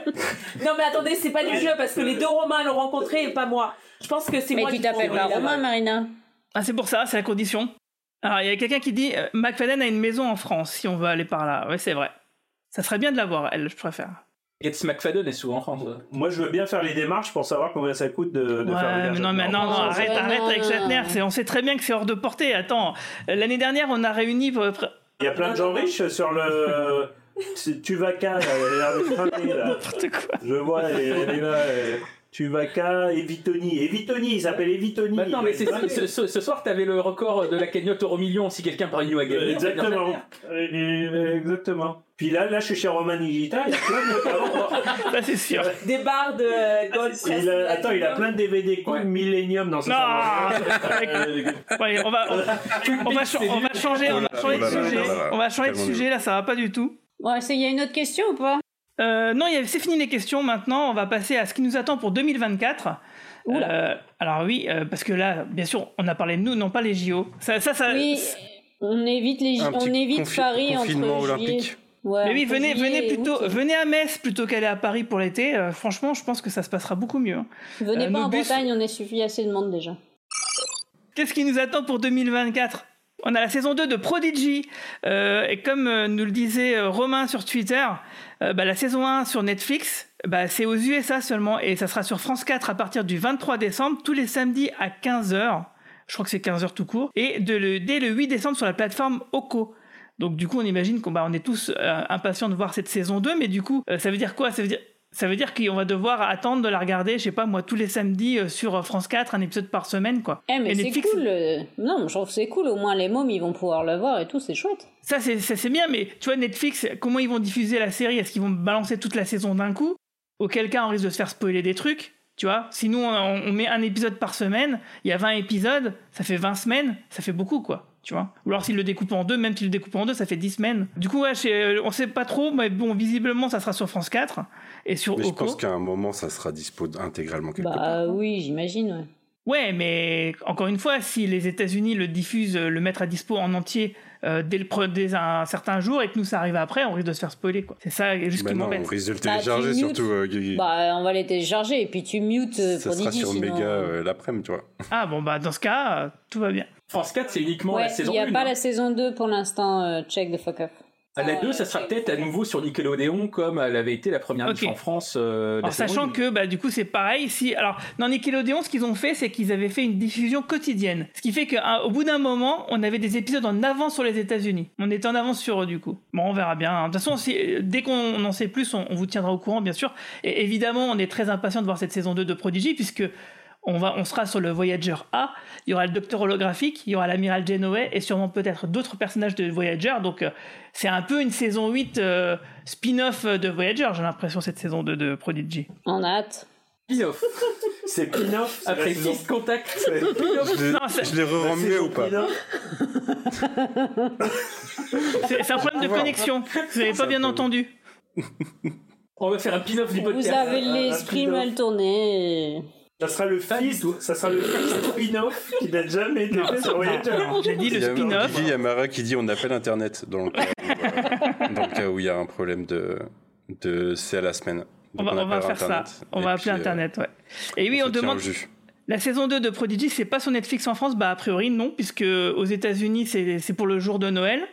Non mais attendez, c'est pas du jeu parce que les deux Romains l'ont rencontré et pas moi. Je pense que c'est Mais moi tu qui t'appelles faut pas envoyer Romain. Marina. Ah, c'est pour ça, c'est la condition. Alors, il y a quelqu'un qui dit euh, McFadden a une maison en France, si on veut aller par là. Ouais, c'est vrai. Ça serait bien de la voir, elle, je préfère. Getz McFadden est souvent en France. ouais. Moi, je veux bien faire les démarches pour savoir combien ça coûte de, de faire Ouais, venir mais non, mais non, arrête, arrête non, avec Shatner. On sait très bien que c'est hors de portée. Attends, l'année dernière, on a réuni. Il y a plein de gens riches sur le. c'est Tuvaka, là, elle a l'air de. N'importe quoi. Je vois, elle, elle est là. elle- Tuvaka, Evitoni. Evitoni, il s'appelle Evitoni. Bah non, mais c'est- ce, ce- ce soir, t'avais le record de la cagnotte euro million si quelqu'un par une à gagner. Exactement. Euh, Exactement. Puis là, là, je suis chez Roman Nigita, il y a plein de talents. Ça, c'est sûr. Des barres de euh, Gold Il a- attends, il a plein de DVD cool Millennium dans son. Ouais, on va, on, on va, cha- on va changer, on va changer de Oh là sujet. On va changer de sujet, là, ça va pas du tout. Bon, qu'il y a une autre question ou pas? Euh, non, c'est fini les questions. Maintenant, on va passer à ce qui nous attend pour 2024. Euh, alors oui, euh, parce que là, bien sûr, on a parlé de nous, non pas les JO. Ça, ça, ça- Oui, on évite les, on évite confi- Paris confinement entre juillet. olympique. Ouais, Mais oui, venez, venez plutôt, août. venez à Metz plutôt qu'aller à Paris pour l'été. Euh, franchement, je pense que ça se passera beaucoup mieux. hein. Venez Euh, pas en bus- Bretagne, on est suffi assez de monde déjà. Qu'est-ce qui nous attend pour 2024 On a la saison 2 de Prodigy. Euh, et comme euh, nous le disait euh, Romain sur Twitter, bah, la saison 1 sur Netflix, bah, c'est aux USA seulement. Et ça sera sur France 4 à partir du 23 décembre, tous les samedis à 15h. Je crois que c'est 15h tout court. Et de le- dès le 8 décembre sur la plateforme Oko. Donc du coup, on imagine qu'on bah, est tous impatients de voir cette saison 2. Mais du coup, ça veut dire quoi? Ça veut dire... Ça veut dire qu'on va devoir attendre de la regarder, je sais pas moi, tous les samedis euh, sur euh, France 4, un épisode par semaine, quoi. Eh, mais c'est cool. euh, Non, je trouve que c'est cool. Au moins, les mômes, ils vont pouvoir le voir et tout, c'est chouette. Ça, c'est bien, mais tu vois, Netflix, comment ils vont diffuser la série? Est-ce qu'ils vont balancer toute la saison d'un coup? Auquel cas, on risque de se faire spoiler des trucs, tu vois? Sinon, on, on met un épisode par semaine, il y a 20 épisodes, ça fait 20 semaines, ça fait beaucoup, quoi, tu vois? Ou alors s'ils le découpent en deux, même s'ils le découpent en deux, ça fait 10 semaines. Du coup, ouais, on sait pas trop, mais bon, visiblement, ça sera sur France 4 et sur Mais je pense qu'à un moment, ça sera dispo intégralement quelque part. Bah oui, j'imagine, ouais. Ouais, mais encore une fois, si les États-Unis le diffusent, euh, le mettent à dispo en entier euh, dès, le, pre- dès un certain jour et que nous ça arrive après, on risque de se faire spoiler quoi. C'est ça juste Bah qui non, m'embête. on risque de le Bah, télécharger surtout, euh, Guigui. Bah, on va les télécharger et puis tu mutes euh, ça sera Prodigy, sur sinon, Mega euh, l'après-midi, tu vois. Ah bon bah dans ce cas, euh, tout va bien. France 4, c'est uniquement Ouais, la il saison n'y a 1. pas hein. la saison 2 pour l'instant, euh, check the fuck up. À la 2, ça sera peut-être à nouveau sur Nickelodeon comme elle avait été la première Ok. diff en France. euh, Alors saison sachant que bah du coup c'est pareil. Si alors dans Nickelodeon, ce qu'ils ont fait, c'est qu'ils avaient fait une diffusion quotidienne, ce qui fait qu'au bout d'un moment, on avait des épisodes en avance sur les États-Unis. On était en avance sur eux du coup. Bon, on verra bien. hein. De toute façon, si- dès qu'on en sait plus, on, on vous tiendra au courant bien sûr. Et évidemment, on est très impatient de voir cette saison 2 de Prodigy puisque on, va, on sera sur le Voyager A, il y aura le Docteur Holographique, il y aura l'Amiral Janeway et sûrement peut-être d'autres personnages de Voyager. Donc euh, c'est un peu une saison 8 euh, spin-off de Voyager, j'ai l'impression, cette saison 2 de Prodigy. On a hâte. Spin-off. C'est Pinoff. Après Fist Contact. Je l'ai- Non, je l'ai re-remué ou pas C'est un problème de connexion, vous n'avez pas bien entendu. On va faire un pin-off du Vous podcast. avez l'esprit spin-off. mal tourné. Ça sera le fils, ça sera le spin-off qui n'a jamais été fait sur Voyager. J'ai dit le spin-off. Il y a Mara qui dit on appelle Internet dans le cas où, euh, dans le cas où il y a un problème de, de c'est à la semaine. On va, on va appelle faire ça. Internet. On va appeler euh, Internet, ouais. Et oui, on, demande. La saison 2 de Prodigy, c'est pas sur Netflix en France? Bah, a priori, non, puisque aux États-Unis, c'est c'est pour le jour de Noël.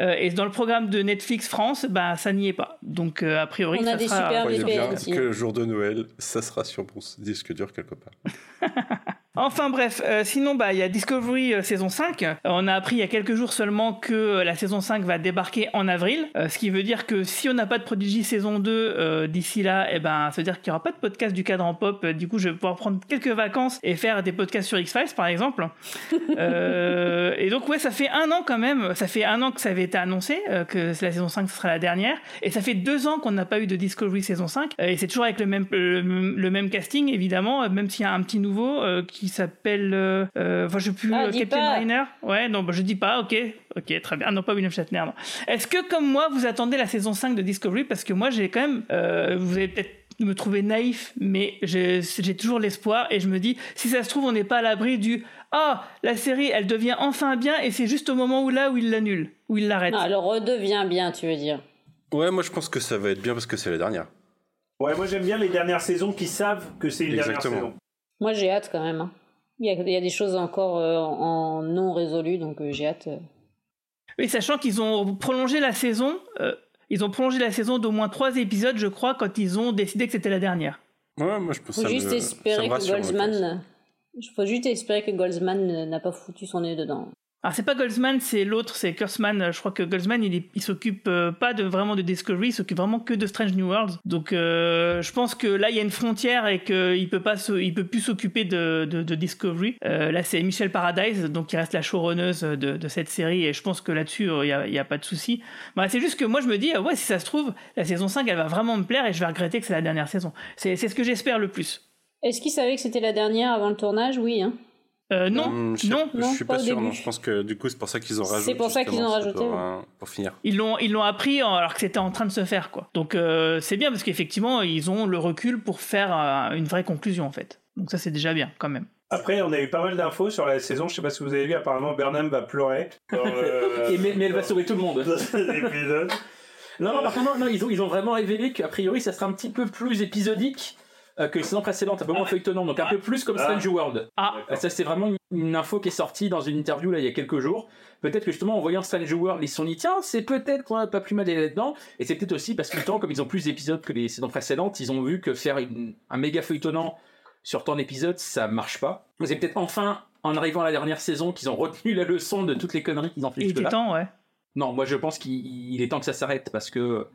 Euh, et dans le programme de Netflix France, bah, ça n'y est pas. Donc, euh, a priori, On a ça des sera. super bien que le jour de Noël, ça sera sur mon disque dur quelque part. Enfin bref, euh, sinon bah il y a Discovery euh, saison 5. Euh, on a appris il y a quelques jours seulement que euh, la saison 5 va débarquer en avril, ce qui veut dire que si on n'a pas de Prodigy saison 2 euh, d'ici là, eh ben ça veut dire qu'il n'y aura pas de podcast du cadre en pop. Du coup, je vais pouvoir prendre quelques vacances et faire des podcasts sur X-Files par exemple. Et donc ouais, ça fait un an quand même, ça fait un an que ça avait été annoncé que la saison 5 ce sera la dernière et ça fait deux ans qu'on n'a pas eu de Discovery saison 5 Euh, et c'est toujours avec le même le, le même casting évidemment, même s'il y a un petit nouveau euh, qui s'appelle euh, euh, enfin je sais plus Ah, euh, Captain. Reiner. Ouais, non, bah, je dis pas, OK. OK, très bien. Non, pas William Shatner. Est-ce que comme moi vous attendez la saison 5 de Discovery? Parce que moi j'ai quand même euh, vous allez peut-être me trouver naïf, mais j'ai toujours l'espoir et je me dis, si ça se trouve, on n'est pas à l'abri du Ah, la série, elle devient enfin bien et c'est juste au moment où là où il l'annule, où il l'arrête. Non, elle redevient bien, tu veux dire. Ouais, moi je pense que ça va être bien parce que c'est la dernière. Ouais, moi j'aime bien les dernières saisons qui savent que c'est une Exactement. dernière saison. Moi, j'ai hâte quand même. hein. Il y, a, il y a des choses encore euh, en non résolues, donc euh, j'ai hâte. euh. Oui, sachant qu'ils ont prolongé la saison, euh, ils ont prolongé la saison d'au moins trois épisodes, je crois, quand ils ont décidé que c'était la dernière. Ouais, moi je pense Faut ça juste me- espérer ça me que rassure, Goldsman. Il faut juste espérer que Goldsman n'a pas foutu son nez dedans. Alors c'est pas Goldsman, c'est l'autre, c'est Kurtzman. Je crois que Goldsman, il, s'occupe euh, pas de vraiment de Discovery, il s'occupe vraiment que de Strange New Worlds. Donc euh, je pense que là il y a une frontière et qu'il peut pas, il peut plus s'occuper de, Discovery. Euh, là c'est Michelle Paradise, donc qui reste la showrunneuse de, cette série et je pense que là-dessus euh, il il y a pas de souci. Bah, c'est juste que moi je me dis ouais si ça se trouve la saison 5 elle va vraiment me plaire et je vais regretter que c'est la dernière saison. C'est ce que j'espère le plus. Est-ce qu'il savait que c'était la dernière avant le tournage? Oui. Hein. Euh, non, Hum, je sais- non, je suis pas pas sûr. Non, je pense que du coup c'est pour ça qu'ils ont C'est rajouté. pour ça qu'ils ont rajouté, Pour, euh, pour finir. Ils l'ont, ils l'ont appris alors que c'était en train de se faire, quoi. Donc euh, c'est bien parce qu'effectivement, ils ont le recul pour faire euh, une vraie conclusion, en fait. Donc ça, c'est déjà bien, quand même. Après, on a eu pas mal d'infos sur la saison. Je sais pas si vous avez vu, apparemment Burnham va pleurer. Dans, euh, Et mais, mais elle va sauver tout le monde. Non, non, par contre, non, non, ils, ont, ils ont vraiment révélé qu'a priori, ça sera un petit peu plus épisodique que les saisons précédentes, un peu moins feuilletonnant, donc un peu plus comme Ah. Strange World. Ah, Euh, Ça, c'est vraiment une, info qui est sortie dans une interview là, il y a quelques jours. Peut-être que justement, en voyant Strange World, ils se sont dit, tiens, c'est peut-être ouais, pas plus mal d'aller là-dedans. Et c'est peut-être aussi parce que, justement, comme ils ont plus d'épisodes que les saisons précédentes, ils ont vu que faire une- un méga feuilletonnant sur tant d'épisodes, ça marche pas. C'est peut-être enfin, en arrivant à la dernière saison, qu'ils ont retenu la leçon de toutes les conneries qu'ils ont fait il était temps, ouais. Non, moi je pense qu'il il est temps que ça s'arrête parce que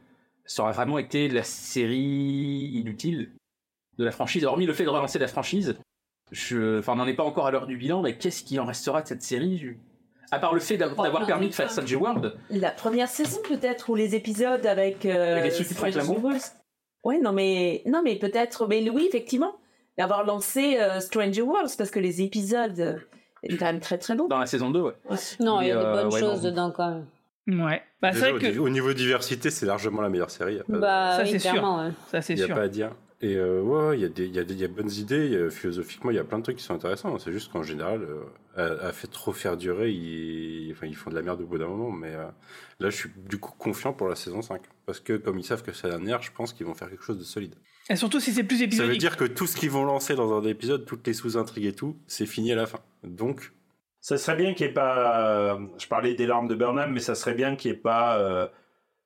ça aurait vraiment été la série inutile de la franchise. Hormis le fait de relancer la franchise, je... enfin, on n'en est pas encore à l'heure du bilan, mais qu'est-ce qui en restera de cette série je- À part le fait d'avoir permis de faire Strange World, La première saison peut-être ou les épisodes avec. euh, Avec les sous-titres avec l'amour. Ouais, non mais non mais peut-être, mais oui effectivement, d'avoir lancé euh, Stranger Worlds parce que les épisodes euh, étaient quand même très très bons. dans la saison 2, ouais. Non, il y a des euh, bonnes ouais, choses non. dedans quand même. Ouais. Bah, Déjà, vrai au, que. niveau- au niveau diversité, c'est largement la meilleure série. y a pas de- Bah, Ça, oui, c'est sûr. ouais. Ça, c'est Il n'y a sûr. pas à dire. Et euh, ouais, il y, a des- il y, a des- il y a bonnes idées. y a- philosophiquement, il y a plein de trucs qui sont intéressants. C'est juste qu'en général, euh, à, à fait trop faire durer, ils, enfin, ils font de la merde au bout d'un moment. Mais euh, là, je suis du coup confiant pour la saison 5. Parce que comme ils savent que c'est la dernière, je pense qu'ils vont faire quelque chose de solide. Et surtout si c'est plus Ça veut épisodique. dire que tout ce qu'ils vont lancer dans un épisode, toutes les sous-intrigues et tout, c'est fini à la fin. Donc, Ça serait bien qu'il n'y ait pas. euh, je parlais des larmes de Burnham, mais ça serait bien qu'il n'y ait pas euh,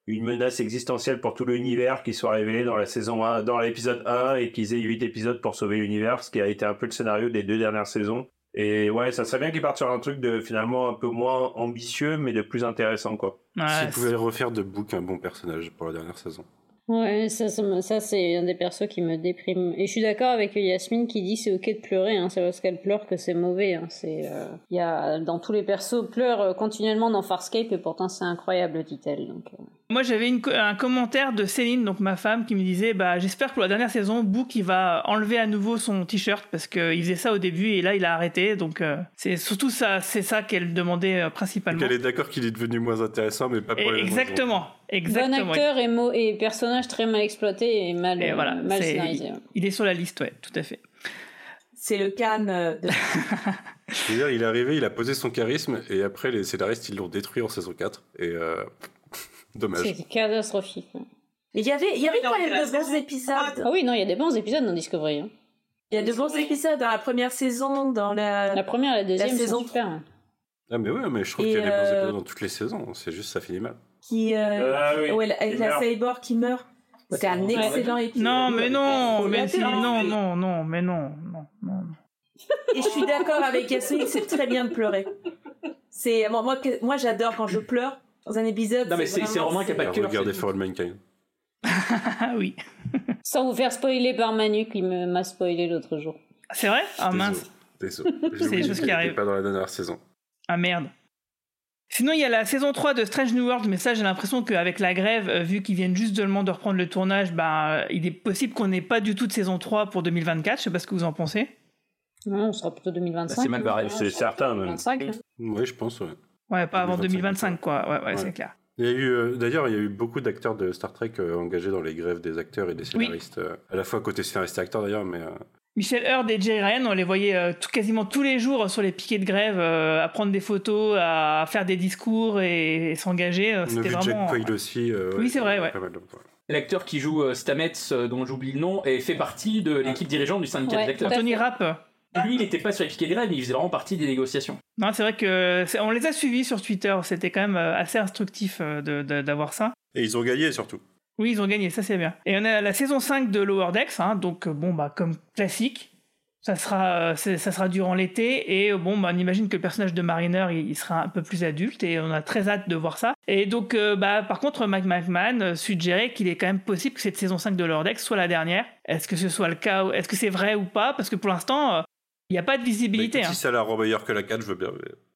une menace existentielle pour tout l'univers qui soit révélée dans la saison 1, dans l'épisode 1 et qu'ils aient 8 épisodes pour sauver l'univers, ce qui a été un peu le scénario des deux dernières saisons. Et ouais, ça serait bien qu'ils partent sur un truc de finalement un peu moins ambitieux, mais de plus intéressant, quoi. Ouais, s'ils pouvaient refaire de Book un bon personnage pour la dernière saison. Ouais, ça, ça, ça, c'est un des persos qui me déprime. Et je suis d'accord avec Yasmine qui dit c'est ok de pleurer, hein, c'est parce qu'elle pleure que c'est mauvais. Hein. C'est, euh, il y a, dans tous les persos, pleure euh, continuellement dans Farscape et pourtant c'est incroyable, dit-elle. Donc, euh. Moi, j'avais co- un commentaire de Céline, donc ma femme, qui me disait bah, J'espère que pour la dernière saison, Book il va enlever à nouveau son t-shirt parce qu'il faisait ça au début et là il a arrêté. Donc, euh, c'est surtout ça, c'est ça qu'elle demandait euh, principalement. Donc elle est d'accord qu'il est devenu moins intéressant, mais pas pour Et- les exactement, exactement. Bon acteur et, mo- et personnage très mal exploité et mal, Et voilà, mal c'est- scénarisé. il est sur la liste, ouais, tout à fait. C'est le can euh, de... Je veux dire, il est arrivé, il a posé son charisme, et après, les scénaristes, ils l'ont détruit en saison 4. Et euh, dommage. C'est catastrophique. Il y avait, il y avait quand même de bons épisodes. Ah oui, non, il y a des bons épisodes dans Discovery. hein. Il y a de bons épisodes dans la première saison, dans la. La première et la deuxième La saison sont super. hein. Ah, mais ouais, mais je trouve Et qu'il y a des bons euh, épisodes dans toutes les saisons. C'est juste, ça finit mal. Qui euh, Ah oui, ouais, la- avec il la meurt. cyborg qui meurt. C'est un Ouais. excellent épisode. Non, mais non, mais non, non, non, mais non, non, non. Et je suis d'accord avec Yasmine, c'est très bien de pleurer. C'est moi, moi, moi j'adore quand je pleure dans un épisode. Non, mais c'est c'est Romain qui a pas de cœur. Regardez For All Mankind. Ah oui. Sans vous faire spoiler par Manu qui m'a spoilé l'autre jour. C'est vrai? Ah mince. Désolé. C'est des choses qui arrivent. pas dans la dernière saison. Ah merde. Sinon, il y a la saison 3 de Strange New World, mais ça, j'ai l'impression qu'avec la grève, euh, vu qu'ils viennent juste seulement de reprendre le tournage, bah, il est possible qu'on n'ait pas du tout de saison 3 pour 2024. Je sais pas ce que vous en pensez. Non, on sera plutôt 2025. C'est mal barré, hein. c'est certain même. 25, hein. Oui, je pense, ouais. Ouais, pas avant 2025, 2025, quoi. Ouais, ouais, Ouais. c'est clair. Il y a eu, euh, d'ailleurs, il y a eu beaucoup d'acteurs de Star Trek euh, engagés dans les grèves des acteurs et des scénaristes, euh, à la fois côté scénariste et acteur d'ailleurs, mais Michel Heard et Jerry Ryan, on les voyait tout- quasiment tous les jours sur les piquets de grève, euh, à prendre des photos, à faire des discours et, et s'engager. C'était vu vraiment. Jack Quaid aussi. euh, Oui, c'est vrai, ouais. L'acteur qui joue euh, Stamets, dont j'oublie le nom, et fait partie de l'équipe dirigeante du syndicat Ouais, des acteurs. Anthony Rapp. Lui, il n'était pas sur les piquets de grève, mais il faisait vraiment partie des négociations. Non, c'est vrai que on les a suivis sur Twitter. C'était quand même euh, assez instructif euh, d'avoir ça. Et ils ont gagné surtout. Oui, ils ont gagné, ça c'est bien. Et on a la saison 5 de Lower Decks, hein, donc euh, bon, bah, comme classique. Ça sera, euh, ça sera durant l'été, et bon, bah, on imagine que le personnage de Mariner, il, il sera un peu plus adulte, et on a très hâte de voir ça. Et donc, euh, bah, par contre, Mike McMahon suggérait qu'il est quand même possible que cette saison 5 de Lower Decks soit la dernière. Est-ce que ce soit le cas, ou- est-ce que c'est vrai ou pas? Parce que pour l'instant, il n'y a pas de visibilité. hein. Si ça la rend meilleure que la 4, je veux bien.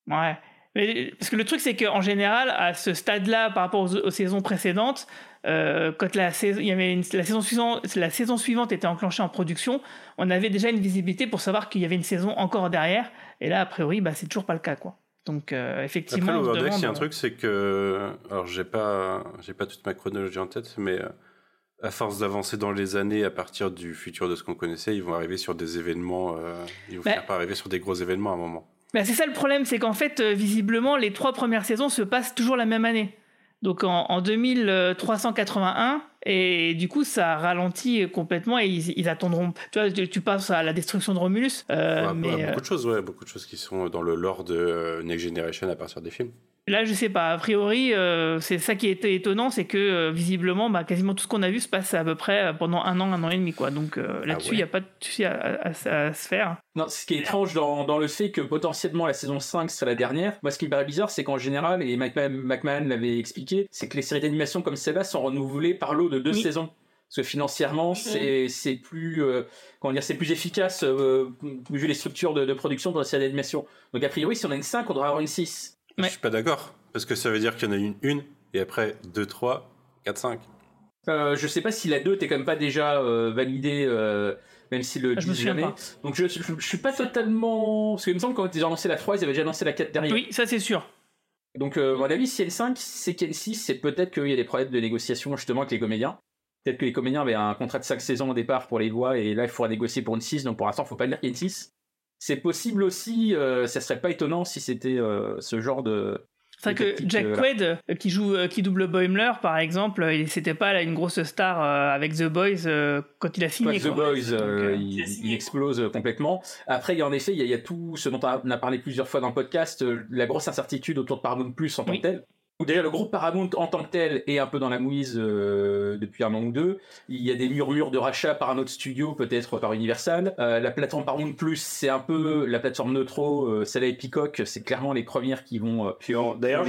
mais- Ouais. Mais, parce que le truc, c'est qu'en général, à ce stade-là, par rapport aux, aux saisons précédentes, euh, quand la saison, il y avait une- la, saison suivante, la saison suivante était enclenchée en production, on avait déjà une visibilité pour savoir qu'il y avait une saison encore derrière. Et là, a priori, bah, c'est toujours pas le cas. quoi. Donc, euh, effectivement, Après, il y a un demande- truc, c'est que. Alors, j'ai pas, j'ai pas toute ma chronologie en tête, mais euh, à force d'avancer dans les années, à partir du futur de ce qu'on connaissait, ils vont arriver sur des événements. euh, ils vont Bah. finir par arriver sur des gros événements à un moment. Bah, c'est ça le problème, c'est qu'en fait, euh, visiblement, les trois premières saisons se passent toujours la même année. Donc en, en 2381, et du coup, ça ralentit complètement et ils, ils attendront. Tu vois, tu, tu passes à la destruction de Romulus, euh, Ouais, mais ouais, euh, beaucoup de choses, ouais, beaucoup de choses qui sont dans le lore de Next Generation à partir des films. Là, je sais pas. A priori, euh, c'est ça qui était étonnant, c'est que euh, visiblement, bah, quasiment tout ce qu'on a vu se passe à peu près euh, pendant un an, un an et demi, quoi. Donc euh, là-dessus, il n'y a pas de souci à, à- à- à se faire. Non, ce qui est étrange dans, dans le fait que potentiellement la saison 5 serait la dernière, moi ce qui me paraît bizarre, c'est qu'en général, et McMahon, McMahon l'avait expliqué, c'est que les séries d'animation comme celle-là sont renouvelées par lot de deux Oui. saisons. Parce que financièrement, c'est c'est plus, euh, comment dire, c'est plus efficace euh, vu les structures de, de production dans les séries d'animation. Donc a priori, si on a une 5, on devrait avoir une 6. Je suis pas d'accord, parce que ça veut dire qu'il y en a une, une, et après 2, 3, 4, 5. Euh, je sais pas si la 2 t'es quand même pas déjà euh, validée, euh, même si le Ah, je me jamais. pas. Donc je, je, je suis pas totalement. Parce qu'il me semble que quand ils ont lancé la 3, ils avaient déjà lancé la 4 derrière. Oui, ça c'est sûr. Donc, euh, à mon avis, si elle 5, c'est qu'elle 6, c'est peut-être qu'il y a des problèmes de négociation justement avec les comédiens. Peut-être que les comédiens avaient un contrat de 5 saisons au départ pour les voix et là il faudra négocier pour une 6, donc pour l'instant, faut pas dire qu'il y a une 6. C'est possible aussi, euh, ça serait pas étonnant si c'était euh, ce genre de. Vrai que Jack euh. Quaid, euh, qui joue, qui double Boimler, par exemple, il c'était pas là, une grosse star euh, avec The Boys euh, quand il a signé. Quoique The quoi. Boys, Donc, il, il explose complètement. Après, il y a en effet, il y a, il y a tout ce dont on a parlé plusieurs fois dans le podcast, la grosse incertitude autour de Paramount Plus en tant que tel. Ou Déjà, le groupe Paramount en tant que tel est un peu dans la mouise euh, depuis un an ou deux. Il y a des murmures de rachat par un autre studio, peut-être par Universal. Euh, la plateforme Paramount Plus, c'est un peu la plateforme Neutro. Euh, et Peacock, c'est clairement les premières qui vont. euh, d'ailleurs,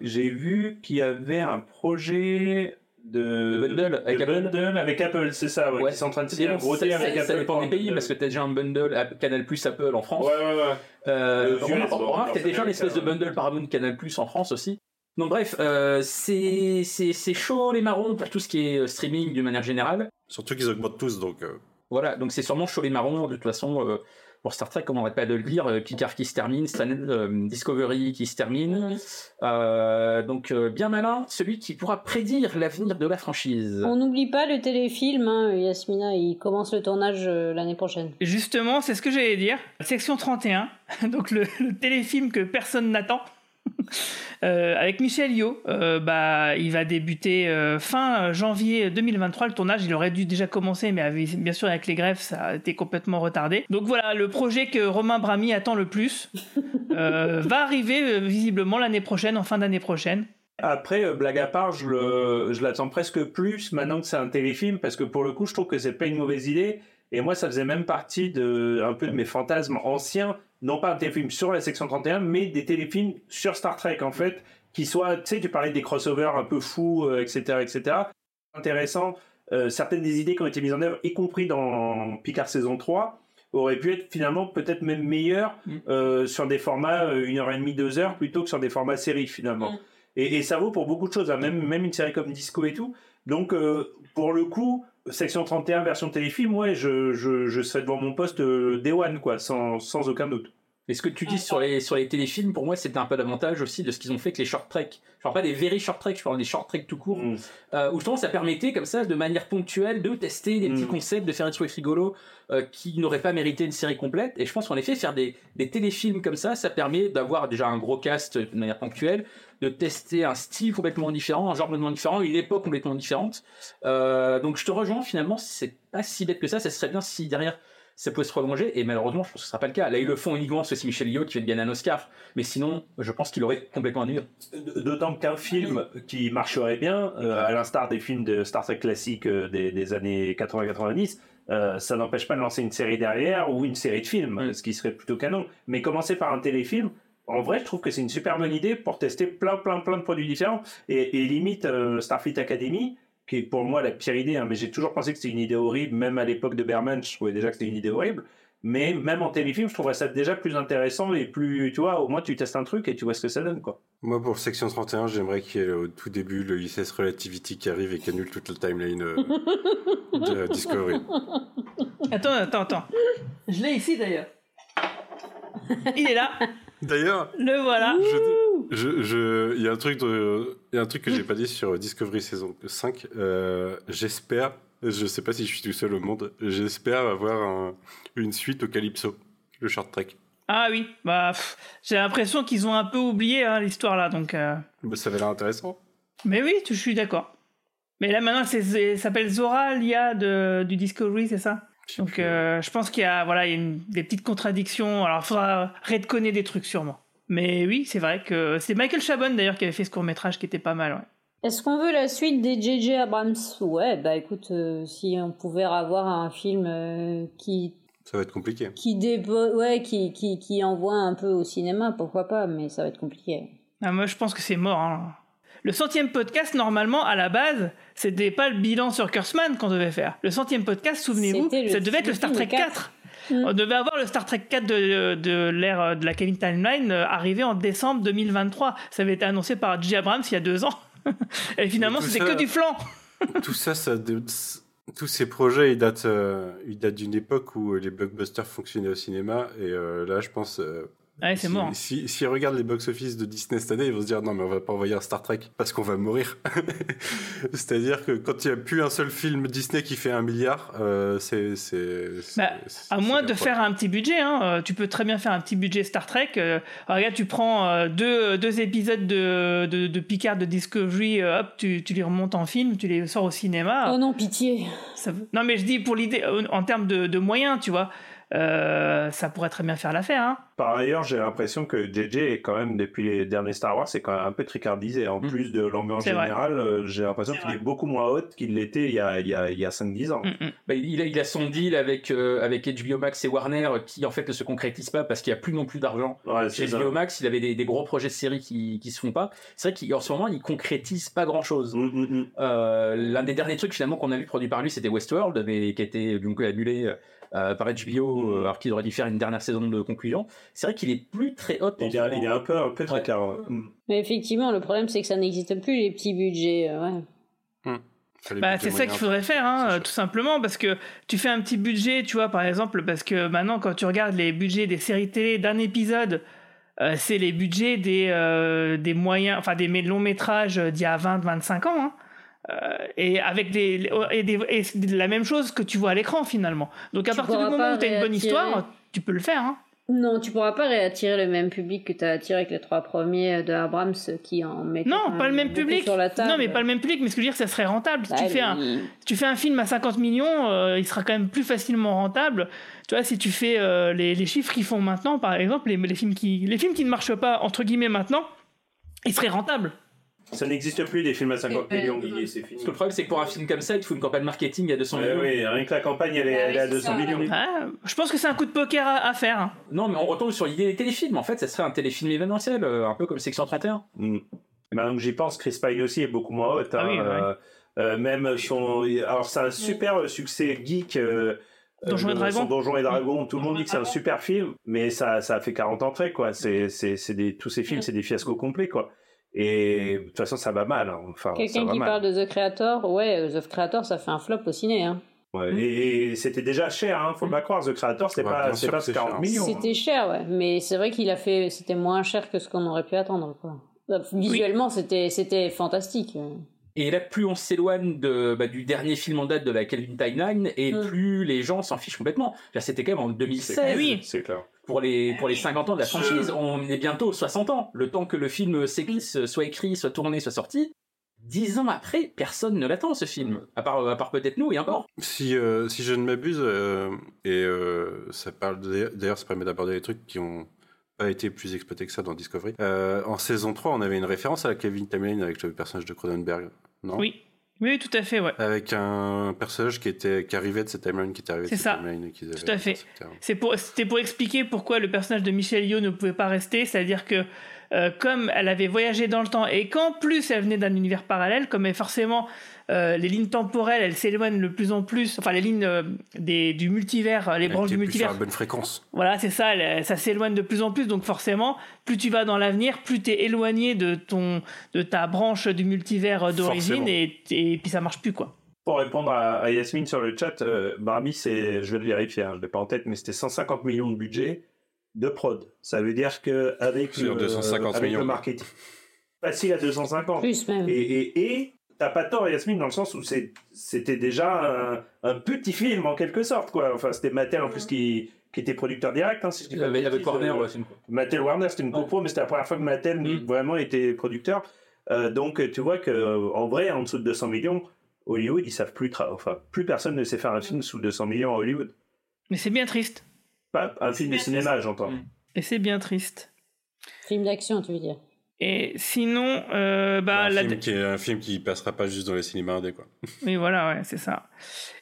j'ai vu qu'il y avait un projet de, bundle avec bundle avec Apple, c'est ça, ouais. Ouais, sont en train de c'est signer un gros ça, deal ça- avec ça Apple. dépend des pays parce que t'as déjà un bundle Canal Plus Apple en France. Ouais, ouais, ouais. Euh, on- remarque a déjà une espèce de américain, bundle Paramount Canal Plus en France aussi. Donc bref, euh, c'est c'est c'est chaud les marrons pour tout ce qui est euh, streaming d'une manière générale. Surtout qu'ils augmentent tous, donc. euh, Voilà, donc c'est sûrement chaud les marrons de toute façon. euh, pour Star Trek, on n'arrête pas de le dire, euh, Picard qui se termine, Stan- euh, Discovery qui se termine. Euh, donc euh, bien malin, celui qui pourra prédire l'avenir de la franchise. On n'oublie pas le téléfilm, hein, Yasmina, il commence le tournage euh, l'année prochaine. Justement, c'est ce que j'allais dire. Section 31, donc le, le téléfilm que personne n'attend. Euh, avec Michel Yo, euh, bah, il va débuter euh, fin janvier 2023 le tournage. Il aurait dû déjà commencer, mais avec- bien sûr avec les grèves, ça a été complètement retardé. Donc voilà, le projet que Romain Brami attend le plus euh, va arriver euh, visiblement l'année prochaine, en fin d'année prochaine. Après, blague à part, je le- je l'attends presque plus maintenant que c'est un téléfilm, parce que pour le coup, je trouve que c'est pas une mauvaise idée, Et moi, ça faisait même partie de un peu de mes fantasmes anciens, non pas un téléfilm sur la section 31, mais des téléfilms sur Star Trek en fait, qui soient, tu sais, tu parlais des crossovers un peu fous, euh, etc., etc. Intéressant. Euh, certaines des idées qui ont été mises en œuvre, y compris dans Picard saison 3, auraient pu être finalement peut-être même meilleures euh, sur des formats euh, une heure et demie, deux heures, plutôt que sur des formats séries finalement. Et, et ça vaut pour beaucoup de choses, hein, même, même une série comme Disco et tout. Donc, pour le coup, section 31, version téléfilm, ouais, je, je, je serais devant mon poste euh, Day One, quoi, sans, sans aucun doute. Et ce que tu dis sur les, sur les téléfilms, pour moi, c'était un peu l'avantage aussi de ce qu'ils ont fait avec les short treks. Je parle pas des very short treks, je parle des short treks tout court. Euh, où justement, ça permettait, comme ça, de manière ponctuelle, de tester des petits concepts, de faire des trucs rigolos euh, qui n'auraient pas mérité une série complète. Et je pense qu'en effet, faire des, des téléfilms comme ça, ça permet d'avoir déjà un gros cast de manière ponctuelle, de tester un style complètement différent, un genre complètement différent, une époque complètement différente. Euh, donc je te rejoins, finalement, c'est pas si bête que ça. Ça serait bien si derrière ça peut se prolonger et malheureusement je pense que ce sera pas le cas. Là ils le font uniquement c'est aussi Michel Yeoh qui fait gagner un Oscar, mais sinon je pense qu'il aurait complètement annulé. D'autant qu'un film qui marcherait bien, euh, à l'instar des films de Star Trek classiques euh, des, des années 80-90, euh, ça n'empêche pas de lancer une série derrière ou une série de films, ce qui serait plutôt canon. Mais commencer par un téléfilm, en vrai, je trouve que c'est une super bonne idée pour tester plein, plein, plein de produits différents. Et, et limite, euh, Starfleet Academy, qui est pour moi la pire idée, hein, mais j'ai toujours pensé que c'était une idée horrible, même à l'époque de Berman, je trouvais déjà que c'était une idée horrible. Mais même en téléfilm, je trouverais ça déjà plus intéressant et plus, tu vois, au moins tu testes un truc et tu vois ce que ça donne, quoi. Moi, pour section 31, j'aimerais qu'il y ait au tout début le ISS Relativity qui arrive et qui annule toute la timeline euh, de Discovery. Attends, attends, attends. Je l'ai ici d'ailleurs. Il est là. D'ailleurs, Le voilà. je, je, il y a un truc de, il y a un truc que j'ai pas dit sur Discovery saison 5. Euh, j'espère, je sais pas si je suis tout seul au monde, j'espère avoir un- une suite au Calypso, le short trek. Ah oui, bah j'ai l'impression qu'ils ont un peu oublié hein, l'histoire là, donc. euh, Bah, ça avait l'air intéressant. Mais oui, je suis d'accord. Mais là maintenant, ça s'appelle Zora, l'IA de, du Discovery, c'est ça? Donc euh, je pense qu'il y a, voilà, il y a une- des petites contradictions. Alors il faudra redconner des trucs sûrement. Mais oui, c'est vrai que c'est Michael Chabon d'ailleurs qui avait fait ce court métrage qui était pas mal. Ouais. Est-ce qu'on veut la suite des J.J. Abrams? Ouais, bah écoute, euh, si on pouvait avoir un film euh, qui Ça va être compliqué. qui débo- ouais, qui, qui qui envoie un peu au cinéma, pourquoi pas, mais ça va être compliqué. Ah, moi je pense que c'est mort. hein. Le centième podcast, normalement, à la base, c'était pas le bilan sur Kurtzman qu'on devait faire. Le centième podcast, souvenez-vous, C'était le ça devait être le Star de Trek 4. quatre. On devait avoir le Star Trek 4 de, de l'ère de la Kevin Timeline euh, arrivé en décembre 2023. Ça avait été annoncé par J. Abrams il y a deux ans. Et finalement, c'était que du flanc. Tout ça, ça dé- tous ces projets, ils datent, euh, ils datent d'une époque où les blockbusters fonctionnaient au cinéma. Et euh, là, je pense. Ouais, c'est si- mort. Si, si ils regardent les box-office de Disney cette année, ils vont se dire non, mais on va pas envoyer un Star Trek parce qu'on va mourir. C'est-à-dire que quand il n'y a plus un seul film Disney qui fait un milliard, euh, c'est. Bah, c'est- à moins de faire un petit budget, hein, euh, tu peux très bien faire un petit budget Star Trek. euh, regarde, tu prends euh, deux, deux épisodes de, de, de Picard de Discovery, euh, hop, tu, tu les remontes en film, tu les sors au cinéma. Oh non, pitié. Ça Non, mais je dis pour l'idée, en termes de, de moyens, tu vois, euh, ça pourrait très bien faire l'affaire. Hein. Par ailleurs, j'ai l'impression que JJ est quand même, depuis les derniers Star Wars, c'est quand même un peu tricardisé. En plus de l'ambiance générale, euh, j'ai l'impression qu'il est beaucoup moins haute qu'il l'était il y a, il y a, il y a 5-10 ans. Bah, il, a, il a son deal avec, euh, avec HBO Max et Warner euh, qui en fait ne se concrétise pas parce qu'il n'y a plus non plus d'argent c'est chez. HBO Max. Il avait des, des gros projets de séries qui, qui se font pas. C'est vrai qu'en ce moment, il concrétise pas grand chose. Mm, L'un des derniers trucs finalement qu'on a vu produit par lui, c'était Westworld, mais qui a été donc annulé euh, par HBO euh, alors qu'il aurait dû faire une dernière saison de conclusion. C'est vrai qu'il est plus très haut. Il est, il est un peu, un peu tricard. ouais. Mm. Mais effectivement, le problème c'est que ça n'existe plus les petits budgets. euh, ouais. Bah, c'est ça qu'il faudrait faire, hein, tout simplement, parce que tu fais un petit budget, tu vois, par exemple, parce que maintenant, quand tu regardes les budgets des séries télé d'un épisode, euh, c'est les budgets des, euh, des moyens, enfin des longs métrages d'il y a 20-25 ans, hein. Euh, et avec des, et des et c'est la même chose que tu vois à l'écran finalement. Donc à Tu partir du moment où tu as une bonne histoire, tu peux le faire. Hein. Non, tu pourras pas réattirer le même public que tu as attiré avec les trois premiers de Abrams qui en mettent Non, pas le même public. sur la table. Non, mais pas le même public. Mais ce que je veux dire, ça serait rentable. Si Bah, tu, fais un, tu fais un film à 50 millions, euh, il sera quand même plus facilement rentable. Tu vois, si tu fais euh, les, les chiffres qu'ils font maintenant, par exemple, les, les films qui, les films qui ne marchent pas entre guillemets maintenant, ils seraient rentables. Ça n'existe plus des films à 50 Et- millions, euh, Guigui, c'est fini. Parce que le problème, c'est que pour un film comme ça, il faut une campagne marketing à 200 Ouais, millions. oui, rien que la campagne, elle est, elle est à 200 millions. Ah, je pense que c'est un coup de poker à, à faire. hein. Non, mais on retombe sur l'idée des téléfilms. En fait, ça serait un téléfilm événementiel, euh, un peu comme Section 31. Mm. Maintenant que j'y pense, Chris Pine aussi est beaucoup moins haute. Ah oui, hein, ouais. euh, même son, alors c'est un super succès geek. euh, Donjons et Dragons. son Donjons et Dragons. Tout le monde dit que c'est un super film, mais ça, ça a fait 40 ans après quoi. C'est, c'est, c'est des, tous ces films, c'est des fiascos complets quoi. Et de toute façon, ça va mal. hein. Enfin, Quelqu'un qui mal. parle de The Creator, ouais, The Creator, ça fait un flop au ciné. Hein. Ouais, et, et c'était déjà cher, hein, faut pas croire. The Creator, c'est Ouais, pas, c'est pas que c'est 40 cher. millions. hein. C'était cher, ouais, mais c'est vrai qu'il a fait, c'était moins cher que ce qu'on aurait pu attendre. Quoi. Visuellement, c'était, c'était fantastique. Et là, plus on s'éloigne de, bah, du dernier film en date de la Kelvin Timeline, et plus les gens s'en fichent complètement. C'était quand même en 2016. Oui. C'est clair. Pour les, pour les 50 ans de la franchise, on est bientôt aux 60 ans. Le temps que le film s'écrisse, soit écrit, soit tourné, soit sorti. Dix ans après, personne ne l'attend ce film. À part, à part peut-être nous et encore. Si, euh, si je ne m'abuse, euh, et euh, ça parle d'ailleurs- ça permet d'aborder des trucs qui ont pas été plus exploités que ça dans Discovery. Euh, en saison 3, on avait une référence à la Kevin Timeline avec le personnage de Cronenberg, non? Oui. Oui, tout à fait, ouais. Avec un personnage qui, était, qui arrivait de cette timeline, qui était arrivé de cette ça. timeline. qu'ils Tout à fait. C'est pour, c'était pour expliquer pourquoi le personnage de Michelle Yeoh ne pouvait pas rester, c'est-à-dire que euh, comme elle avait voyagé dans le temps et qu'en plus elle venait d'un univers parallèle, comme forcément euh, les lignes temporelles elles s'éloignent de plus en plus, enfin les lignes euh, des, du multivers, les Elle branches du multivers, sur la bonne fréquence. voilà, c'est ça, elle- ça s'éloigne de plus en plus, donc forcément, plus tu vas dans l'avenir, plus tu es éloigné de, ton, de ta branche du multivers d'origine et, et puis ça marche plus quoi. Pour répondre à, à Yasmine sur le chat, euh, Barbie, c'est, je vais le vérifier, hein, je l'ai pas en tête, mais c'était 150 millions de budget de prod. Ça veut dire que avec Sur le, 250 avec millions. le marketing, facile à 250. Plus même. Et et et t'as pas tort, Yasmine, dans le sens où c'était déjà un, un petit film en quelque sorte, quoi. Enfin, c'était Mattel en plus qui qui était producteur direct, hein, si je dis pas de Avec, avec bêtises, Warner, euh, ouais, une- Mattel Warner, c'était une copro, mais c'était la première fois que Mattel Mm. vraiment était producteur. Euh, donc tu vois que euh, en vrai, en dessous de 200 millions, Hollywood, ils savent plus enfin plus personne ne sait faire un film sous 200 millions à Hollywood. Mais c'est bien triste. Pas un film de cinéma, j'entends. Et c'est bien triste. Film d'action, tu veux dire. Et sinon, euh, bah, un, la- film qui est, un film qui passera pas juste dans les cinémas indés, quoi. Oui, voilà, ouais, c'est ça.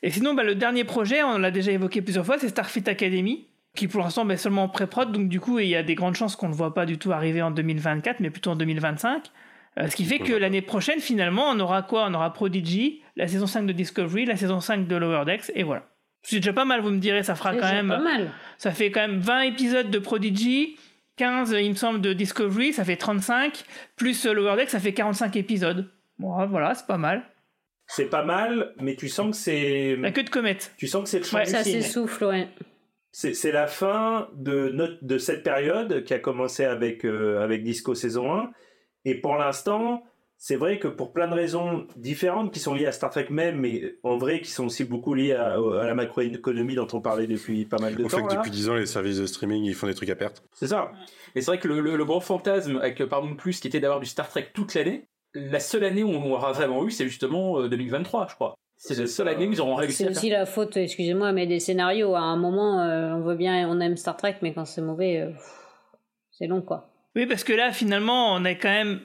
Et sinon, bah, le dernier projet, on l'a déjà évoqué plusieurs fois, c'est Starfleet Academy, qui pour l'instant est seulement en pré-prod, donc du coup, il y a des grandes chances qu'on ne voit pas du tout arriver en 2024, mais plutôt en 2025. Euh, ce qui fait que l'année prochaine, finalement, on aura quoi? On aura Prodigy, la saison 5 de Discovery, la saison 5 de Lower Decks, et voilà. C'est déjà pas mal, vous me direz, ça fera quand déjà même. pas mal. Ça fait quand même 20 épisodes de Prodigy, 15, il me semble, de Discovery, ça fait 35, plus euh, Lower Decks, ça fait 45 épisodes. Bon, voilà, c'est pas mal. C'est pas mal, mais tu sens que c'est. La queue de comète. Tu sens que c'est le champ Ouais, du Ça s'essouffle, ouais. C'est c'est la fin de, notre, de cette période qui a commencé avec, euh, avec Disco saison 1. Et pour l'instant, c'est vrai que pour plein de raisons différentes qui sont liées à Star Trek même, mais en vrai qui sont aussi beaucoup liées à, à la macroéconomie dont on parlait depuis pas mal de Au temps. fait que là. depuis 10 ans, les services de streaming, ils font des trucs à perte. C'est ça. Et c'est vrai que le, le, le grand fantasme avec euh, Pardon de Plus, qui était d'avoir du Star Trek toute l'année, la seule année où on l'aura vraiment eu, c'est justement euh, 2023, je crois. C'est la seule année où ils auront réussi C'est aussi la faute, excusez-moi, mais des scénarios. À un moment, euh, on veut bien, on aime Star Trek, mais quand c'est mauvais, euh, c'est long, quoi. Oui, parce que là, finalement, on a quand même.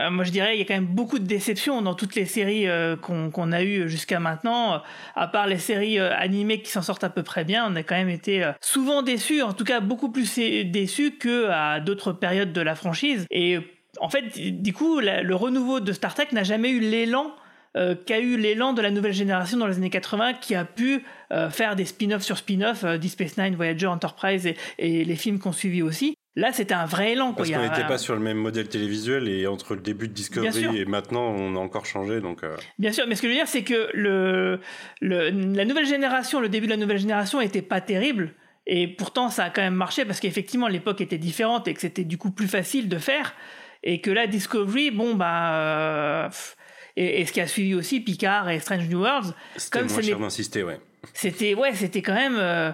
Euh, Moi, je dirais, il y a quand même beaucoup de déceptions dans toutes les séries euh, qu'on a eues jusqu'à maintenant. Euh, À part les séries animées qui s'en sortent à peu près bien, on a quand même été souvent déçus, en tout cas beaucoup plus déçus que à d'autres périodes de la franchise. Et en fait, du coup, le renouveau de Star Trek n'a jamais eu l'élan qu'a eu l'élan de la nouvelle génération dans les années 80 qui a pu faire des spin-offs sur spin-offs, euh, Deep Space Nine, Voyager, Enterprise et, et les films qu'on suivi aussi. Là, c'était un vrai élan. Quoi. Parce qu'on n'était pas sur le même modèle télévisuel et entre le début de. Discovery et maintenant, on a encore changé. Donc, euh, Bien sûr, mais ce que je veux dire, c'est que le, le- la nouvelle génération, le début de la nouvelle génération était pas terrible. Et pourtant, ça a quand même marché parce qu'effectivement, l'époque était différente et que c'était du coup plus facile de faire. Et que là, Discovery, bon, bah. euh, et, et ce qui a suivi aussi, Picard et Strange New Worlds, c'était moins cher d'insister, ouais. c'était ouais c'était quand même euh,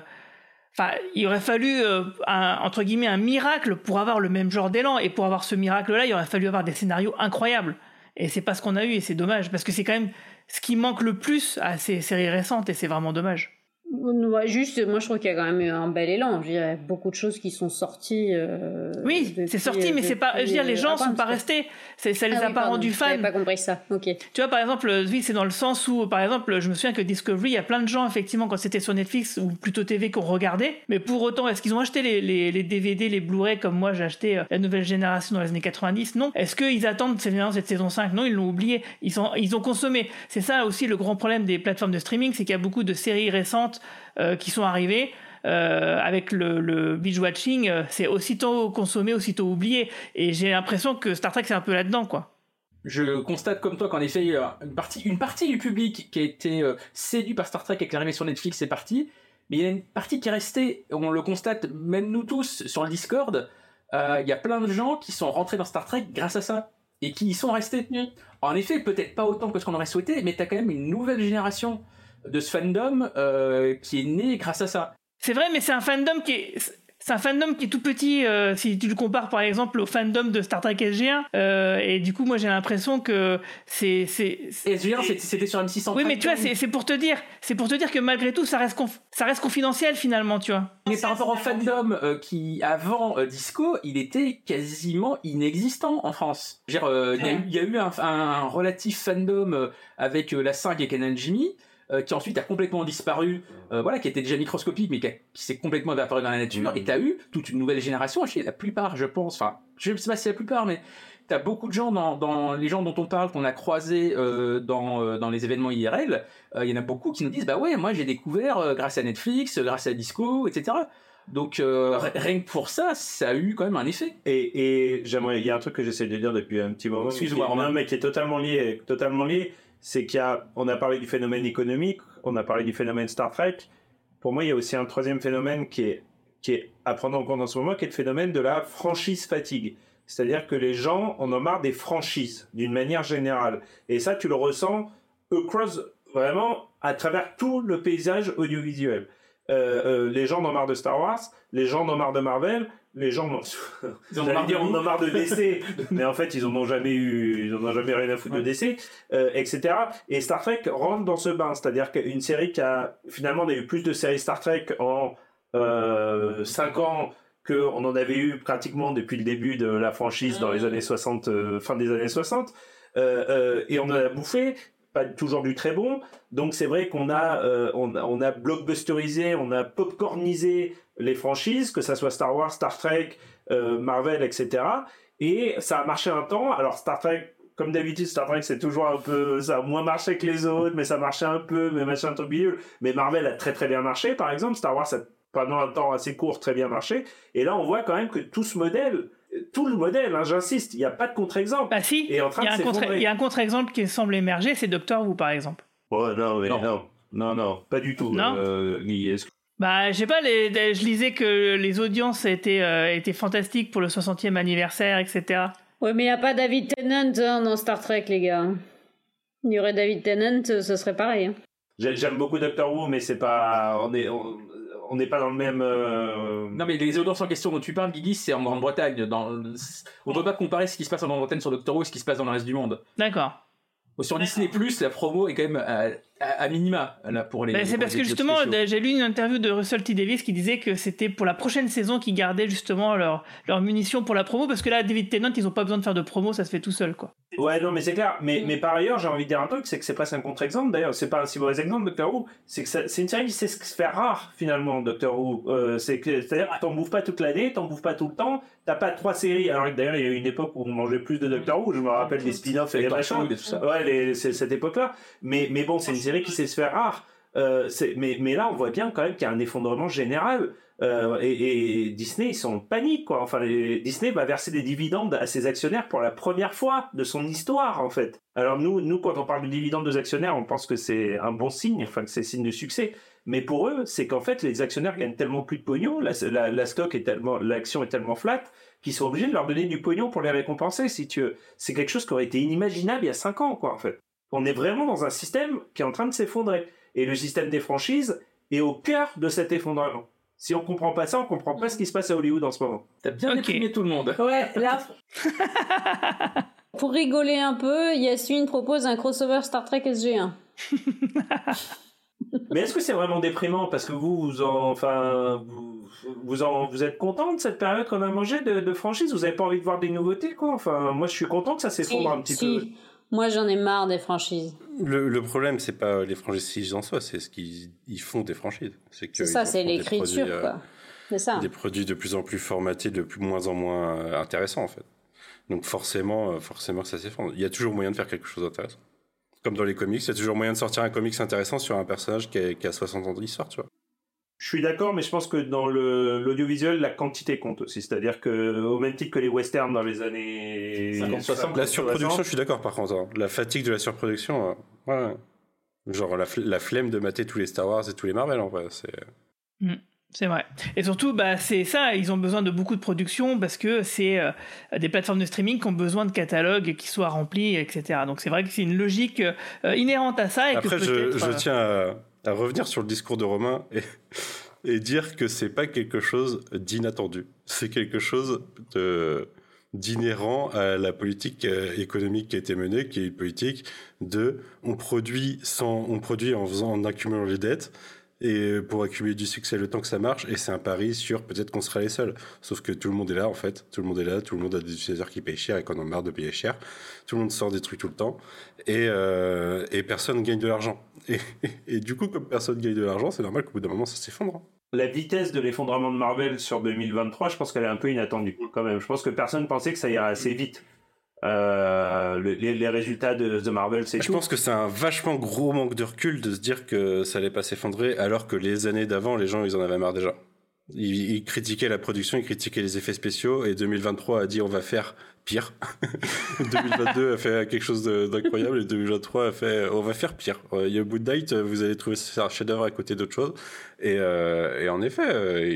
enfin il aurait fallu euh, un, entre guillemets un miracle pour avoir le même genre d'élan. Et pour avoir ce miracle là il aurait fallu avoir des scénarios incroyables. Et c'est pas ce qu'on a eu et c'est dommage parce que c'est quand même ce qui manque le plus à ces séries récentes et c'est vraiment dommage Ouais, juste, moi je trouve qu'il y a quand même eu un bel élan. Je dirais, beaucoup de choses qui sont sorties. euh, Oui, c'est sorti, mais c'est pas. Je veux dire, les depuis, gens euh, sont pas restés. Ça les Ah a oui, pas rendus fans. J'avais pas compris ça. Ok. Tu vois, par exemple, euh, oui, c'est dans le sens où, par exemple, je me souviens que Discovery, il y a plein de gens, effectivement, quand c'était sur Netflix ou plutôt TV, qu'on regardait. Mais pour autant, est-ce qu'ils ont acheté les, les, les DVD, les Blu-ray, comme moi j'ai acheté euh, la nouvelle génération dans les années 90 Non. Est-ce qu'ils attendent cette, cette saison 5 Non, ils l'ont oublié. Ils, sont, ils ont consommé. C'est ça aussi le grand problème des plateformes de streaming, c'est qu'il y a beaucoup de séries récentes euh, qui sont arrivées. euh, avec le, le binge-watching, euh, c'est aussitôt consommé, aussitôt oublié. Et j'ai l'impression que Star Trek, c'est un peu là-dedans, quoi. Je constate comme toi qu'en effet, une partie, une partie du public qui a été euh, séduit par Star Trek avec l'arrivée sur Netflix est partie, mais il y a une partie qui est restée, on le constate même nous tous sur le Discord, euh, il y a plein de gens qui sont rentrés dans Star Trek grâce à ça, et qui y sont restés. En effet, peut-être pas autant que ce qu'on aurait souhaité, mais t'as quand même une nouvelle génération de ce fandom euh, qui est née grâce à ça. C'est vrai, mais c'est un fandom qui est. C'est un fandom qui est tout petit euh, si tu le compares par exemple au fandom de Star Trek SG1 euh, et du coup moi j'ai l'impression que c'est c'est SG1 c'était- sur M600 oui mais tu vois c'est pour te dire c'est pour te dire que malgré tout ça reste conf- ça reste confidentiel finalement tu vois Mais par rapport au fandom euh, qui, avant Disco, il était quasiment inexistant en France. Il y a eu- il y, a eu un, un relatif fandom avec la 5 et Kenan Jimmy, euh, qui ensuite a complètement disparu, euh, voilà, qui était déjà microscopique, mais qui, s'est complètement évaporé dans la nature. Et t'as eu toute une nouvelle génération, chez la plupart, je pense, enfin, je sais pas si c'est la plupart, mais t'as beaucoup de gens dans, dans les gens dont on parle, qu'on a croisés euh, dans, dans les événements IRL, il y en a beaucoup qui nous disent, bah ouais, moi j'ai découvert grâce à Netflix, grâce à Disco, etc. Donc euh, ri- rien que pour ça, ça a eu quand même un effet. Et, et j'aimerais, il y a un truc que j'essaie de dire depuis un petit moment. Excuse-moi, mais qui est totalement lié, totalement lié, c'est qu'il y a, on a parlé du phénomène économique, on a parlé du phénomène Star Trek. Pour moi, il y a aussi un troisième phénomène qui est, qui est à prendre en compte en ce moment, qui est le phénomène de la franchise fatigue. C'est-à-dire que les gens en ont marre des franchises, d'une manière générale. Et ça, tu le ressens across, vraiment, à travers tout le paysage audiovisuel. Euh, euh, les gens en ont marre de Star Wars, les gens en ont marre de Marvel, les gens en Ils en ont J'allais marre dire, on en marre de DC, mais en fait, ils en ont jamais eu, ils en ont jamais rien à foutre de DC, euh, etc. Et Star Trek rentre dans ce bain, c'est-à-dire qu'une série qui a, finalement, on a eu plus de séries Star Trek en euh, 5 ans qu'on en avait eu pratiquement depuis le début de la franchise dans les années 60, euh, fin des années 60, euh, euh, et on en a bouffé, toujours du très bon. Donc c'est vrai qu'on a, euh, on, a- blockbusterisé, on a popcornisé les franchises, que ça soit Star Wars, Star Trek, euh, Marvel, etc. Et ça a marché un temps. Alors Star Trek, comme d'habitude, Star Trek c'est toujours un peu, ça a moins marché que les autres, mais ça marchait un peu, mais machin. Mais Marvel a très très bien marché, par exemple. Star Wars a pendant un temps assez court très bien marché. Et là on voit quand même que tout ce modèle, tout le modèle, hein, j'insiste, il n'y a pas de contre-exemple. Bah si, est en train il y a de un contre- s'effondrer. il y a un contre-exemple qui semble émerger c'est Doctor Who par exemple Oh non, mais non. non, non, pas du tout. Non euh, Bah, je sais pas, les, les- je lisais que les audiences étaient, euh, étaient fantastiques pour le 60e anniversaire, etc. Ouais, mais il n'y a pas David Tennant hein, dans Star Trek, les gars. Il y aurait David Tennant, euh, ce serait pareil. hein. J'ai- J'aime beaucoup Doctor Who, mais c'est pas, on est, on on n'est pas dans le même. euh, Non mais les audiences en question dont tu parles, Guigui, c'est en Grande-Bretagne. Dans... On ne peut pas comparer ce qui se passe en Grande-Bretagne sur Doctor Who et ce qui se passe dans le reste du monde. D'accord. Sur Disney+, la promo est quand même à, minima là, pour les... Bah, c'est parce les que justement, j'ai lu une interview de Russell T. Davis qui disait que c'était pour la prochaine saison qu'ils gardaient justement leurs leurs munitions pour la promo, parce que là, David Tennant, ils ont pas besoin de faire de promo, ça se fait tout seul, quoi. Ouais, non, mais c'est clair. Mais, mais par ailleurs, j'ai envie de dire un truc, c'est que c'est presque un contre-exemple. D'ailleurs, c'est pas un si mauvais exemple, Doctor Who. C'est que c'est une série qui sait se faire rare, finalement, Doctor Who. Euh, c'est que, c'est-à-dire t'en bouffes pas toute l'année, t'en bouffes pas tout le temps. T'as pas trois séries. Alors, d'ailleurs, il y a eu une époque où on mangeait plus de Doctor Who. Je me rappelle des spin-offs et Les les machins. shows et tout ça. Ouais, les- c'est cette époque-là. Mais, mais bon, c'est une série qui sait se faire rare. Euh, mais, là, on voit bien quand même qu'il y a un effondrement général. Euh, et, Disney, ils sont en panique, quoi. Enfin, Disney va verser des dividendes à ses actionnaires pour la première fois de son histoire, en fait. Alors nous, nous, quand on parle de dividendes aux actionnaires, on pense que c'est un bon signe, enfin que c'est signe de succès. Mais pour eux, c'est qu'en fait, les actionnaires gagnent tellement plus de pognon, la, stock est tellement, l'action est tellement flat, qu'ils sont obligés de leur donner du pognon pour les récompenser. C'est quelque chose qui aurait été inimaginable il y a 5 ans, quoi, en fait. On est vraiment dans un système qui est en train de s'effondrer. Et le système des franchises est au cœur de cet effondrement. Si on comprend pas ça, on comprend pas ce qui se passe à Hollywood en ce moment. T'as bien déprimé tout le monde. Ouais, là, Pour rigoler un peu, Yasmine propose un crossover Star Trek SG1. Mais est-ce que c'est vraiment déprimant? Parce que vous, vous en, enfin, vous, vous, en, vous êtes content de cette période qu'on a mangé de, de franchise? Vous avez pas envie de voir des nouveautés, quoi? Enfin, moi, je suis content que ça s'effondre un petit si. peu. Moi, j'en ai marre des franchises. Le, le problème, c'est pas les franchises en soi, c'est ce qu'ils ils font des franchises. C'est ça, c'est l'écriture, produits, euh, quoi. C'est ça. Des produits de plus en plus formatés, de plus moins en moins euh, intéressants, en fait. Donc forcément, euh, forcément, ça s'effondre. Il y a toujours moyen de faire quelque chose d'intéressant. Comme dans les comics, il y a toujours moyen de sortir un comics intéressant sur un personnage qui a, qui a 60 ans d'histoire, tu vois. Je suis d'accord, mais je pense que dans le- l'audiovisuel, la quantité compte aussi. C'est-à-dire que, au même titre que les westerns dans les années 50, 60, La surproduction, 60, je suis d'accord par contre. hein. La fatigue de la surproduction, euh, ouais. Genre la, fl- la flemme de mater tous les Star Wars et tous les Marvel, en vrai. C'est... Mm, C'est vrai. Et surtout, bah, c'est ça, ils ont besoin de beaucoup de production parce que c'est euh, des plateformes de streaming qui ont besoin de catalogues qui soient remplis, etc. Donc c'est vrai que c'est une logique euh, inhérente à ça. Et Après, que je, je euh, tiens à, revenir sur le discours de Romain et, et dire que c'est pas quelque chose d'inattendu. C'est quelque chose de d'inhérent à la politique euh, économique qui a été menée, qui est une politique de on produit sans on produit en faisant en accumulant les dettes et pour accumuler du succès le temps que ça marche et c'est un pari sur peut-être qu'on sera les seuls. Sauf que tout le monde est là en fait. Tout le monde est là tout le monde a des utilisateurs qui payent cher et qu'on en a marre de payer cher. Tout le monde sort des trucs tout le temps. Et, euh, et personne gagne de l'argent. Et, du coup comme personne gagne de l'argent c'est normal qu'au bout d'un moment ça s'effondre. La vitesse de l'effondrement de Marvel sur 2023, je pense qu'elle est un peu inattendue quand même. Je pense que personne pensait que ça irait assez vite. Euh, le- les, les résultats de The Marvel, c'est Je tout. pense que c'est un vachement gros manque de recul de se dire que ça allait pas s'effondrer alors que les années d'avant, les gens, ils en avaient marre déjà. Ils, ils critiquaient la production, ils critiquaient les effets spéciaux et 2023 a dit on va faire pire. 2022 a fait quelque chose de- d'incroyable et 2023 a fait on va faire pire. Euh, Il y a Good Night, vous allez trouver ça un chef-d'œuvre à côté d'autres choses. Et, euh, et en effet, euh, et-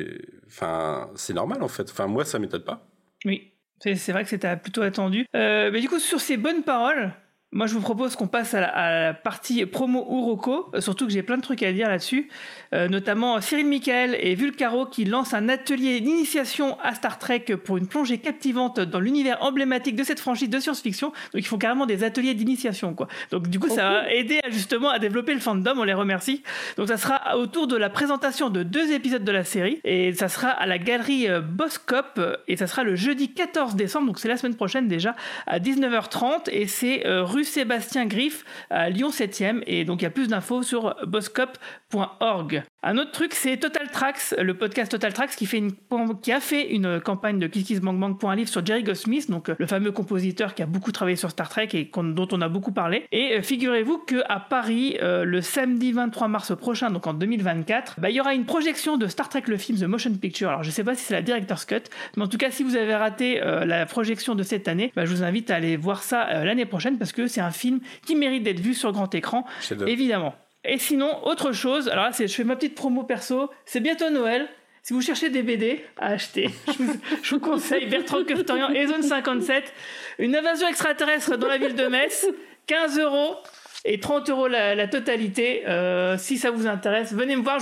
et- enfin, c'est normal en fait. Enfin, moi, ça m'étonne pas. Oui, c'est vrai que c'était plutôt attendu. Euh, mais du coup, sur ces bonnes paroles, moi je vous propose qu'on passe à la, partie promo Uroko, euh, surtout que j'ai plein de trucs à dire là-dessus, Euh, notamment Cyril Michael et Vulcaro qui lancent un atelier d'initiation à Star Trek pour une plongée captivante dans l'univers emblématique de cette franchise de science-fiction. Donc ils font carrément des ateliers d'initiation, quoi. Donc du coup, ça va aider à, justement à développer le fandom, on les remercie. Donc ça sera autour de la présentation de deux épisodes de la série et ça sera à la galerie euh, Boscop euh, et ça sera le jeudi 14 décembre, donc c'est la semaine prochaine déjà à 19h30 et c'est euh, rue Sébastien Griff à Lyon 7e et donc il y a plus d'infos sur boscop.org. Un autre truc, c'est Total Tracks, le podcast Total Tracks qui, fait une, qui a fait une campagne de Kiss Kiss Bang Bang pour un livre sur Jerry Goldsmith, donc euh, le fameux compositeur qui a beaucoup travaillé sur Star Trek et dont on a beaucoup parlé. Et euh, figurez-vous qu'à Paris, euh, le samedi 23 mars prochain, donc en 2024, bah, il y aura une projection de Star Trek le film The Motion Picture. Alors je sais pas si c'est la Director's Cut, mais en tout cas si vous avez raté euh, la projection de cette année, bah, je vous invite à aller voir ça euh, l'année prochaine parce que c'est un film qui mérite d'être vu sur grand écran, évidemment. Et sinon, autre chose, alors là, je fais ma petite promo perso, c'est bientôt Noël. Si vous cherchez des BD à acheter, je vous, conseille Bertrand Castorian et Zone 57, une invasion extraterrestre dans la ville de Metz, 15 euros et 30 euros la, totalité. Euh, si ça vous intéresse, venez me voir.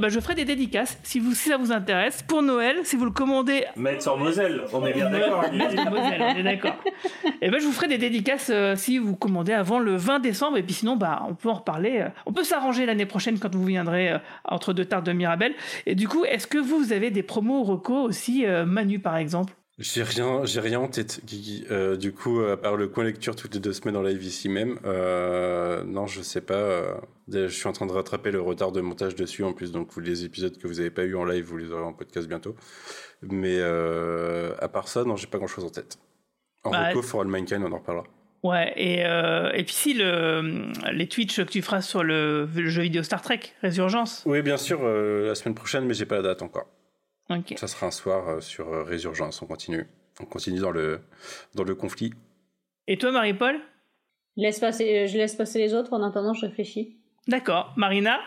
Bah, je ferai des dédicaces si, vous, si ça vous intéresse. Pour Noël, si vous le commandez Mettre sur Moselle, on est bien d'accord. Moselle, on est d'accord. Et ben je vous ferai des dédicaces euh, si vous commandez avant le 20 décembre. Et puis sinon, bah, on peut en reparler. euh, on peut s'arranger l'année prochaine quand vous viendrez euh, entre deux tartes de Mirabel. Et du coup, est-ce que vous, vous avez des promos reco aussi, Manu par exemple? J'ai rien, j'ai rien en tête, Guigui. Euh, du coup, à part le coin lecture toutes les deux semaines en live ici même, euh, non, je sais pas. euh, je suis en train de rattraper le retard de montage dessus en plus, donc vous, les épisodes que vous n'avez pas eu en live, vous les aurez en podcast bientôt. Mais euh, à part ça, non, j'ai pas grand chose en tête. En Bah, reco, For All Mankind, on en reparlera. Ouais, et, euh, et puis si le, les Twitch que tu feras sur le, le jeu vidéo Star Trek, Résurgence. Oui, bien sûr, euh, la semaine prochaine, mais j'ai pas la date encore. Ok. Ça sera un soir euh, sur euh, Résurgence, on continue. On continue dans le, dans le conflit. Et toi, Marie-Paul? Laisse passer, je laisse passer les autres en attendant, je réfléchis. D'accord. Marina?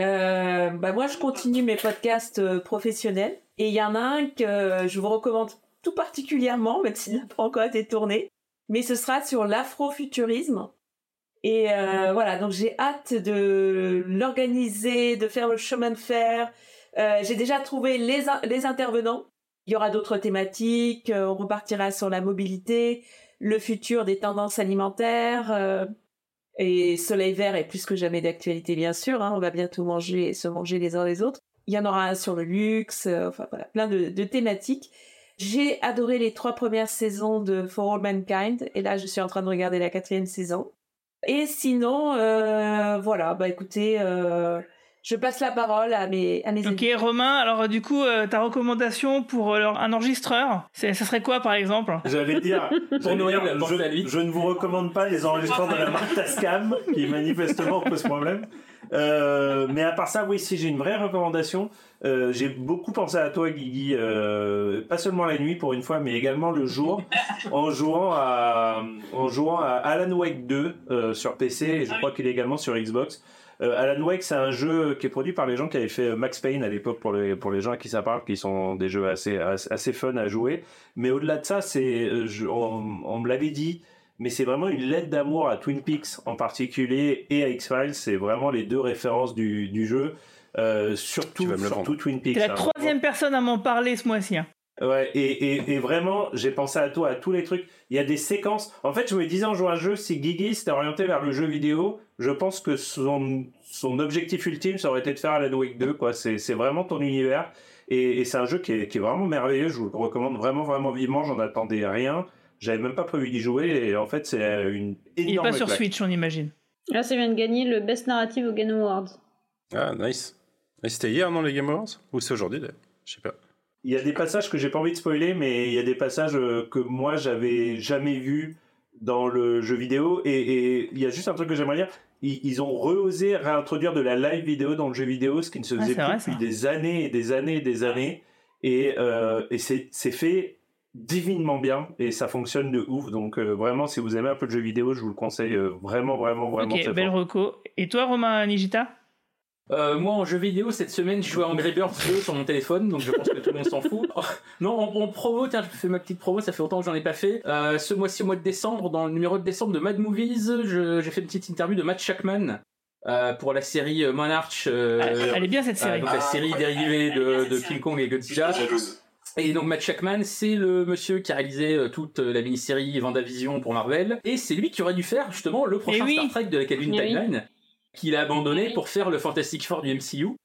Euh, bah moi, je continue mes podcasts euh, professionnels. Et il y en a un que euh, je vous recommande tout particulièrement, même s'il n'a pas encore été tourné. Mais ce sera sur l'afrofuturisme. Et euh, voilà, donc j'ai hâte de l'organiser, de faire le chemin de fer. Euh, j'ai déjà trouvé les, les intervenants. Il y aura d'autres thématiques. euh, on repartira sur la mobilité, le futur des tendances alimentaires. euh, Et Soleil Vert est plus que jamais d'actualité, bien sûr. hein. On va bientôt manger et se manger les uns les autres. Il y en aura un sur le luxe, enfin voilà, plein de, de thématiques. J'ai adoré les trois premières saisons de For All Mankind, et là je suis en train de regarder la quatrième saison. Et sinon, euh, voilà, bah écoutez, euh, je passe la parole à mes, à mes Ok, Romain, alors du coup, euh, ta recommandation pour euh, un enregistreur, ça serait quoi par exemple? J'allais dire, j'allais Noël, je, je ne vous recommande pas les enregistrements de la marque Tascam, qui manifestement pose problème. Euh, mais à part ça, oui, si j'ai une vraie recommandation, euh, j'ai beaucoup pensé à toi, Guigui, euh, pas seulement la nuit pour une fois, mais également le jour, en jouant à, en jouant à Alan Wake 2 euh, sur PC, et je crois qu'il est également sur Xbox. Euh, Alan Wake, c'est un jeu qui est produit par les gens qui avaient fait euh, Max Payne à l'époque pour les, pour les gens à qui ça parle, qui sont des jeux assez, assez, assez fun à jouer. Mais au-delà de ça, c'est, euh, je- on, on me l'avait dit, mais c'est vraiment une lettre d'amour à Twin Peaks en particulier et à X-Files. C'est vraiment les deux références du, du jeu. Euh, surtout, surtout. Twin Peaks. T'es la hein. troisième personne à m'en parler ce mois-ci. hein. Ouais, et, et, et vraiment, j'ai pensé à toi, à tous les trucs. Il y a des séquences. En fait, je me disais en jouant à un jeu, si Guigui s'était orienté vers le jeu vidéo, je pense que son, son objectif ultime, ça aurait été de faire Alan Wake 2, quoi. C'est, c'est vraiment ton univers. Et, et c'est un jeu qui est, qui est vraiment merveilleux. Je vous le recommande vraiment, vraiment vivement. J'en attendais rien. J'avais même pas prévu d'y jouer. Et en fait, c'est une Il est énorme pas sur claque. Switch, on imagine. Là, ça vient de gagner le Best Narrative au Game Awards. Ah, nice. Et c'était hier, non, les Game Awards? Ou c'est aujourd'hui, d'ailleurs? Je sais pas. Il y a des passages que j'ai pas envie de spoiler, mais il y a des passages euh, que moi j'avais jamais vus dans le jeu vidéo. Et, et il y a juste un truc que j'aimerais dire. Ils, ils ont reosé réintroduire de la live vidéo dans le jeu vidéo, ce qui ne se Ah, faisait c'est plus vrai, depuis des années et des années et des années. Et, euh, et c'est fait divinement bien et ça fonctionne de ouf. Donc euh, vraiment, si vous aimez un peu le jeu vidéo, je vous le conseille euh, vraiment, vraiment, vraiment ok, belle reco. Et toi, Romain Nigita? Euh, moi, en jeu vidéo, cette semaine, je jouais à Angry Birds 2 sur mon téléphone, donc je pense que tout le monde s'en fout. Oh, non, en, en promo, tiens, je fais ma petite promo, ça fait longtemps que j'en ai pas fait. Euh, ce mois-ci, au mois de décembre, dans le numéro de décembre de Mad Movies, j'ai fait une petite interview de Matt Shackman. euh, pour la série Monarch, euh, Elle- elle est bien, cette série. euh, donc la série dérivée de, de King Kong et Godzilla. Et donc Matt Shackman, c'est le monsieur qui a réalisé toute la mini-série Vendavision pour Marvel, et c'est lui qui aurait dû faire justement le prochain oui. Star Trek de la Calvin Eh oui. Qu'il a abandonné pour faire le Fantastic Four du MCU.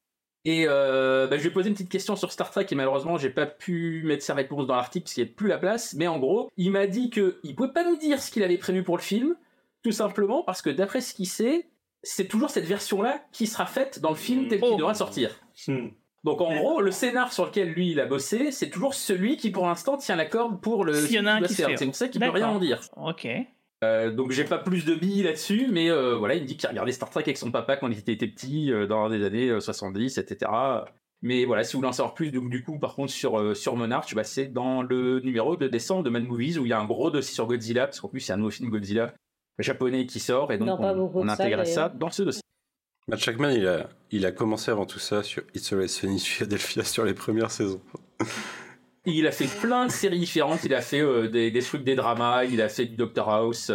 Et euh, bah, je vais poser une petite question sur Star Trek et malheureusement j'ai pas pu mettre sa réponse dans l'article parce qu'il n'y a plus la place. Mais en gros, il m'a dit que il pouvait pas nous dire ce qu'il avait prévu pour le film, tout simplement parce que d'après ce qu'il sait, c'est toujours cette version-là qui sera faite dans le film tel Oh. qu'il devra sortir. Donc en gros, le scénar sur lequel lui il a bossé, c'est toujours celui qui pour l'instant tient la corde pour le. S'il y en a un qui. C'est pour ça qu'il peut rien en dire. Ok. Euh, donc j'ai pas plus de billes là-dessus, mais euh, voilà, il me dit qu'il regardait Star Trek avec son papa quand il était petit, euh, dans les années euh, 70, etc. Mais voilà, si vous voulez en savoir plus, donc, du coup, par contre, sur, euh, sur Monarch, bah, c'est dans le numéro de décembre de Mad Movies où il y a un gros dossier sur Godzilla, parce qu'en plus, c'est un nouveau film Godzilla japonais qui sort, et donc on, on ça dans ce dossier. Matt Shackman, il a, il a commencé avant tout ça sur It's Always Sunny in Philadelphia sur les premières saisons. Il a fait plein de séries différentes. Il a fait euh, des, des trucs, des dramas. Il a fait du Doctor House.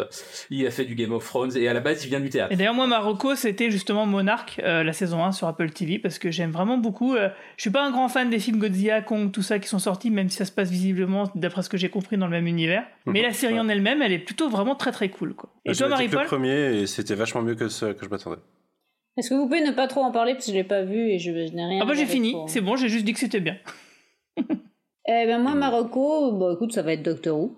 Il a fait du Game of Thrones. Et à la base, il vient du théâtre. Et d'ailleurs, moi, Marocco, c'était justement Monarch, euh, la saison 1 sur Apple TV, parce que j'aime vraiment beaucoup. euh, je suis pas un grand fan des films Godzilla, Kong, tout ça qui sont sortis, même si ça se passe visiblement, d'après ce que j'ai compris, dans le même univers. Mais la série en elle-même, elle est plutôt vraiment très très cool. Quoi. Et Je toi, que le premier et c'était vachement mieux que ce que je m'attendais. Est-ce que vous pouvez ne pas trop en parler parce que je l'ai pas vu et je, je n'ai rien. Ah bah j'ai fini, pour- c'est bon, j'ai juste dit que c'était bien. Eh ben moi, Marocco, bon écoute, ça va être Doctor Who.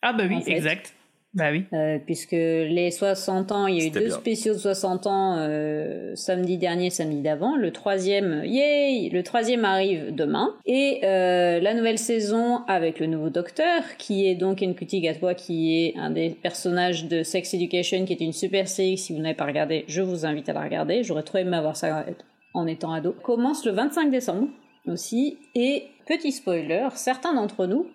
Ah bah oui, en fait. exact. Bah oui. Euh, puisque les 60 ans, il y a eu deux bien. spéciaux de 60 ans euh, samedi dernier, samedi d'avant. Le troisième, yay, le troisième arrive demain. Et euh, la nouvelle saison avec le nouveau Docteur, qui est donc Nkuti Gatwa, qui est un des personnages de Sex Education, qui est une super série. Si vous n'avez pas regardé, je vous invite à la regarder. J'aurais trop aimé avoir ça en étant ado. Commence le 25 décembre aussi. Et petit spoiler, certains d'entre nous,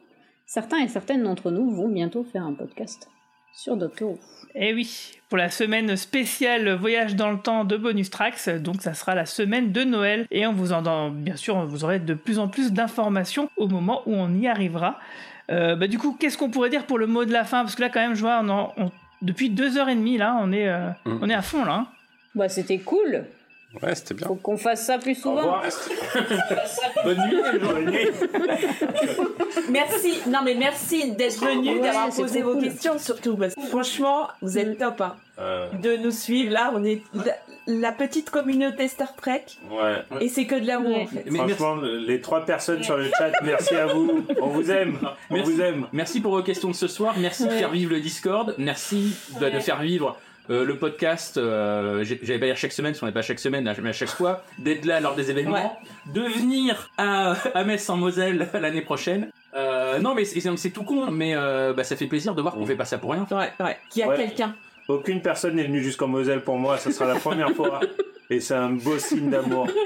certains et certaines d'entre nous vont bientôt faire un podcast sur Doctor Who. Eh oui, pour la semaine spéciale voyage dans le temps de Bonus Tracks, donc ça sera la semaine de Noël et on vous en bien sûr vous aurez de plus en plus d'informations au moment où on y arrivera. Euh, bah, du coup, qu'est-ce qu'on pourrait dire pour le mot de la fin? Parce que là, quand même, je vois, on en- on- depuis deux heures et demie là, on est euh, Mm. on est à fond là. hein. Bah, c'était cool. Ouais, c'était bien. Faut qu'on fasse ça plus souvent. Bonne nuit, Merci, non mais merci d'être venu, Ouais, d'avoir posé vos cool. questions surtout. Parce que franchement, vous êtes top hein, Euh, de nous suivre. Là, on est la, la petite communauté Star Trek ouais. et c'est que de l'amour en fait. Franchement, les trois personnes sur le chat, merci à vous. On vous aime. On Merci. vous aime. Merci pour vos questions de ce soir. Merci de faire vivre le Discord. Merci de, de faire vivre euh, le podcast. Euh, J'allais pas dire chaque semaine, parce qu'on n'est pas chaque semaine, mais à chaque fois. D'être là lors des événements. De venir à, à Metz en Moselle l'année prochaine. Euh, non, mais c'est tout con, mais euh, bah, ça fait plaisir de voir qu'on fait pas ça pour rien. Ouais, ouais. Qu'il y a Ouais. quelqu'un? Aucune personne n'est venue jusqu'en Moselle pour moi. Ça sera la première fois. Et c'est un beau signe d'amour.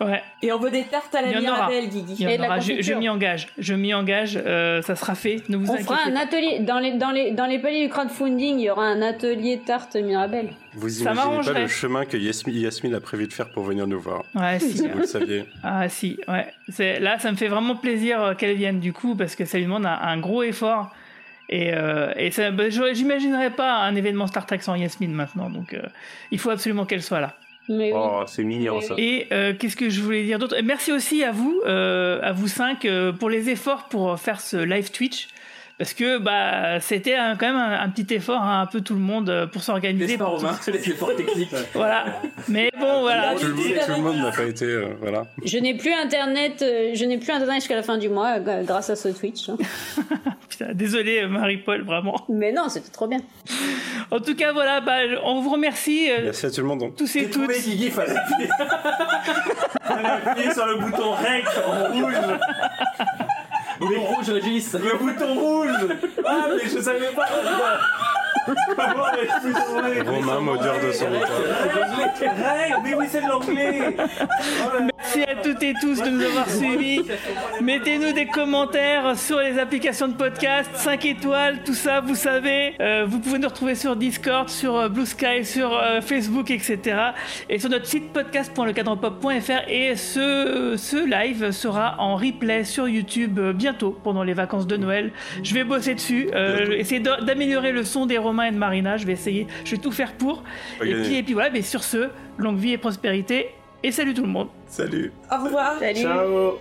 Ouais. Et on veut des tartes à la. Mirabelle, Guigui. Je, je m'y engage. Je m'y engage. euh, ça sera fait. Ne vous On inquiétez fera un pas. atelier dans les dans les dans les paliers du crowdfunding. Il y aura un atelier tarte Mirabelle. Vous Ça imaginez pas le chemin que Yasmine, Yasmine a prévu de faire pour venir nous voir. Ouais, si. Vous le saviez. Ah si, ouais. Là, ça me fait vraiment plaisir euh, qu'elle vienne du coup parce que ça lui demande un, un gros effort. Et, euh, et ça, bah, j'imaginerais pas un événement Star Trek sans Yasmine maintenant, donc euh, il faut absolument qu'elle soit là. Mais oui. Oh, c'est mignon ça. Et euh, qu'est-ce que je voulais dire d'autre? Merci aussi à vous, euh, à vous cinq, euh, pour les efforts pour faire ce live Twitch. Parce que bah c'était quand même un, un petit effort, hein, un peu tout le monde euh, pour s'organiser. N'est-ce pas, pour Romain tout- Les efforts techniques. Voilà. Mais bon, voilà. Tout le, monde- tout le monde n'a pas été. euh, voilà. Je n'ai plus internet. euh, je n'ai plus internet jusqu'à la fin du mois euh, grâce à ce Twitch. hein. Putain, désolé Marie-Paul, vraiment. Mais non, c'était trop bien. En tout cas, voilà, bah, on vous remercie. euh, Merci à tout le monde. donc. tous et toutes. Guigui, fallait appuyer. fallait appuyer sur le bouton rec en rouge. Bouton rouge, Régis. Le bouton rouge. Ah, mais je savais pas. Romain, modeur de son mais oui, c'est de l'anglais. Merci à toutes et tous de nous avoir suivis. Mettez-nous des commentaires sur les applications de podcast, 5 étoiles, tout ça, vous savez. Euh, vous pouvez nous retrouver sur Discord, sur euh, Blue Sky, sur euh, Facebook, etc. Et sur notre site podcast.lecadrepop.fr. Et ce, ce live sera en replay sur YouTube bientôt, pendant les vacances de Noël. Je vais bosser dessus, essayer d'a- d'améliorer le son des Romains et de Marina. Je vais essayer, je vais tout faire pour. Et puis, et puis voilà, mais sur ce, longue vie et prospérité. Et salut tout le monde. Salut. Au revoir. Salut. Ciao.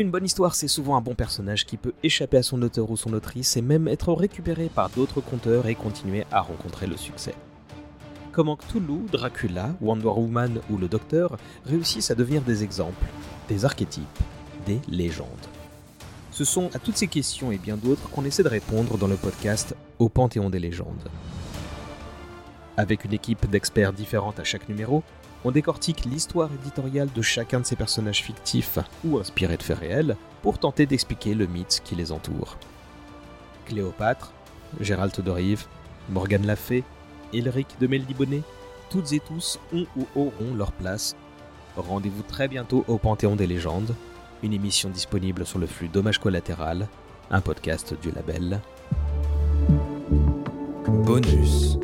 Une bonne histoire, c'est souvent un bon personnage qui peut échapper à son auteur ou son autrice et même être récupéré par d'autres conteurs et continuer à rencontrer le succès. Comment Cthulhu, Dracula, Wonder Woman ou le Docteur réussissent à devenir des exemples, des archétypes, des légendes? Ce sont à toutes ces questions et bien d'autres qu'on essaie de répondre dans le podcast Au Panthéon des légendes. Avec une équipe d'experts différente à chaque numéro, on décortique l'histoire éditoriale de chacun de ces personnages fictifs ou inspirés de faits réels pour tenter d'expliquer le mythe qui les entoure. Cléopâtre, Gérald de Rive, Morgane Lafay, Elric de Meldibonnet, toutes et tous ont ou auront leur place. Rendez-vous très bientôt au Panthéon des légendes, une émission disponible sur le flux Dommage collatéral, un podcast du label Bonus.